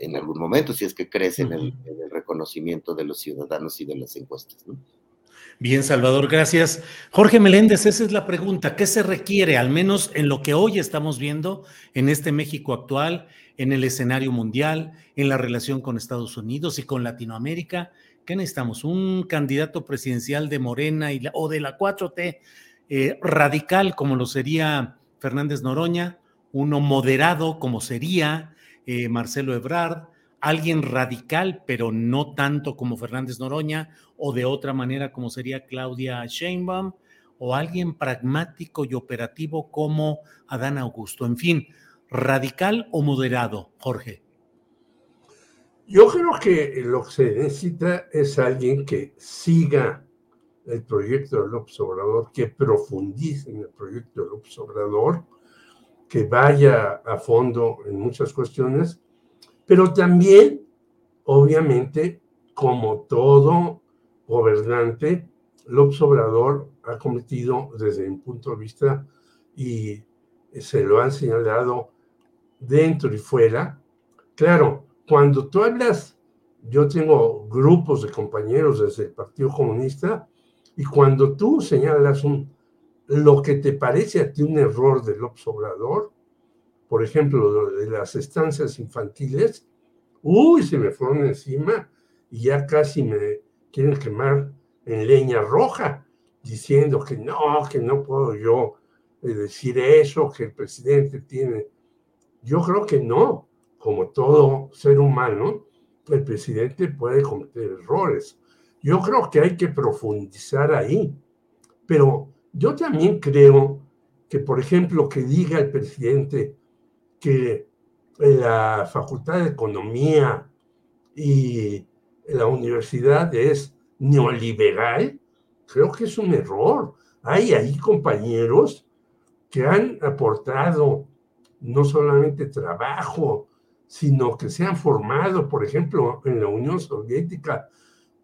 en algún momento, si es que crece en, el, reconocimiento de los ciudadanos y de las encuestas. Bien, Salvador, gracias. Jorge Meléndez, esa es la pregunta. ¿Qué se requiere, al menos en lo que hoy estamos viendo en este México actual, en el escenario mundial, en la relación con Estados Unidos y con Latinoamérica? ¿Qué necesitamos? ¿Un candidato presidencial de Morena y o de la 4T eh, radical como lo sería Fernández Noroña? ¿Uno moderado como sería eh, Marcelo Ebrard? alguien radical, pero no tanto como Fernández Noroña, o de otra manera como sería Claudia Sheinbaum, o alguien pragmático y operativo como Adán Augusto. En fin, radical o moderado, Jorge. Yo creo que lo que se necesita es alguien que siga el proyecto del López Obrador, que profundice en el proyecto del López Obrador, que vaya a fondo en muchas cuestiones pero también, obviamente, como todo gobernante, López Obrador ha cometido desde mi punto de vista, y se lo han señalado dentro y fuera, claro, cuando tú hablas, yo tengo grupos de compañeros desde el Partido Comunista, y cuando tú señalas un, lo que te parece a ti un error de López Obrador, por ejemplo, de las estancias infantiles, uy, se me fueron encima y ya casi me quieren quemar en leña roja, diciendo que no, que no puedo yo eh, decir eso, que el presidente tiene. Yo creo que no, como todo ser humano, el presidente puede cometer errores. Yo creo que hay que profundizar ahí, pero yo también creo que, por ejemplo, que diga el presidente que la Facultad de Economía y la universidad es neoliberal, creo que es un error. Hay ahí compañeros que han aportado no solamente trabajo, sino que se han formado, por ejemplo, en la Unión Soviética,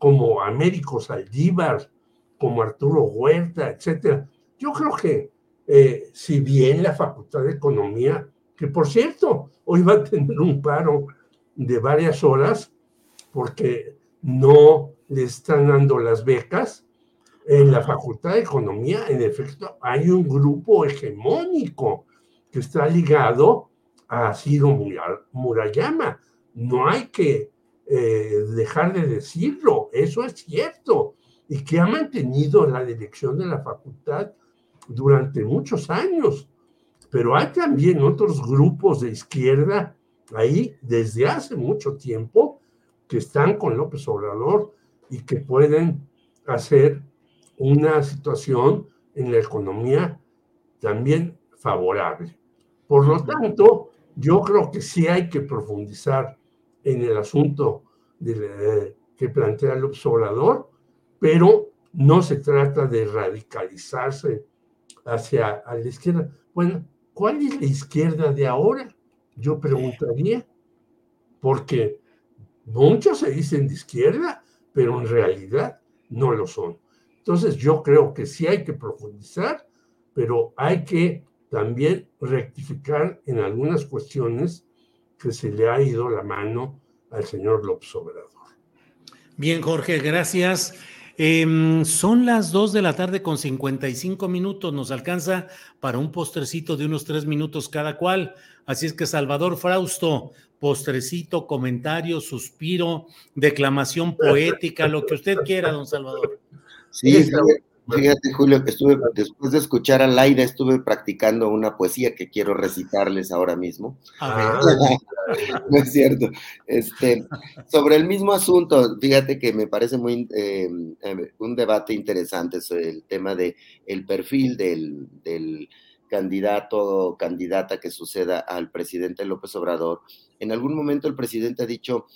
como Américo Saldívar, como Arturo Huerta, etc. Yo creo que eh, si bien la Facultad de Economía que por cierto, hoy va a tener un paro de varias horas porque no le están dando las becas. En la Facultad de Economía, en efecto, hay un grupo hegemónico que está ligado a Ciro Murayama. No hay que eh, dejar de decirlo, eso es cierto, y que ha mantenido la dirección de la facultad durante muchos años. Pero hay también otros grupos de izquierda ahí desde hace mucho tiempo que están con López Obrador y que pueden hacer una situación en la economía también favorable. Por lo tanto, yo creo que sí hay que profundizar en el asunto de, que plantea López Obrador, pero no se trata de radicalizarse hacia la izquierda. Bueno, ¿Cuál es la izquierda de ahora? Yo preguntaría, porque muchos se dicen de izquierda, pero en realidad no lo son. Entonces yo creo que sí hay que profundizar, pero hay que también rectificar en algunas cuestiones que se le ha ido la mano al señor López Obrador. Bien, Jorge, gracias. Em, son las 2 de la tarde con 55 minutos. Nos alcanza para un postrecito de unos 3 minutos cada cual. Así es que Salvador Frausto, postrecito, comentario, suspiro, declamación poética, lo que usted quiera, don Salvador. Sí, Fíjate, Julio, que estuve, después de escuchar a Laida, estuve practicando una poesía que quiero recitarles ahora mismo. Ah. *laughs* no es cierto. Este, sobre el mismo asunto, fíjate que me parece muy eh, eh, un debate interesante sobre el tema de el perfil del, del candidato o candidata que suceda al presidente López Obrador. En algún momento el presidente ha dicho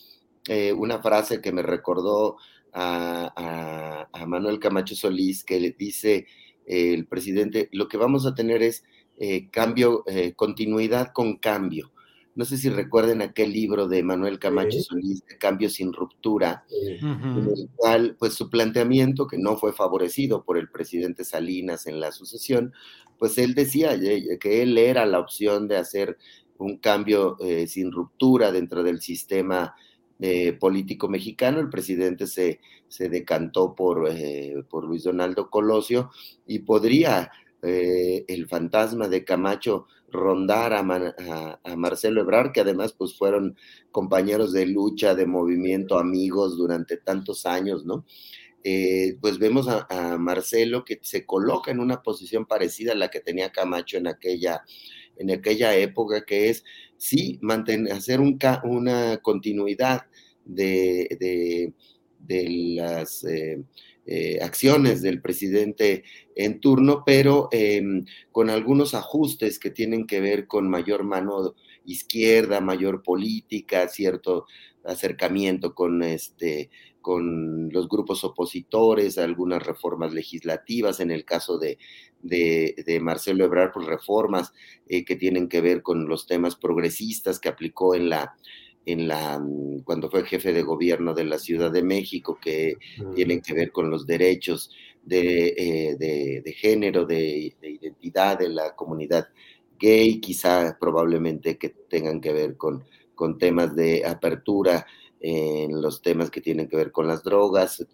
eh, una frase que me recordó a, Manuel Camacho Solís, que le dice eh, el presidente, lo que vamos a tener es eh, cambio, eh, continuidad con cambio. no sé si recuerden aquel libro de Manuel Camacho Solís, de Cambio sin Ruptura, en el cual, pues su planteamiento, que no fue favorecido por el presidente Salinas en la sucesión, pues él decía que él era la opción de hacer un cambio eh, sin ruptura dentro del sistema eh, político mexicano. El presidente se, se decantó por, eh, por Luis Donaldo Colosio y podría eh, el fantasma de Camacho rondar a, a, Marcelo Ebrar, que además pues fueron compañeros de lucha, de movimiento, amigos durante tantos años, ¿no? pues vemos a, a, Marcelo que se coloca en una posición parecida a la que tenía Camacho en aquella, en aquella época, que es sí mantener, hacer un, una continuidad de, las eh, eh, acciones del presidente en turno, pero em, con algunos ajustes que tienen que ver con mayor mano izquierda, mayor política, cierto acercamiento con este con los grupos opositores, algunas reformas legislativas, en el caso de, de, Marcelo Ebrard, pues reformas eh, que tienen que ver con los temas progresistas que aplicó en la, en la, mm, cuando fue jefe de gobierno de la Ciudad de México, que tienen que ver con los derechos de, eh, de, género, de, identidad de la comunidad gay, quizá probablemente que tengan que ver con, con temas de apertura en los temas que tienen que ver con las drogas,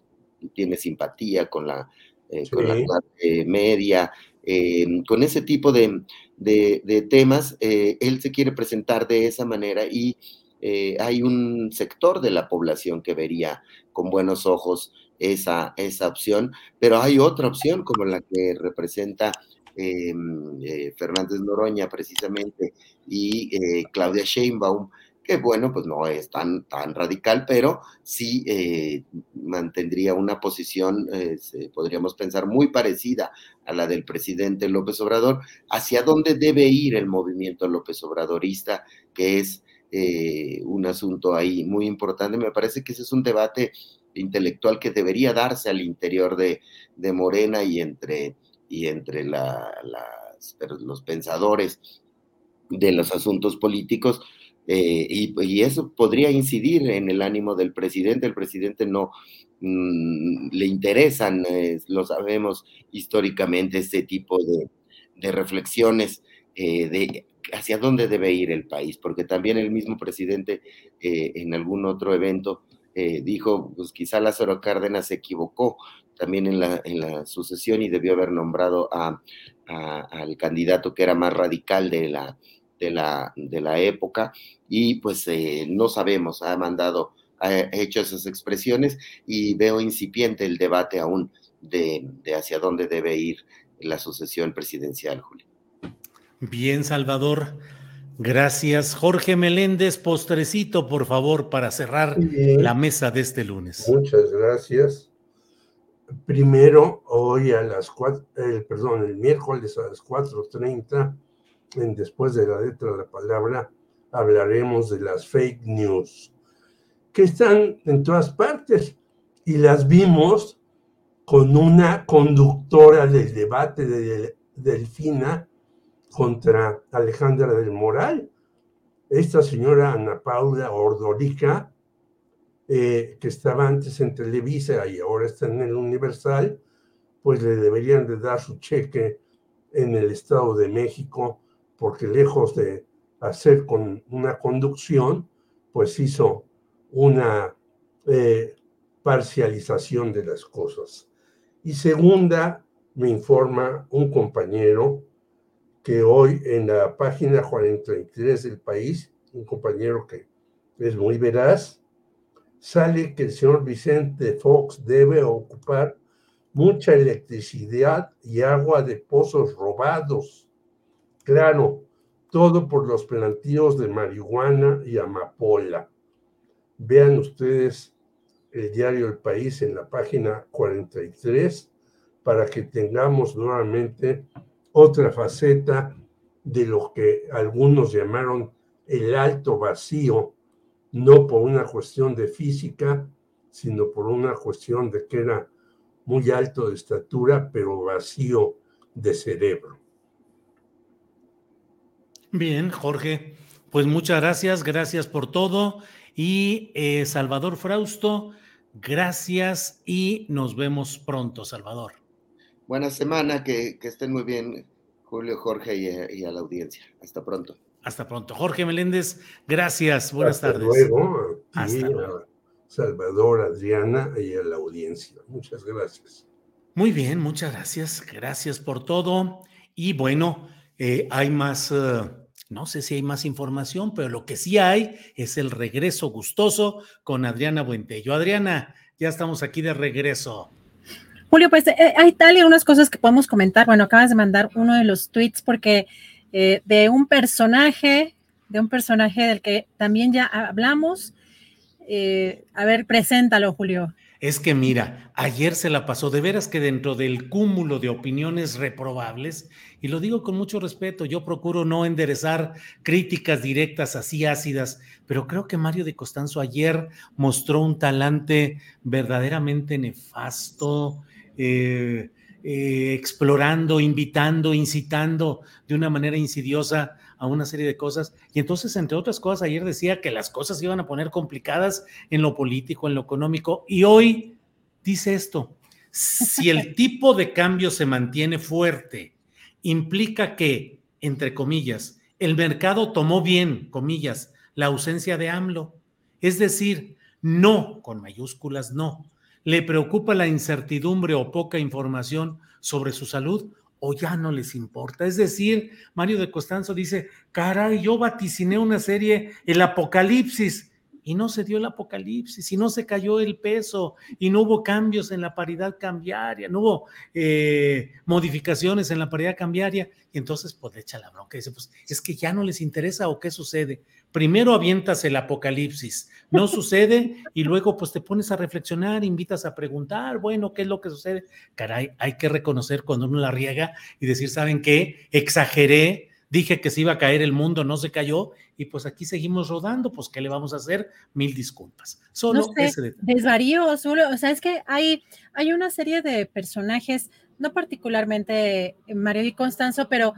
tiene simpatía con la, eh, con la clase media, eh, con ese tipo de, de, temas, él se quiere presentar de esa manera y eh, hay un sector de la población que vería con buenos ojos esa, esa opción, pero hay otra opción como la que representa eh, eh, Fernández Noroña precisamente y Claudia Sheinbaum, que bueno, pues no es tan, tan radical, pero sí mantendría una posición, podríamos pensar, muy parecida a la del presidente López Obrador, hacia dónde debe ir el movimiento López Obradorista, que es eh, un asunto ahí muy importante. Me parece que ese es un debate intelectual que debería darse al interior de, Morena y entre, y entre los pensadores de los asuntos políticos. Eh, y, eso podría incidir en el ánimo del presidente. El presidente no mm, le interesan, eh, lo sabemos históricamente, este tipo de, de reflexiones de hacia dónde debe ir el país, porque también el mismo presidente eh, en algún otro evento eh, dijo, pues quizá Lázaro Cárdenas se equivocó también en la, en la sucesión y debió haber nombrado a, al candidato que era más radical de la, de la, de la época y pues eh, no sabemos, ha mandado, ha hecho esas expresiones y veo incipiente el debate aún de, de hacia dónde debe ir la sucesión presidencial, Julio. Bien, Salvador. Gracias. Jorge Meléndez, postrecito, por favor, para cerrar la mesa de este lunes. Muchas gracias. Primero, hoy a las cuatro, eh, perdón, el miércoles a las 4.30, después de la letra de la palabra, hablaremos de las fake news, que están en todas partes y las vimos con una conductora del debate de Delfina contra Alejandra del Moral. Esta señora Ana Paula Ordorica, eh, que estaba antes en Televisa y ahora está en el Universal, pues le deberían de dar su cheque en el Estado de México, porque lejos de hacer con una conducción, pues hizo una eh, parcialización de las cosas. Y segunda, me informa un compañero que hoy en la página 43 del país, un compañero que es muy veraz, sale que el señor Vicente Fox debe ocupar mucha electricidad y agua de pozos robados. Claro, todo por los plantíos de marihuana y amapola. Vean ustedes el diario El País en la página 43 para que tengamos nuevamente otra faceta de lo que algunos llamaron el alto vacío, no por una cuestión de física, sino por una cuestión de que era muy alto de estatura, pero vacío de cerebro. Bien, Jorge, Pues muchas gracias, gracias por todo. Y eh, Salvador Frausto, gracias y nos vemos pronto, Salvador. Buena semana, que, estén muy bien, Julio, Jorge y, a la audiencia. Hasta pronto. Hasta pronto. Jorge Meléndez, gracias. Buenas Hasta tardes. Luego, Hasta luego. Salvador, Adriana y a la audiencia. Muchas gracias. Muy bien, muchas gracias. Gracias por todo. Y bueno, eh, hay más, eh, no sé si hay más información, pero lo que sí hay es el regreso gustoso con Adriana Buentello. Adriana, ya estamos aquí de regreso. Julio, pues eh, hay tal y unas cosas que podemos comentar. Bueno, acabas de mandar uno de los tweets porque de un personaje, de un personaje del que también ya hablamos, eh, a ver, preséntalo, Julio. Es que mira, ayer se la pasó de veras que dentro del cúmulo de opiniones reprobables, y lo digo con mucho respeto, yo procuro no enderezar críticas directas así ácidas, pero creo que Mario de Costanzo ayer mostró un talante verdaderamente nefasto, eh, eh, explorando, invitando, incitando de una manera insidiosa a una serie de cosas. Y entonces, entre otras cosas, ayer decía que las cosas iban a poner complicadas en lo político, en lo económico, y hoy dice esto, si el *laughs* tipo de cambio se mantiene fuerte, implica que, entre comillas, el mercado tomó bien, comillas, la ausencia de AMLO. Es decir, no, con mayúsculas, no. Le preocupa la incertidumbre o poca información sobre su salud o ya no les importa. Es decir, Mario de Costanzo dice, caray, yo vaticiné una serie, el apocalipsis, y no se dio el apocalipsis, y no se cayó el peso, y no hubo cambios en la paridad cambiaria, no hubo eh, modificaciones en la paridad cambiaria, y entonces pues le echa la bronca y dice, pues es que ya no les interesa o qué sucede. Primero avientas el apocalipsis, no sucede, y luego pues te pones a reflexionar, invitas a preguntar, bueno, ¿qué es lo que sucede? Caray, hay que reconocer cuando uno la riega y decir, ¿saben qué? Exageré, dije que se iba a caer el mundo, no se cayó, y pues aquí seguimos rodando, pues ¿qué le vamos a hacer? Mil disculpas. Solo no sé, Desvarío, solo, o sea, es que hay, hay una serie de personajes, no particularmente Mario y Constanzo, pero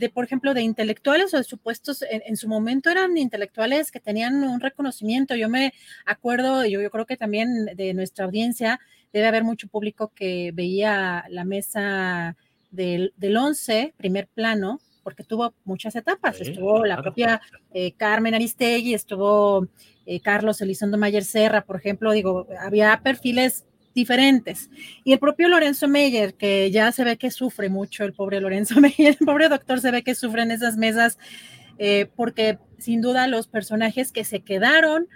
de, por ejemplo, de intelectuales o de supuestos, en, su momento eran intelectuales que tenían un reconocimiento. Yo me acuerdo, yo, yo creo que también de nuestra audiencia debe haber mucho público que veía la mesa del, del 11, primer plano, porque tuvo muchas etapas. estuvo la propia eh, Carmen Aristegui, estuvo eh, Carlos Elizondo Mayer Serra, por ejemplo, digo, había perfiles diferentes. Y el propio Lorenzo Meyer, que ya se ve que sufre mucho, el pobre Lorenzo *laughs* Meyer, el pobre doctor se ve que sufre en esas mesas, eh, porque sin duda los personajes que se quedaron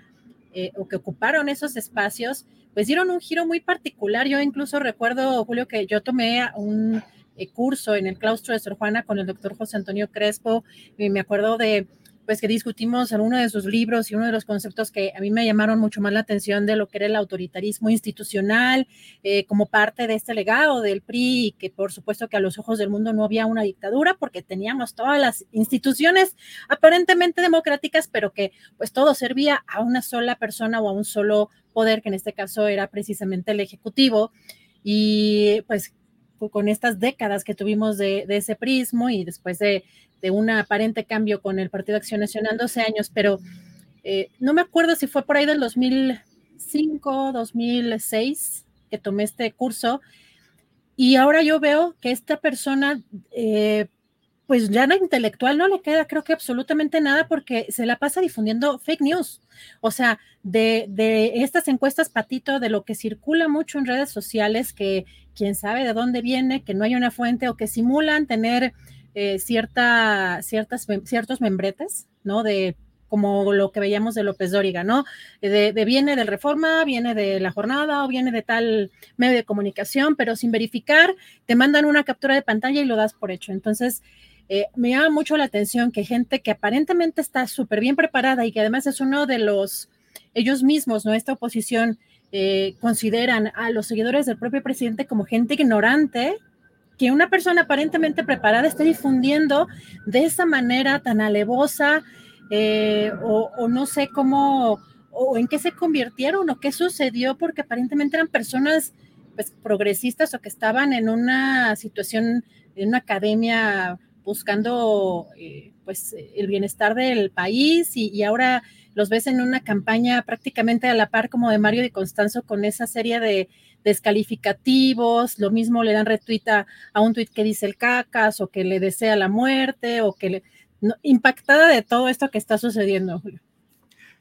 o que ocuparon esos espacios, pues dieron un giro muy particular. Yo incluso recuerdo, Julio, que yo tomé un eh, curso en el claustro de Sor Juana con el doctor José Antonio Crespo. y me acuerdo de pues que discutimos en uno de sus libros y uno de los conceptos que a mí me llamaron mucho más la atención de lo que era el autoritarismo institucional eh, como parte de este legado del PRI y que por supuesto que a los ojos del mundo no había una dictadura porque teníamos todas las instituciones aparentemente democráticas, pero que pues todo servía a una sola persona o a un solo poder, que en este caso era precisamente el Ejecutivo. Y pues con estas décadas que tuvimos de, ese prismo y después de, un aparente cambio con el Partido Acción Nacional, 12 años, pero eh, no me acuerdo si fue por ahí del 2005, 2006 que tomé este curso. Y ahora yo veo que esta persona eh, pues ya no intelectual no le queda creo que absolutamente nada porque se la pasa difundiendo fake news. O sea, de, estas encuestas, Patito, de lo que circula mucho en redes sociales, que quién sabe de dónde viene, que no hay una fuente o que simulan tener eh, cierta, ciertas, ciertos membretes, ¿no? De como lo que veíamos de López Dóriga, ¿no? De, de, viene del Reforma, viene de la jornada o viene de tal medio de comunicación, pero sin verificar, te mandan una captura de pantalla y lo das por hecho. Entonces, eh, me llama mucho la atención que gente que aparentemente está súper bien preparada y que además es uno de los, ellos mismos, ¿no? Esta oposición eh, consideran a los seguidores del propio presidente como gente ignorante, que una persona aparentemente preparada esté difundiendo de esa manera tan alevosa eh, o, no sé cómo o en qué se convirtieron o qué sucedió porque aparentemente eran personas pues, progresistas o que estaban en una situación en una academia buscando eh, pues el bienestar del país y, ahora los ves en una campaña prácticamente a la par como de Mario Di Constanzo con esa serie de descalificativos, lo mismo le dan retweet a, un tuit que dice el cacas o que le desea la muerte o que le... impactada de todo esto que está sucediendo, Julio.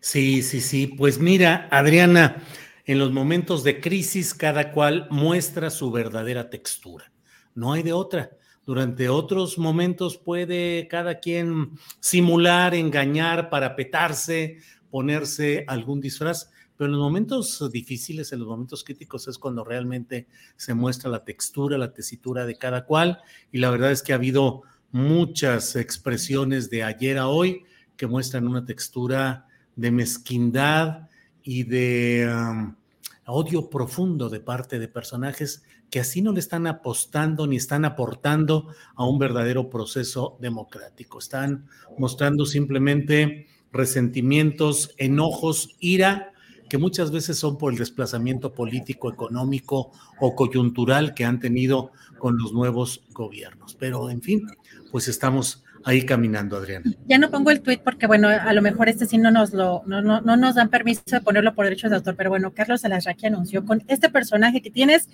Sí, sí, sí. Pues mira, Adriana, en los momentos de crisis cada cual muestra su verdadera textura. No hay de otra. Durante otros momentos puede cada quien simular, engañar, parapetarse, ponerse algún disfraz, pero en los momentos difíciles, en los momentos críticos es cuando realmente se muestra la textura, la tesitura de cada cual y la verdad es que ha habido muchas expresiones de ayer a hoy que muestran una textura de mezquindad y de um, odio profundo de parte de personajes que así no le están apostando ni están aportando a un verdadero proceso democrático. Están mostrando simplemente resentimientos, enojos, ira, que muchas veces son por el desplazamiento político, económico o coyuntural que han tenido con los nuevos gobiernos. Pero, en fin, pues estamos ahí caminando, Adriana. Ya no pongo el tweet porque, bueno, a lo mejor este sí no nos lo, no, no, no nos dan permiso de ponerlo por derechos de autor, pero bueno, Carlos Alarraqui anunció con este personaje que tienes,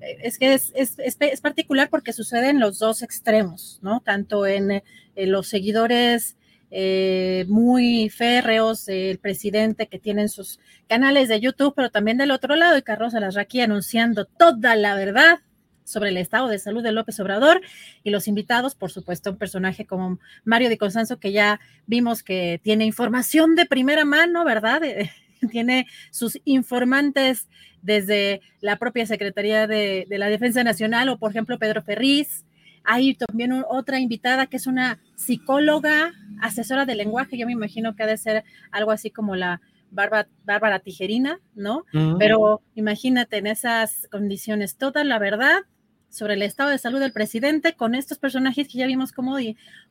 eh, es que es, es, es, particular porque sucede en los dos extremos, ¿no? Tanto en, los seguidores eh, muy férreos del presidente que tienen sus canales de YouTube, pero también del otro lado, y Carlos Alarraqui anunciando toda la verdad sobre el estado de salud de López Obrador y los invitados, por supuesto, un personaje como Mario de Constanzo, que ya vimos que tiene información de primera mano, ¿verdad? *laughs* tiene sus informantes desde la propia Secretaría de, la Defensa Nacional o, por ejemplo, Pedro Ferriz. Hay también otra invitada que es una psicóloga, asesora de lenguaje. Yo me imagino que ha de ser algo así como la Bárbara, Tijerina, ¿no? Pero imagínate en esas condiciones, toda la verdad sobre el estado de salud del presidente con estos personajes que ya vimos cómo,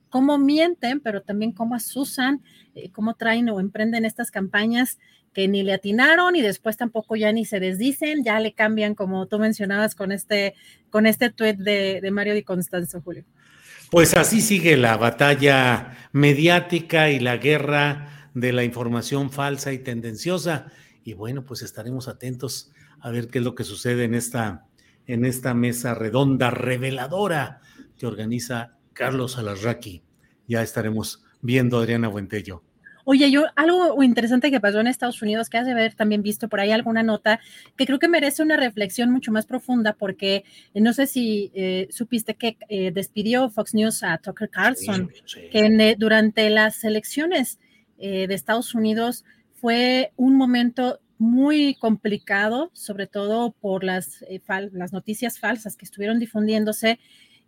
cómo mienten, pero también cómo asusan, eh, cómo traen o emprenden estas campañas que ni le atinaron y después tampoco ya ni se desdicen, ya le cambian como tú mencionabas con este, con este tuit de, de Mario Di Constanzo, Julio. Pues así sigue la batalla mediática y la guerra de la información falsa y tendenciosa. Y bueno, pues estaremos atentos a ver qué es lo que sucede en esta en esta mesa redonda reveladora que organiza Carlos Alarraqui. Ya estaremos viendo Adriana Buentello. Oye, yo algo interesante que pasó en Estados Unidos, que has de haber también visto por ahí alguna nota, que creo que merece una reflexión mucho más profunda, porque eh, no sé si eh, supiste que eh, despidió Fox News a Tucker Carlson, que durante las elecciones de Estados Unidos fue un momento muy complicado, sobre todo por las, eh, noticias falsas que estuvieron difundiéndose,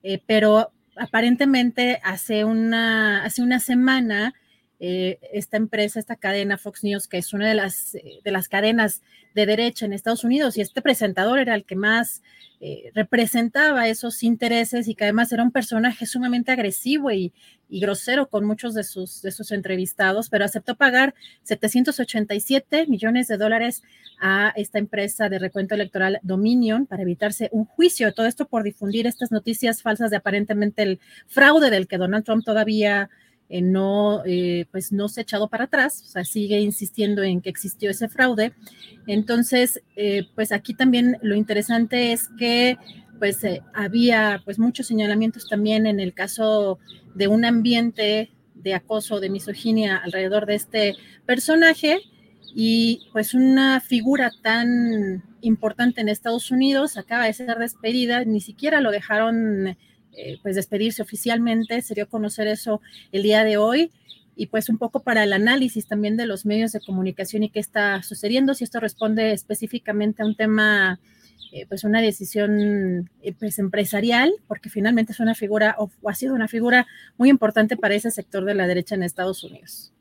eh, pero aparentemente hace una, hace una semana eh, esta empresa, esta cadena Fox News, que es una de las, de las cadenas de derecha en Estados Unidos, y este presentador era el que más eh, representaba esos intereses y que además era un personaje sumamente agresivo y, grosero con muchos de sus, de sus entrevistados, pero aceptó pagar 787 millones de dólares a esta empresa de recuento electoral Dominion para evitarse un juicio. Todo esto por difundir estas noticias falsas de aparentemente el fraude del que Donald Trump todavía eh, no, eh, pues no se ha echado para atrás, o sea, sigue insistiendo en que existió ese fraude. Entonces, eh, pues aquí también lo interesante es que pues había pues muchos señalamientos también en el caso de un ambiente de acoso, de misoginia alrededor de este personaje y pues una figura tan importante en Estados Unidos acaba de ser despedida, ni siquiera lo dejaron eh, pues despedirse oficialmente, se dio a conocer eso el día de hoy y pues un poco para el análisis también de los medios de comunicación y qué está sucediendo, si esto responde específicamente a un tema, eh, pues una decisión eh, pues empresarial, porque finalmente es una figura o, ha sido una figura muy importante para ese sector de la derecha en Estados Unidos.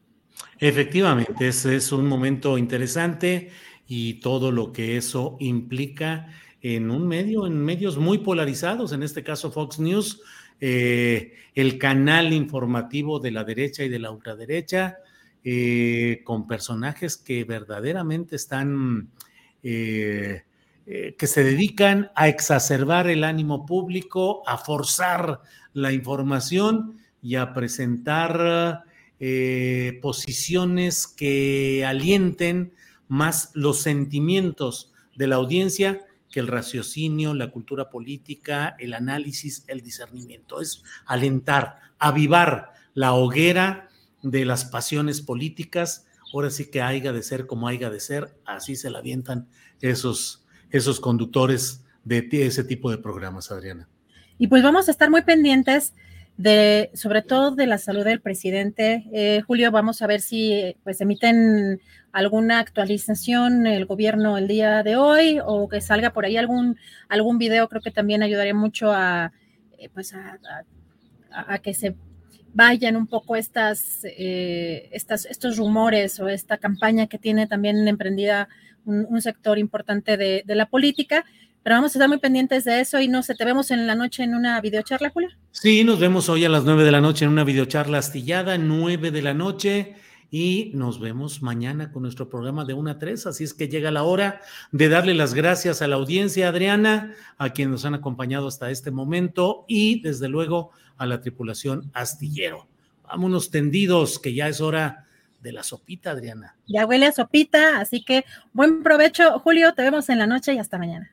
Efectivamente, ese es un momento interesante y todo lo que eso implica en un medio, en medios muy polarizados, en este caso Fox News, eh, el canal informativo de la derecha y de la ultraderecha, eh, con personajes que verdaderamente están, eh, que se dedican a exacerbar el ánimo público, a forzar la información y a presentar posiciones que alienten más los sentimientos de la audiencia que el raciocinio, la cultura política, el análisis, el discernimiento. Es alentar, avivar la hoguera de las pasiones políticas. Ahora sí que haya de ser como haya de ser, así se la avientan esos, esos conductores de ese tipo de programas, Adriana. Y pues vamos a estar muy pendientes de, sobre todo de la salud del presidente. Eh, Julio, vamos a ver si pues emiten alguna actualización el gobierno el día de hoy o que salga por ahí algún, algún video, creo que también ayudaría mucho a, eh, pues a, que se vayan un poco estas, eh, estas, estos rumores o esta campaña que tiene también emprendida un, sector importante de, de, la política. Pero vamos a estar muy pendientes de eso y no sé, te vemos en la noche en una videocharla, Julio. Sí, nos vemos hoy a las nueve de la noche en una videocharla astillada, nueve de la noche y nos vemos mañana con nuestro programa de 1 a 3. Así es que llega la hora de darle las gracias a la audiencia, Adriana, a quienes nos han acompañado hasta este momento y desde luego a la tripulación astillero. Vámonos tendidos, que ya es hora de la sopita, Adriana. Ya huele a sopita, así que buen provecho, Julio. Te vemos en la noche y hasta mañana.